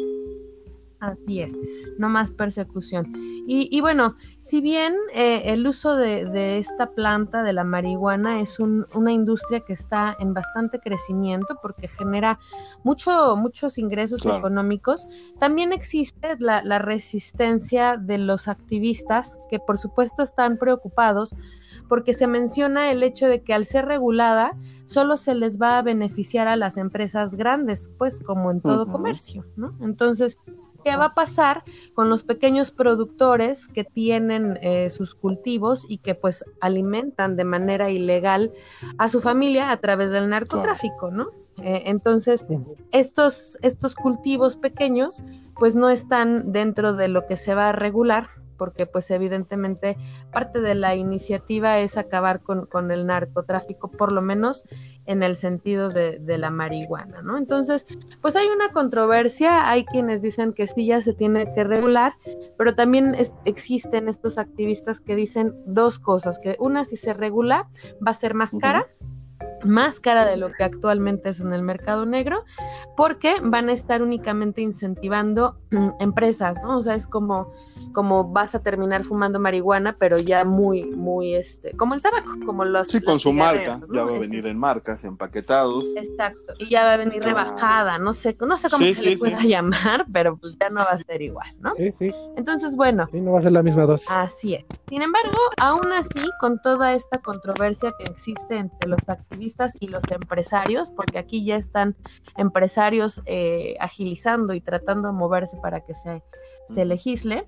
C: Así es, no más persecución. Y, y bueno, si bien eh, el uso de, de esta planta de la marihuana es un- una industria que está en bastante crecimiento porque genera mucho, muchos ingresos
A: Claro.
C: económicos, también existe la, la resistencia de los activistas que por supuesto están preocupados porque se menciona el hecho de que al ser regulada solo se les va a beneficiar a las empresas grandes, pues como en todo comercio, ¿no? Entonces, ¿qué va a pasar con los pequeños productores que tienen eh, sus cultivos y que pues alimentan de manera ilegal a su familia a través del narcotráfico, ¿no? Eh, entonces, estos, estos cultivos pequeños pues no están dentro de lo que se va a regular porque pues evidentemente parte de la iniciativa es acabar con, con el narcotráfico, por lo menos en el sentido de, de la marihuana, ¿no? Entonces, pues hay una controversia, hay quienes dicen que sí ya se tiene que regular, pero también es- existen estos activistas que dicen dos cosas, que una si se regula va a ser más cara, más cara de lo que actualmente es en el mercado negro, porque van a estar únicamente incentivando mm, empresas, ¿no? O sea, es como, como vas a terminar fumando marihuana, pero ya muy, muy, este, como el tabaco, como los...
A: Sí, con su marca, ya va a venir
C: es-
A: en marcas, empaquetados.
C: Exacto, y ya va a venir
A: Ah.
C: rebajada, no sé, no sé cómo
A: Sí,
C: se
A: sí,
C: le pueda
A: sí.
C: llamar, pero pues ya no va a ser igual, ¿no?
D: Sí, sí,
C: Entonces, bueno,
D: sí, no va a ser la misma dosis.
C: Así es. Sin embargo, aún así, con toda esta controversia que existe entre los activistas y los empresarios, porque aquí ya están empresarios eh, agilizando y tratando de moverse para que se, se legisle,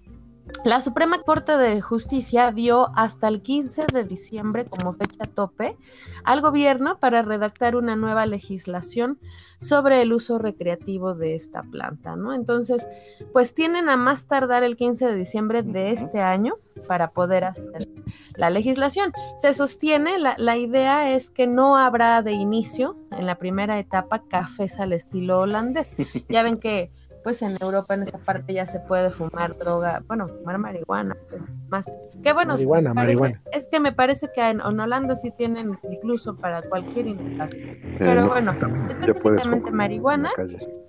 C: la Suprema Corte de Justicia dio hasta el 15 de diciembre como fecha tope al gobierno para redactar una nueva legislación sobre el uso recreativo de esta planta, ¿no? Entonces, pues tienen a más tardar el 15 de diciembre de este año para poder hacer la legislación. Se sostiene, la, la idea es que no habrá de inicio en la primera etapa cafés al estilo holandés. Ya ven que pues en Europa en esa parte ya se puede fumar droga, bueno, fumar marihuana, pues, más. Que bueno,
D: Marihuana,
C: parece-
D: marihuana.
C: es que me parece que en, en Holanda sí tienen incluso para cualquier indicación.
B: Eh,
C: Pero
B: no,
C: bueno, específicamente marihuana,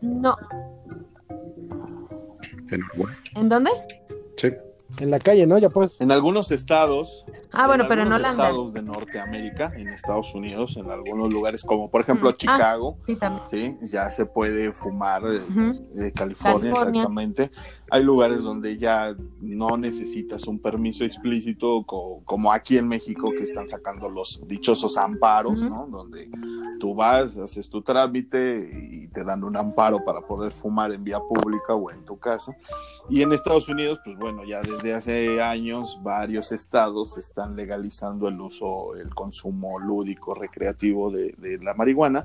C: no.
B: En Uruguay.
C: ¿En dónde?
B: Sí.
D: En la calle, ¿no? Ya pues.
A: En algunos estados,
C: Ah, bueno, pero en
A: algunos
C: Holanda.
A: estados de Norteamérica, en Estados Unidos, en algunos lugares como por ejemplo
C: Mm, ah.
A: Chicago,
C: Sí, también.
A: sí, ya se puede fumar eh,
C: Ujú.
A: de California,
C: California.
A: exactamente. Hay lugares donde ya no necesitas un permiso explícito, co- como aquí en México, que están sacando los dichosos amparos,
C: Ujú.
A: ¿no? Donde tú vas, haces tu trámite y te dan un amparo para poder fumar en vía pública o en tu casa. Y en Estados Unidos, pues bueno, ya desde hace años varios estados están legalizando el uso, el consumo lúdico, recreativo de, de la marihuana.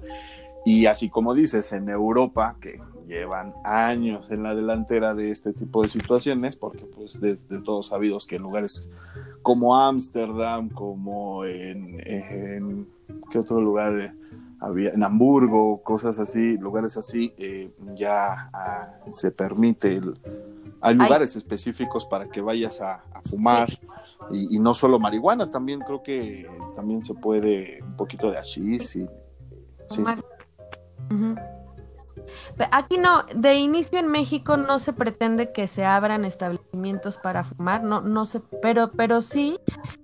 A: Y así como dices, en Europa, que llevan años en la delantera de este tipo de situaciones, porque pues desde todos sabidos que en lugares como Ámsterdam, como en, en ¿qué otro lugar eh, había? En Hamburgo, cosas así, lugares así, eh, ya ah, se permite el, hay
C: Ay.
A: lugares específicos para que vayas a, a fumar y, y no solo marihuana, también creo que también se puede un poquito de hashish y sí.
C: Ujú. Aquí no, de inicio en México no se pretende que se abran establecimientos para fumar, no, no se, pero, pero sí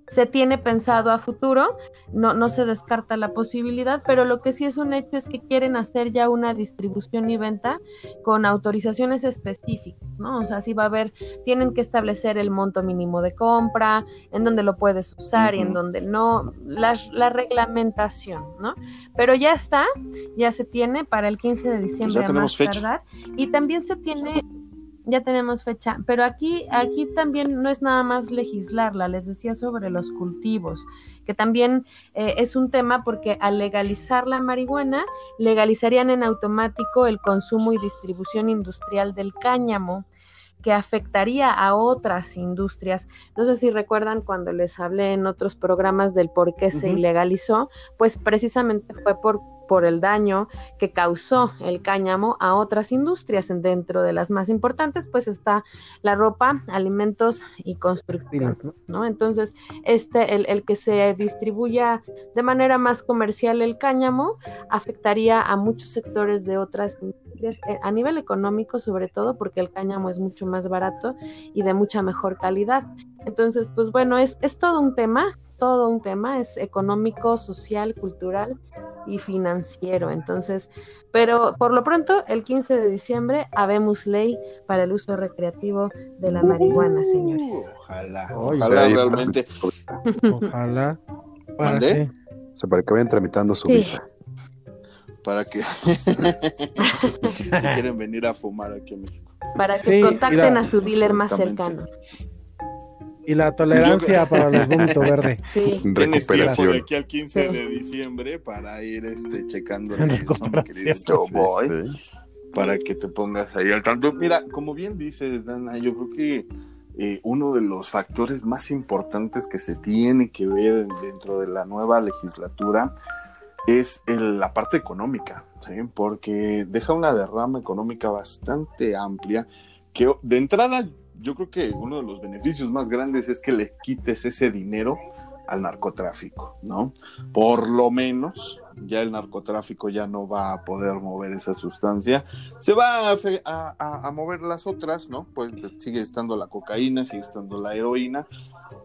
C: se tiene pensado a futuro, no, no se descarta la posibilidad, pero lo que sí es un hecho es que quieren hacer ya una distribución y venta con autorizaciones específicas, ¿no? O sea, sí va a haber, tienen que establecer el monto mínimo de compra, en donde lo puedes usar y en
A: Ujú.
C: donde no, la, la reglamentación, ¿no? Pero ya está, ya se tiene para el 15 de diciembre a
A: Pues tenemos
C: más
A: fecha.
C: tardar y también se tiene ya tenemos fecha, pero aquí aquí también no es nada más legislarla, les decía sobre los cultivos, que también eh, es un tema porque al legalizar la marihuana legalizarían en automático el consumo y distribución industrial del cáñamo que afectaría a otras industrias. No sé si recuerdan cuando les hablé en otros programas del por qué se ilegalizó, pues precisamente fue por, por el daño que causó el cáñamo a otras industrias. Dentro de las más importantes, pues está la ropa, alimentos y construcción.
D: ¿no?
C: Entonces, este, el, el que se distribuya de manera más comercial el cáñamo afectaría a muchos sectores de otras industrias, eh, a nivel económico sobre todo, porque el cáñamo es mucho más barato y de mucha mejor calidad. Entonces, pues bueno, es, es todo un tema, todo un tema, es económico, social, cultural y financiero. Entonces, pero por lo pronto, el 15 de diciembre, habemos ley para el uso recreativo de la marihuana, señores.
A: Ojalá, ojalá
B: Sí,
A: realmente.
D: Ojalá. Para.
B: O sea, para que vayan tramitando su
C: Sí.
B: visa.
A: para que si quieren venir a fumar aquí a México.
C: Para que
D: Sí,
C: contacten
D: mira.
C: a su dealer más cercano.
D: Y la tolerancia para los vómitos verdes.
C: Sí.
A: De
B: Recuperación.
A: aquí al 15
C: Sí.
A: de diciembre para ir este, checando Joe
B: Sí,
A: Boy,
B: sí.
A: para que te pongas ahí al tanto. Mira, como bien dices, Dana, yo creo que eh, uno de los factores más importantes que se tiene que ver dentro de la nueva legislatura es el- la parte económica, ¿sí? porque deja una derrama económica bastante amplia que de entrada yo creo que uno de los beneficios más grandes es que le quites ese dinero al narcotráfico, ¿no? Por lo menos ya el narcotráfico ya no va a poder mover esa sustancia, se va a, mover las otras, ¿no? Pues sigue estando la cocaína, sigue estando la heroína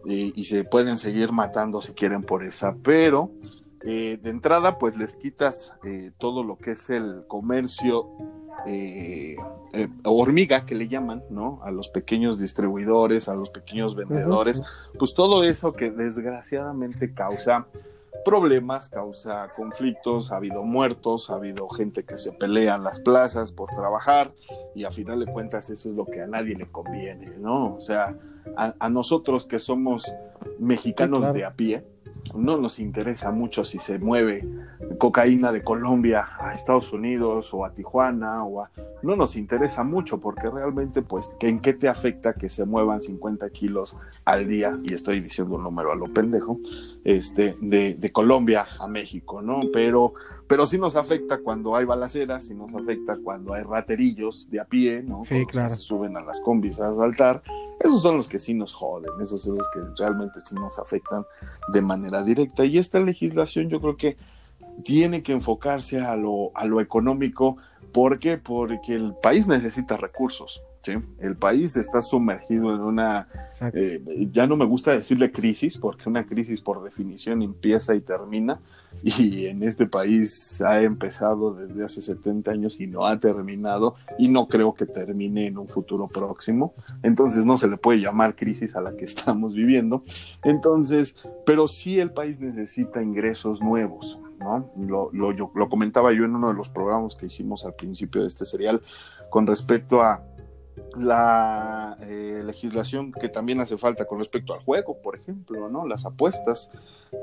A: y se pueden seguir matando si quieren por esa, pero eh, de entrada pues les quitas eh, todo lo que es el comercio eh, eh, hormiga que le llaman, ¿no? A los pequeños distribuidores, a los pequeños vendedores, pues todo eso que desgraciadamente causa problemas, causa conflictos, ha habido muertos, ha habido gente que se pelea en las plazas por trabajar y a final de cuentas eso es lo que a nadie le conviene, ¿no? O sea, a, a nosotros que somos mexicanos
D: Sí, claro.
A: de a pie, no nos interesa mucho si se mueve cocaína de Colombia a Estados Unidos o a Tijuana o a... No nos interesa mucho porque realmente, pues, ¿en qué te afecta que se muevan 50 kilos al día? Y estoy diciendo un número a lo pendejo, este, de, de Colombia a México, ¿no? Pero, pero sí nos afecta cuando hay balaceras, sí nos afecta cuando hay raterillos de a pie, ¿no?
D: Sí,
A: los que
D: claro.
A: se suben a las combis a asaltar. Esos son los que sí nos joden, esos son los que realmente sí nos afectan de manera directa. Y esta legislación yo creo que tiene que enfocarse a lo, a lo económico. ¿Por qué? Porque el país necesita recursos. ¿sí? El país está sumergido en una, eh, ya no me gusta decirle crisis, porque una crisis por definición empieza y termina. Y en este país ha empezado desde hace 70 años y no ha terminado. Y no creo que termine en un futuro próximo. Entonces no se le puede llamar crisis a la que estamos viviendo. Entonces, pero sí el país necesita ingresos nuevos, ¿no? Lo, lo, yo- lo comentaba yo en uno de los programas que hicimos al principio de este serial con respecto a la eh, legislación que también hace falta con respecto al juego, por ejemplo, ¿no? Las apuestas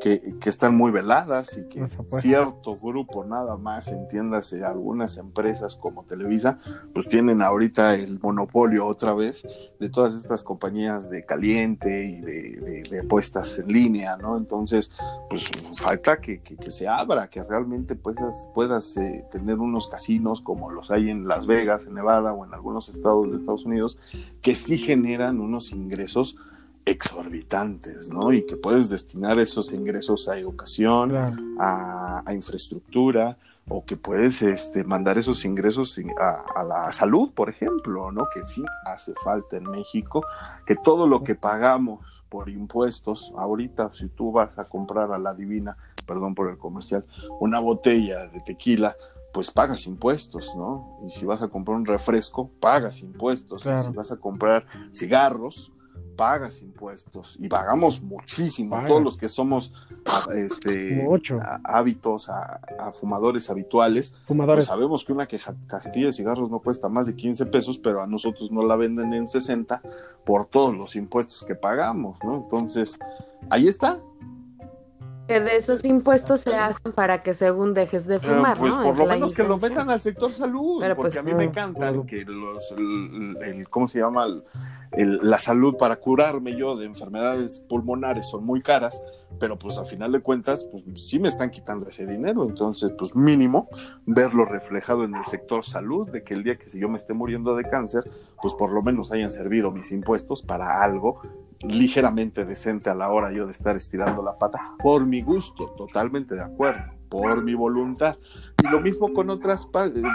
A: que, que están muy veladas y que cierto grupo nada más, entiéndase, algunas empresas como Televisa, pues tienen ahorita el monopolio otra vez de todas estas compañías de caliente y de, de- de apuestas en línea, ¿no? Entonces, pues falta que, que- que se abra, que realmente puedas, puedas eh, tener unos casinos como los hay en Las Vegas, en Nevada o en algunos estados de Estados Unidos, que sí generan unos ingresos exorbitantes, ¿no? Y que puedes destinar esos ingresos a educación,
D: Claro.
A: a, a infraestructura o que puedes este, mandar esos ingresos in- a, a la salud, por ejemplo, ¿no? Que sí hace falta en México, que todo lo que pagamos por impuestos, ahorita si tú vas a comprar a la divina, perdón por el comercial, una botella de tequila, pues pagas impuestos, ¿no? Y si vas a comprar un refresco, pagas impuestos.
D: Claro.
A: si vas a comprar cigarros, pagas impuestos. Y pagamos muchísimo. Todos los que somos este, a- hábitos, a, a fumadores habituales, pues
D: Fumadores.
A: sabemos que una queja- cajetilla de cigarros no cuesta más de 15 pesos, pero a nosotros no la venden en 60 por todos los impuestos que pagamos, ¿no? Entonces, ahí está.
C: Que de esos impuestos se hacen para que según dejes de
A: Pero,
C: fumar,
A: pues
C: ¿no?
A: por
C: Es
A: lo menos que lo metan al sector salud,
C: Pero,
A: porque
C: pues,
A: a mí me encantan que los, el, el- ¿cómo se llama? El- el- la salud para curarme yo de enfermedades pulmonares son muy caras, pero pues a final de cuentas, pues sí me están quitando ese dinero, entonces pues mínimo verlo reflejado en el sector salud, de que el día que si yo me esté muriendo de cáncer, pues por lo menos hayan servido mis impuestos para algo ligeramente decente a la hora yo de estar estirando la pata, por mi gusto, totalmente de acuerdo, por mi voluntad. Y lo mismo con otras,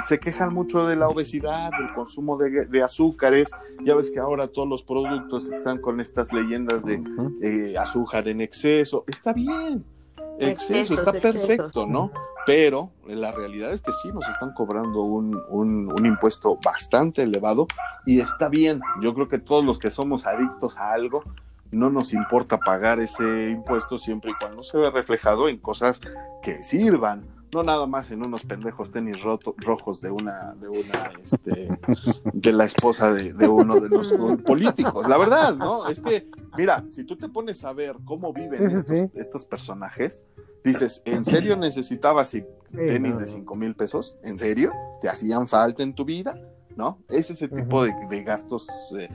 A: se quejan mucho de la obesidad, del consumo de, de azúcares, ya ves que ahora todos los productos están con estas leyendas de eh, azúcar en exceso, está bien, exceso,
C: Excesos,
A: está
C: excesos.
A: perfecto, ¿no? Pero la realidad es que sí nos están cobrando un, un- impuesto bastante elevado y está bien. Yo creo que todos los que somos adictos a algo, no nos importa pagar ese impuesto siempre y cuando se ve reflejado en cosas que sirvan. No nada más en unos pendejos tenis roto- rojos de una, de una, este, de la esposa de uno de los políticos. La verdad, ¿no? Es que, mira, si tú te pones a ver cómo viven
D: Sí,
A: estos,
D: sí.
A: estos personajes, dices, ¿en serio necesitabas tenis
D: no,
A: de
D: no.
A: 5 mil pesos? ¿En serio? ¿Te hacían falta en tu vida? ¿No? Es ese tipo de, de gastos eh,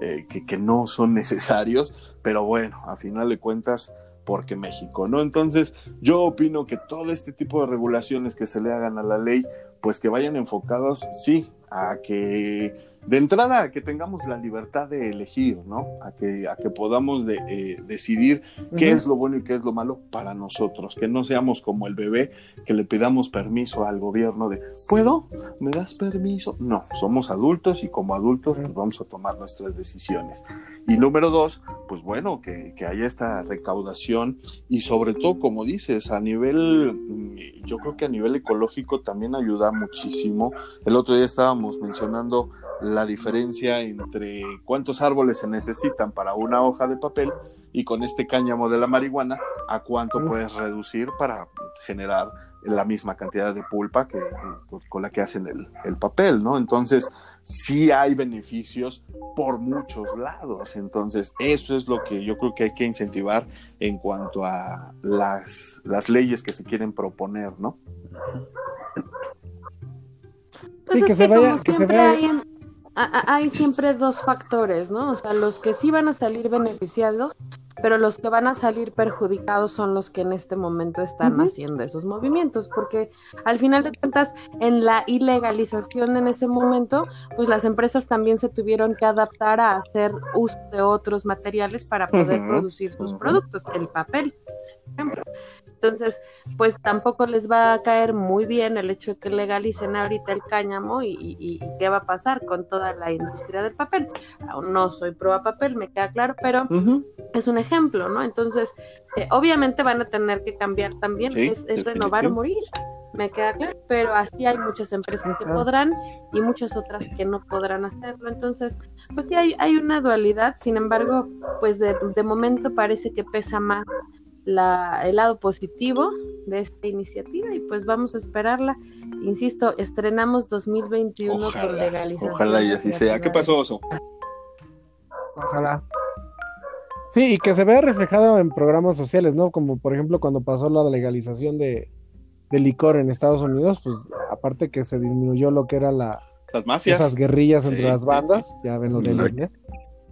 A: eh, que, que no son necesarios, pero bueno, a final de cuentas, porque México, ¿no? Entonces, yo opino que todo este tipo de regulaciones que se le hagan a la ley, pues que vayan enfocados, sí, a que de entrada a que tengamos la libertad de elegir, ¿no? A que, a que podamos de- eh, decidir qué es lo bueno y qué es lo malo para nosotros, que no seamos como el bebé que le pidamos permiso al gobierno de, ¿puedo? ¿Me das permiso? No, somos adultos y como adultos pues vamos a tomar nuestras decisiones. Y número dos, pues bueno, que, que haya esta recaudación y sobre todo, como dices, a nivel, mm, yo creo que a nivel ecológico también ayuda muchísimo. El otro día estábamos mencionando la diferencia entre cuántos árboles se necesitan para una hoja de papel y con este cáñamo de la marihuana a cuánto puedes reducir para generar la misma cantidad de pulpa que, con la que hacen el, el papel, ¿no? Entonces, sí hay beneficios por muchos lados. Entonces, eso es lo que yo creo que hay que incentivar en cuanto a las, las leyes que se quieren proponer, ¿no?
C: Pues
D: Sí,
C: es
D: que
C: que,
D: se vaya-
C: como
D: que se vaya-
C: hay, en- hay siempre dos factores, ¿no? O sea, los que sí van a salir beneficiados, pero los que van a salir perjudicados son los que en este momento están haciendo esos movimientos, porque al final de cuentas, en la ilegalización en ese momento, pues las empresas también se tuvieron que adaptar a hacer uso de otros materiales para poder producir sus productos, el papel, por ejemplo. Entonces, pues tampoco les va a caer muy bien el hecho de que legalicen ahorita el cáñamo y, y- y qué va a pasar con toda la industria del papel. Aún no soy pro a papel, me queda claro, pero es un ejemplo, ¿no? Entonces, eh, obviamente van a tener que cambiar también,
A: Sí,
C: es, es renovar o morir, me queda claro, pero así hay muchas empresas que podrán y muchas otras que no podrán hacerlo. Entonces, pues sí hay, hay una dualidad, sin embargo, pues de, de momento parece que pesa más la, el lado positivo de esta iniciativa y pues vamos a esperarla. Insisto, estrenamos 2021 con
A: Ojalá,
C: legalización.
A: ojalá y así sea. ¿Qué pasó, Oso?
D: Ojalá. Sí, y que se vea reflejado en programas sociales, ¿no? Como por ejemplo cuando pasó la legalización de, de licor en Estados Unidos, pues aparte que se disminuyó lo que era la,
A: Las mafias.
D: esas guerrillas entre
A: Sí,
D: las
A: sí,
D: bandas, ya ven lo de
B: Exacto.
D: líneas,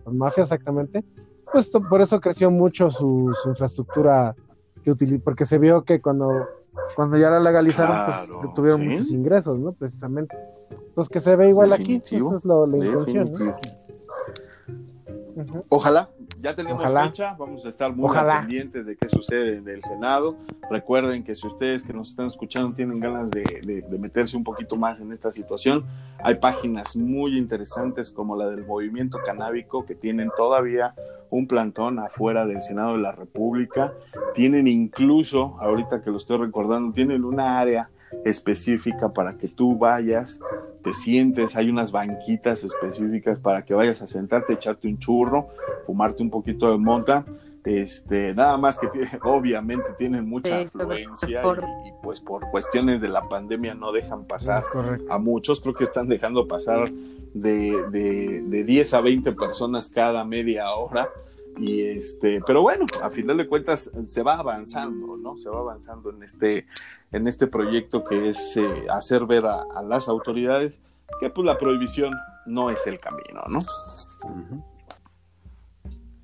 D: las mafias exactamente, pues por eso creció mucho su, su infraestructura que utili- porque se vio que cuando, cuando ya la legalizaron,
A: Claro,
D: pues tuvieron
A: sí.
D: muchos ingresos, ¿no? Precisamente. Pues que se ve igual aquí, esa es lo- la intención.
A: Ojalá, ya tenemos
D: Ojalá.
A: fecha, vamos a estar muy
D: Ojalá.
A: pendientes de qué sucede en el Senado. Recuerden que si ustedes que nos están escuchando tienen ganas de, de- de meterse un poquito más en esta situación, hay páginas muy interesantes como la del movimiento canábico que tienen todavía un plantón afuera del Senado de la República. Tienen incluso, ahorita que lo estoy recordando, tienen una área específica para que tú vayas, te sientes, hay unas banquitas específicas para que vayas a sentarte, echarte un churro, fumarte un poquito de monta. Este, nada más que tiene- obviamente tienen mucha
C: Sí,
A: afluencia
C: por-
A: y, y, pues por cuestiones de la pandemia no dejan pasar a muchos, creo que están dejando pasar de, de, de 10 a 20 personas cada media hora. Y este, pero bueno, a final de cuentas se va avanzando, ¿no? Se va avanzando en este, en este proyecto que es eh, hacer ver a, las autoridades que pues la prohibición no es el camino, ¿no?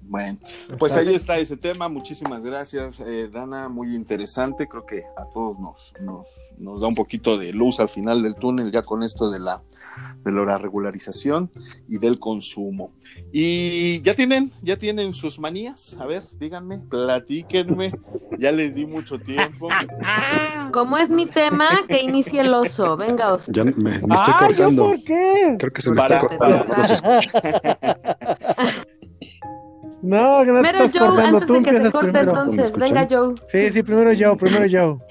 A: Bueno, pues ahí está ese tema. Muchísimas gracias, eh, Dana. Muy interesante. Creo que a todos nos, nos, nos da un poquito de luz al final del túnel ya con esto de la, de la regularización y del consumo. Y ya tienen, ya tienen sus manías. A ver, díganme, platíquenme. Ya les di mucho tiempo.
C: Como es mi tema, que inicie el oso. Venga, oso.
B: Ya me, me estoy
D: Ah, ¿yo
B: cortando.
D: por qué?
B: Creo que se me
A: Para-
B: está cortando.
A: para-
D: No, que no
C: Primero
D: estás
C: Joe,
D: cortando,
C: antes
D: tú
C: de que se corte
D: primero.
C: entonces.
B: ¿Me
C: Venga, Joe.
D: Sí, sí, primero yo, primero yo.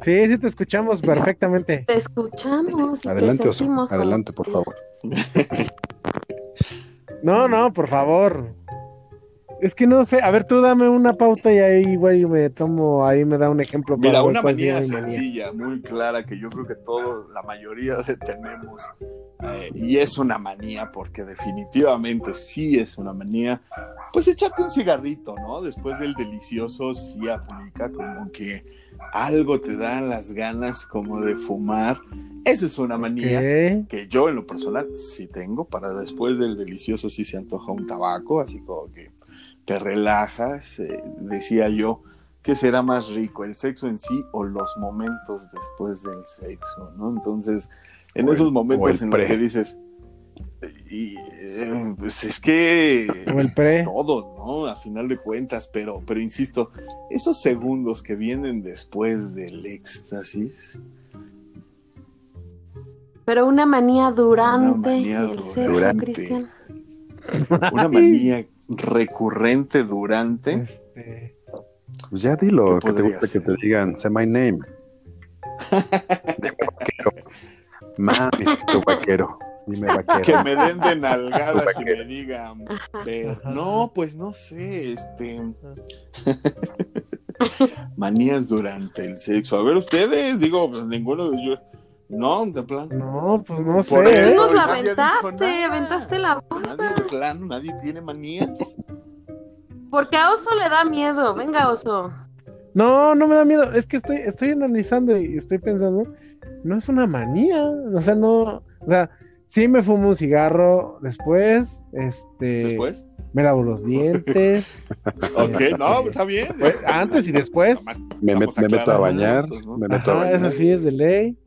D: Sí, sí, te escuchamos perfectamente.
C: Te escuchamos y
B: adelante,
C: te
B: Adelante, por favor.
D: No, no, por favor. Es que no sé, a ver, tú dame una pauta y ahí, güey, me tomo, ahí me da un ejemplo. para
A: Mira, una manía sencilla, muy clara, que yo creo que todos, la mayoría de tenemos, eh, y es una manía, porque definitivamente sí es una manía, pues echarte un cigarrito, ¿no? Después del delicioso sí aplica como que algo te dan las ganas como de fumar. Esa es una manía que yo en lo personal sí tengo, para después del delicioso sí se antoja un tabaco, así como que te relajas, eh, decía yo, ¿qué será más rico, el sexo en sí o los momentos después del sexo? ¿no? Entonces, en
B: O
A: esos momentos en los que dices, y, eh, pues es que
D: O el pre.
A: todos, ¿no? A final de cuentas, pero, pero insisto, esos segundos que vienen después del éxtasis,
C: Pero una manía durante
A: Una manía
C: el sexo. Cristian.
A: una manía recurrente durante,
D: Este,
B: Pues ya dilo,
A: ¿Qué
B: que te gusta que te digan, say my name. Dime vaquero. Mami, tu vaquero. Dime
A: Que
B: vaquero.
A: me den de nalgadas y me digan, no, pues no sé, este... Manías durante el sexo. A ver, ustedes, digo, pues ninguno de ellos... No, de plano.
D: No, pues no
A: Por
D: sé.
A: eso.
C: Tú nos la aventaste, aventaste la
A: Nadie de plano, nadie tiene manías.
C: Porque a Oso le da miedo. Venga, Oso.
D: No, no me da miedo. Es que estoy, estoy analizando y estoy pensando, no es una manía. O sea, no, o sea, sí me fumo un cigarro después, este,
A: Después.
D: me lavo los dientes,
A: Ok, no, está bien.
D: Pues, antes y después.
B: Me, met-
A: estamos
B: me meto a bañar.
A: ¿no?
B: Me meto a bañar.
D: eso sí es de ley.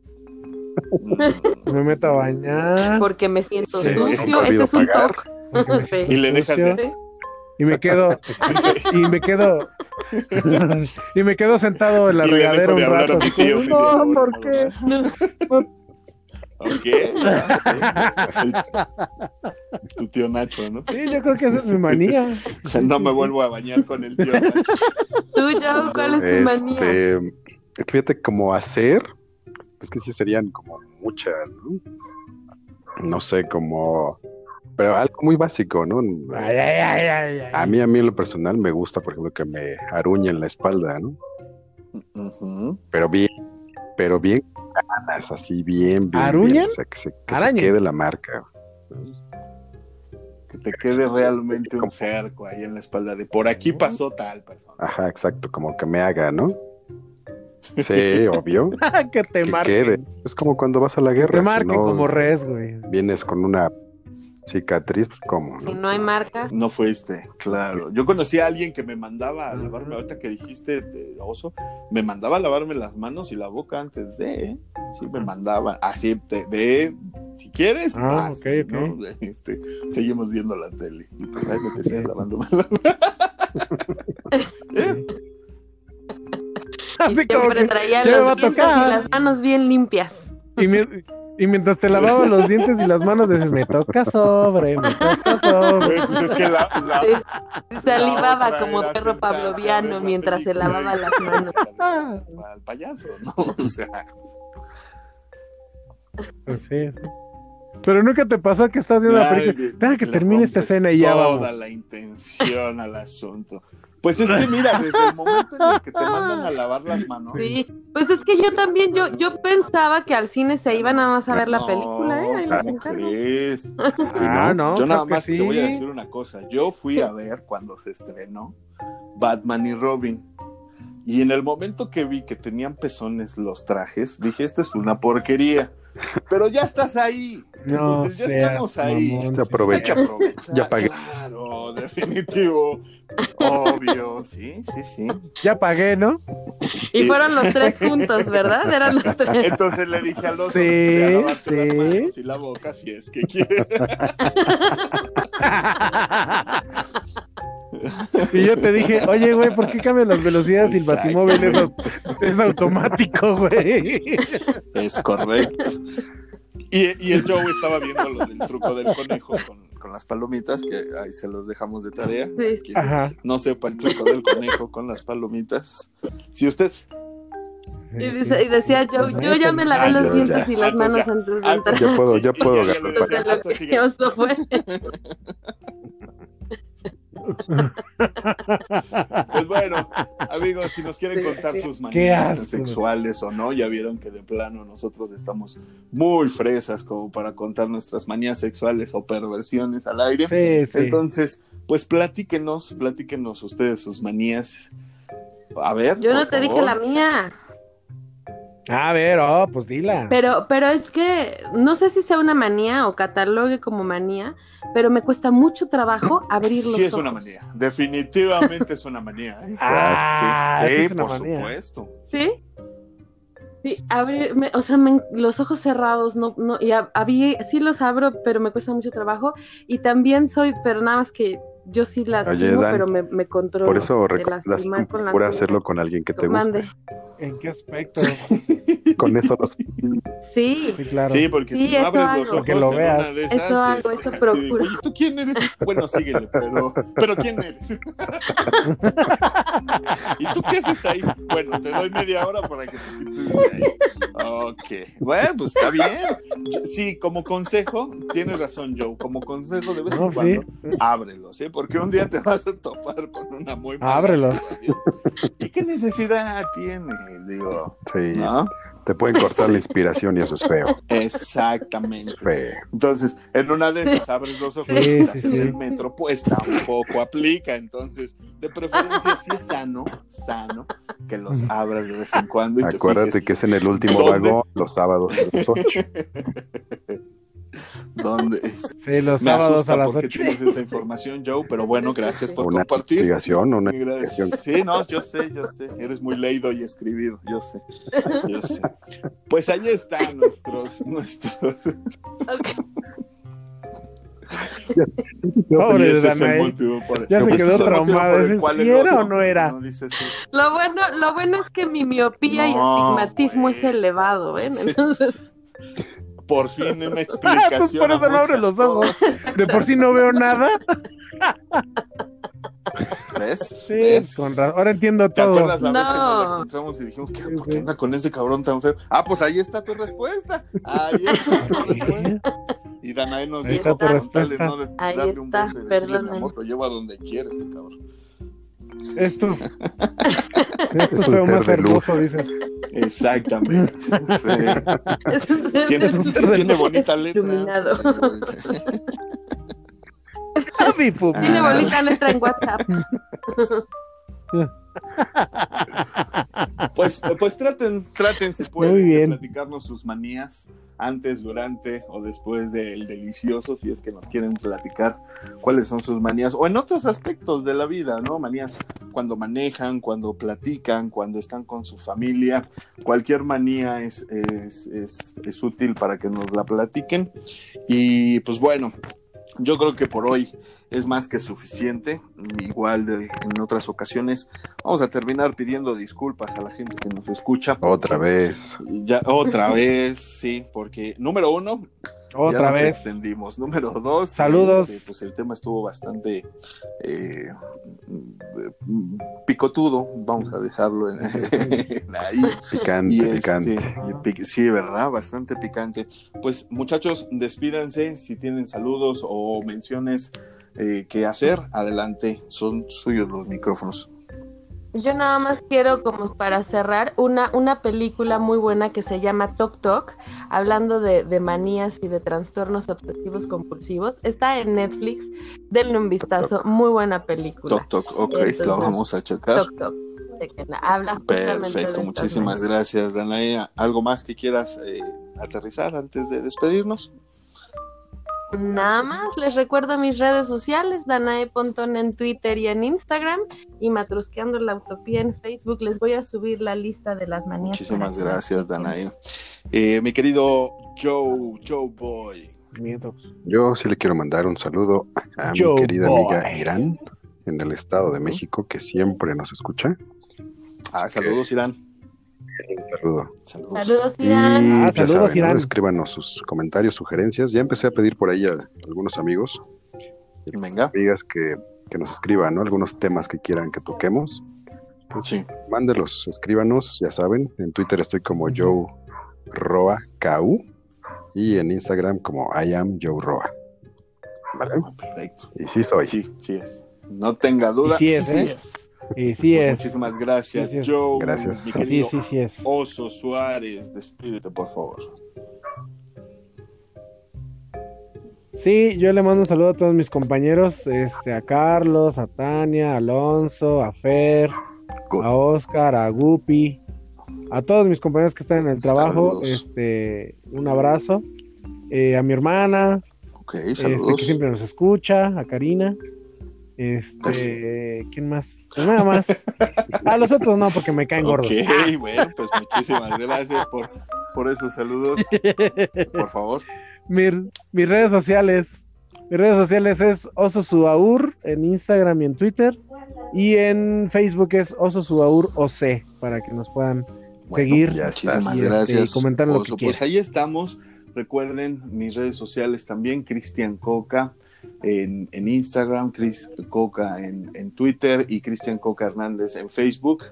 D: Me meto a bañar
C: Porque me siento
A: Sí,
C: sucio. Ese es un toque.
A: Y le dejas de...
D: Y me quedo y me quedo y me quedo sentado en la
A: Y
D: regadera un rato.
A: tío.
D: no, ¿por qué?
A: más. Ok. ya sé. Tu tío Nacho, ¿no?
D: Sí, yo creo que esa es mi manía.
A: O sea, no me vuelvo a bañar con el tío Nacho.
C: Tú, Joe, ¿cuál es tu manía?
B: Este, es que fíjate, como hacer, es que sí serían como muchas, ¿no? No sé, como, pero algo muy básico, ¿no?
D: Ay, ay, ay, ay, ay.
B: A mí, a mí en lo personal me gusta, por ejemplo, que me aruñen la espalda, ¿no? Pero bien, pero bien ganas, así bien, bien,
D: ¿Aruñan?
B: bien, o sea, que se, que se quede la marca.
A: Que te quede realmente un cerco ahí en la espalda de por aquí pasó tal persona.
B: Ajá, exacto, como que me haga, ¿no? Sí, obvio.
D: que te
B: que
D: marquen.
B: quede. Es como cuando vas a la
D: Te
B: guerra. si
D: marquen
B: no
D: como res, güey.
B: vienes con una cicatriz, pues cómo,
C: Si
B: ¿no?
C: no hay marcas.
A: No fuiste, claro. Yo conocí a alguien que me mandaba a lavarme, ahorita que dijiste de oso, me mandaba a lavarme las manos y la boca antes de, ¿eh? sí, me mandaba, así, de, de, si quieres,
D: Ah,
A: vas,
D: ok,
A: si
D: ok.
A: no, este, seguimos viendo la tele. Y pues ahí me tenías lavándome las ¿Eh?
C: Y siempre
D: que
C: traía los dientes
D: tocar.
C: y las manos bien limpias.
D: Y, mi- y mientras te lavaba los dientes y las manos, dices, me toca sobre, me toca sobre.
A: Pues es que la, la-
C: Sí. Salivaba
A: la
C: como perro pavloviano mientras se lavaba las manos.
A: Al payaso, ¿no? O sea,
D: Pues sí. Pero nunca te pasó que estás viendo la película. Espera que termine esta escena y ya
A: toda
D: vamos.
A: la intención al asunto. Pues es que mira, desde el momento en el que te mandan a lavar las manos.
C: Sí, pues es que yo también, yo, yo pensaba que al cine se iban nada más a ver la
A: no,
C: película, ¿eh? Ahí les
A: ¿cómo
C: encargo.
A: crees?
D: Ah, no,
A: Yo nada más te voy a decir una cosa. Yo fui a ver cuando se estrenó Batman y Robin. Y en el momento que vi que tenían pezones los trajes, dije, esta es una porquería. Pero ya estás ahí.
D: No
A: Entonces ya estamos ahí.
D: mamón,
B: Se aprovecha. Ya pagué.
A: Claro, definitivo. Obvio. Sí, sí, sí.
D: Ya pagué, ¿no?
C: Y fueron los tres juntos, ¿verdad? Eran los tres.
A: Entonces le dije al oso,
D: Sí,
A: "Ve a lavarte las
D: sí.
A: manos y la boca si es que quieres.
D: Y yo te dije, oye, güey, ¿por qué cambian las velocidades y el batimóvil es automático, güey?
A: Es correcto. Y, y el Joe estaba viendo lo del truco del conejo con, con las palomitas, que ahí se los dejamos de tarea.
C: Sí.
A: No sepa el truco del conejo con las palomitas. Si usted.
C: Y, dice- y decía yo, yo ya me lavé
A: Ah,
C: los
A: ya,
C: dientes
A: ya.
C: y las
A: Ah,
C: manos antes de
A: Ah,
C: entrar.
B: Yo puedo, yo puedo
A: ya- ya
B: agarrar
A: Pues bueno, amigos, si nos quieren contar sus manías sexuales o no, ya vieron que de plano nosotros estamos muy fresas como para contar nuestras manías sexuales o perversiones al aire.
D: Sí, sí.
A: Entonces, pues platíquenos, platíquenos ustedes sus manías. A ver.
C: Yo no te dije la mía.
D: A ver, oh, pues dila.
C: Pero, pero es que no sé si sea una manía o catalogue como manía, pero me cuesta mucho trabajo abrir los
A: Sí, es
C: ojos.
A: una manía. Definitivamente es una manía. ¿eh?
D: Ah,
A: sí,
D: sí
A: sí,
D: es una
A: por
D: manía.
A: supuesto.
C: ¿Sí? Sí, abrir, me- o sea, me- los ojos cerrados, no, no, y a- abrí- sí los abro, pero me cuesta mucho trabajo. Y también soy, pero nada más que yo sí las
B: Oye,
C: digo,
B: Dan,
C: pero me, me controlo.
B: Por eso
C: lastimar con uñas.
B: hacerlo con alguien que te
C: Mande.
B: guste.
D: ¿En qué aspecto?
B: Con eso nos...
C: Sí,
D: Sí, claro.
A: Sí, porque
C: Sí,
A: si no
C: eso
A: abres los ojos
D: Que lo
A: en
D: veas.
A: una de esas, de,
C: procuro.
A: "Oye, ¿Tú quién eres? Bueno, síguele, pero, pero ¿quién eres? ¿Y tú qué haces ahí? Bueno, te doy media hora para que te quites ahí. Ok, bueno, pues está bien. Sí, como consejo, tienes razón, Joe. Como consejo, de vez en
D: No, sí.
A: cuando, ábrelos, ¿sí? Porque un día te vas a topar con una muy mala
D: Ábrelos.
A: situación. ¿Y qué necesidad tiene? Digo,
B: Sí,
A: ¿no?
B: te pueden cortar la inspiración y eso es feo.
A: Exactamente.
B: Es feo.
A: Entonces, en una de esas abres los ojos
D: Sí,
A: y
D: sí,
A: el metro, pues tampoco aplica. Entonces, de preferencia, sí es sano, sano, que los abras de vez en cuando. Y
B: Acuérdate que es en el último
A: ¿Dónde?
B: vagón, los sábados a las 8.
A: dónde es.
D: Sí, los
A: Me
D: sábados
A: asusta
D: a las
A: porque
D: 8.
A: tienes esa información, Joe, pero bueno, gracias por
B: Una
A: compartir.
B: investigación, una investigación.
A: Sí, no, yo sé, yo sé. Eres muy leído y escribido, yo sé. Yo sé. Pues ahí están nuestros, nuestros.
D: Pobre
A: Y
D: de
A: ese
D: Danae.
A: por-
D: Ya se
A: ese
D: quedó
A: el
D: ¿Es
A: cual el
D: ¿Sí era
A: oso
D: o no era?
A: no dice sí.
C: Lo bueno, lo bueno es que mi miopía y
A: No,
C: astigmatismo
A: güey.
C: es elevado, ¿ven?
A: Sí. Por fin una explicación.
D: Por eso no abre
A: muchas
D: los ojos.
A: cosas.
D: De por sí no veo nada.
A: ¿Ves?
D: Sí,
A: ¿Ves?
D: con razón. Ahora entiendo
A: ¿Te
D: todo.
A: acuerdas la vez que nos
C: No.
A: encontramos y dijimos, ¿qué, ¿por qué anda con ese cabrón tan feo? Ah, pues ahí está tu respuesta. Ahí está tu respuesta. Y Danae nos
D: Ahí
A: dijo,
D: está
A: pregúntale. ¿no? De
C: Ahí
A: darle un
C: está,
A: beso y decirle, amor, lo llevo a donde quiera este cabrón.
D: Es tu, es tu
B: Es un ser
D: más
B: de
D: hermoso,
B: luz.
D: dice.
A: Exactamente. Sí.
C: es un ser-
A: Tiene, letra.
C: iluminado. Bonita letra en WhatsApp.
A: Pues, pues traten, traten si
D: Muy
A: pueden de
D: bien.
A: platicarnos sus manías antes, durante o después del delicioso, si es que nos quieren platicar cuáles son sus manías, o en otros aspectos de la vida, ¿no? Manías cuando manejan, cuando platican, cuando están con su familia, cualquier manía es, es, es, es útil para que nos la platiquen. Y pues bueno, yo creo que por hoy es más que suficiente. Igual de, en otras ocasiones vamos a terminar pidiendo disculpas a la gente que nos escucha.
B: Otra vez.
A: Ya, otra vez, sí, porque número uno, ya
D: Otra
A: nos
D: vez.
A: extendimos. Número dos,
D: Saludos.
A: este, pues el tema estuvo bastante eh, picotudo, vamos a dejarlo en, ahí.
B: Picante,
A: Y este,
B: picante.
A: y pic- sí, ¿verdad? Bastante picante. Pues muchachos, despídanse si tienen saludos o menciones eh, que hacer. Adelante, son suyos los micrófonos.
C: Yo nada más quiero, como para cerrar, una, una película muy buena que se llama Tok Tok, hablando de, de manías y de trastornos obsesivos compulsivos. Está en Netflix, denle un vistazo, muy buena película.
A: Toc, toc, ok,
C: Entonces,
A: lo vamos a checar.
C: Tok Tok, de que na- habla
A: Perfecto, muchísimas
C: manías.
A: gracias, Danae. ¿Algo más que quieras eh, aterrizar antes de despedirnos?
C: Nada más, les recuerdo mis redes sociales, Danae Pontón en Twitter y en Instagram, y Matrusqueando la Utopía en Facebook. Les voy a subir la lista de las manías.
A: Muchísimas gracias. Danae. Eh, mi querido Joe, Joe Boy.
B: Yo sí le quiero mandar un saludo a mi querida
D: Boy.
B: amiga Irán en el Estado de México, que siempre nos escucha.
A: Ah, saludos, Irán.
B: Un saludo.
A: Saludos.
C: Saludos,
B: Y
C: Irán.
D: Ah,
B: ya
D: saludos,
B: saben, ¿no?
D: Irán.
B: escríbanos sus comentarios, sugerencias. Ya empecé a pedir por ahí a algunos amigos,
A: Venga.
B: amigas que, que nos escriban, ¿no? Algunos temas que quieran que toquemos.
A: Sí.
B: Mándelos, escríbanos, ya saben. En Twitter estoy como Joe Roa KU y en Instagram como I am Joe Roa. ¿Vale?
A: Perfecto.
B: Y sí soy.
A: Sí, sí es. No tenga duda.
D: Y sí es, ¿eh?
A: es.
D: Y sí
A: Pues
D: es.
A: muchísimas gracias,
D: Sí.
A: Joe.
B: Gracias.
A: Mi
D: Sí,
A: querido
D: sí, sí es.
A: Oso Suárez, despídete, por favor.
D: Sí, yo le mando un saludo a todos mis compañeros, este, a Carlos, a Tania, a Alonso, a Fer, a Oscar, a Gupi, a todos mis compañeros que están en el trabajo,
A: Saludos.
D: este, un abrazo, Eh, a mi hermana, este, que siempre nos escucha, a Karina, este, ¿quién más? Pues nada más, a los otros no, porque me caen gordos.
A: Ok, bueno, pues muchísimas gracias por, por esos saludos. Por favor.
D: Mis redes sociales. Mis redes sociales es Oso Suaur en Instagram y en Twitter. Y en Facebook es Oso Suaur OC para que nos puedan seguir.
A: Muchísimas
D: y, este,
A: gracias.
D: y comentar lo
A: Oso.
D: que
A: Pues
D: quieran.
A: ahí estamos. Recuerden mis redes sociales también, Cristian Coca en, en Instagram, Chris Coca en, en Twitter y Cristian Coca Hernández en Facebook.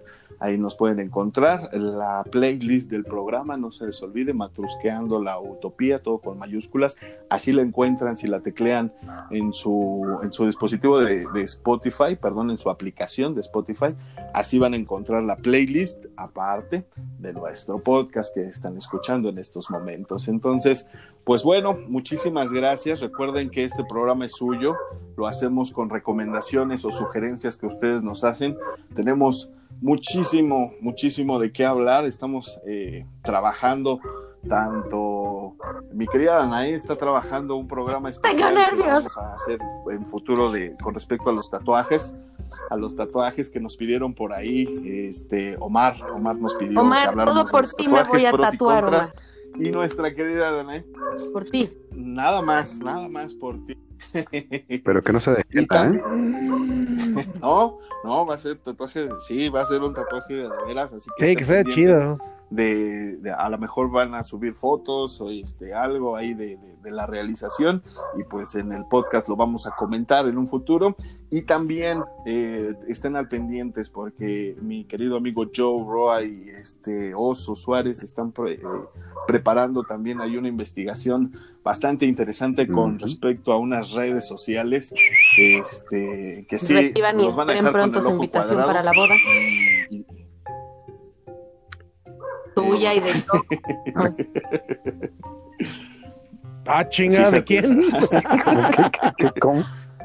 A: Ahí nos pueden encontrar la playlist del programa, no se les olvide, Matrusqueando la Utopía, todo con mayúsculas. Así la encuentran si la teclean en su, en su dispositivo de, de Spotify, perdón, en su aplicación de Spotify. Así van a encontrar la playlist aparte de nuestro podcast que están escuchando en estos momentos. Entonces, pues bueno, muchísimas gracias. Recuerden que este programa es suyo. Lo hacemos con recomendaciones o sugerencias que ustedes nos hacen. Tenemos muchísimo, muchísimo de qué hablar. Estamos eh, trabajando tanto mi querida Danae está trabajando un programa especial que vamos a hacer en futuro de con respecto a los tatuajes, a los tatuajes que nos pidieron por ahí, este Omar, Omar nos pidió
C: Omar,
A: que habláramos
C: todo por ti me voy a
A: y
C: tatuar,
A: contras. Y nuestra querida Danae,
C: Por ti.
A: nada más, nada más por ti.
B: Pero que no se dejen, ¿eh?
A: No, no, va a ser tatuaje, sí, va a ser un tatuaje de veras, así que
D: Sí, que sea chido.
A: De, de- a lo mejor van a subir fotos o este algo ahí de, de- de la realización y pues en el podcast lo vamos a comentar en un futuro y también eh, estén al pendientes porque mi querido amigo Joe Roy y este Oso Suárez están pre- eh, preparando también hay una investigación bastante interesante con respecto a unas redes sociales este que sí nos van a dejar con
C: pronto
A: el
C: su
A: ojo
C: invitación
A: cuadrado.
C: para la boda.
A: Y- y-
C: Tuya y de
D: Ah, chinga, ¿de quién?
B: ¿Qué- qué- cómo?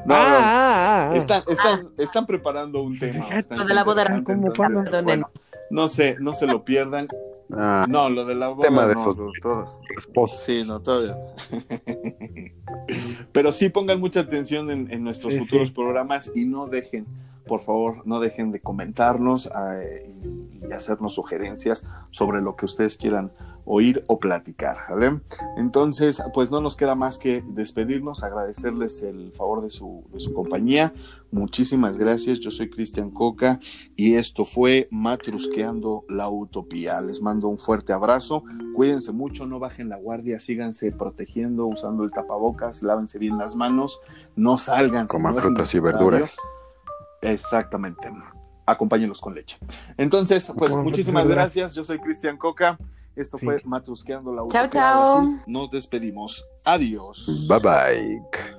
A: No, no,
D: ah, ah, ah.
A: Están, están, están preparando un tema.
C: Lo de la boda,
A: interesante,
D: ¿cómo,
A: entonces,
D: cuándo?
A: pues, bueno, no sé, no se lo pierdan.
B: Ah,
A: No, lo de la boda.
B: Tema de
A: no,
B: esos-
A: todo. Sí, no, todavía. Pero sí pongan mucha atención en, en nuestros
D: Sí,
A: futuros
D: sí.
A: programas y no dejen, por favor, no dejen de comentarnos eh, y, y hacernos sugerencias sobre lo que ustedes quieran oír o platicar, ¿vale? Entonces, pues no nos queda más que despedirnos, agradecerles el favor de su, de su compañía. Muchísimas gracias. Yo soy Cristian Coca y esto fue Matrusqueando la Utopía. Les mando un fuerte abrazo. Cuídense mucho, no bajen la guardia, síganse protegiendo, usando el tapabocas, lávense bien las manos, no salgan.
B: Coman frutas y verduras.
A: Exactamente. Acompáñenlos con leche. Entonces, pues muchísimas gracias. Yo soy Cristian Coca. Esto
D: Sí.
A: fue Matrusqueando la
C: Chao, chao.
A: Nos despedimos. Adiós.
B: Bye bye.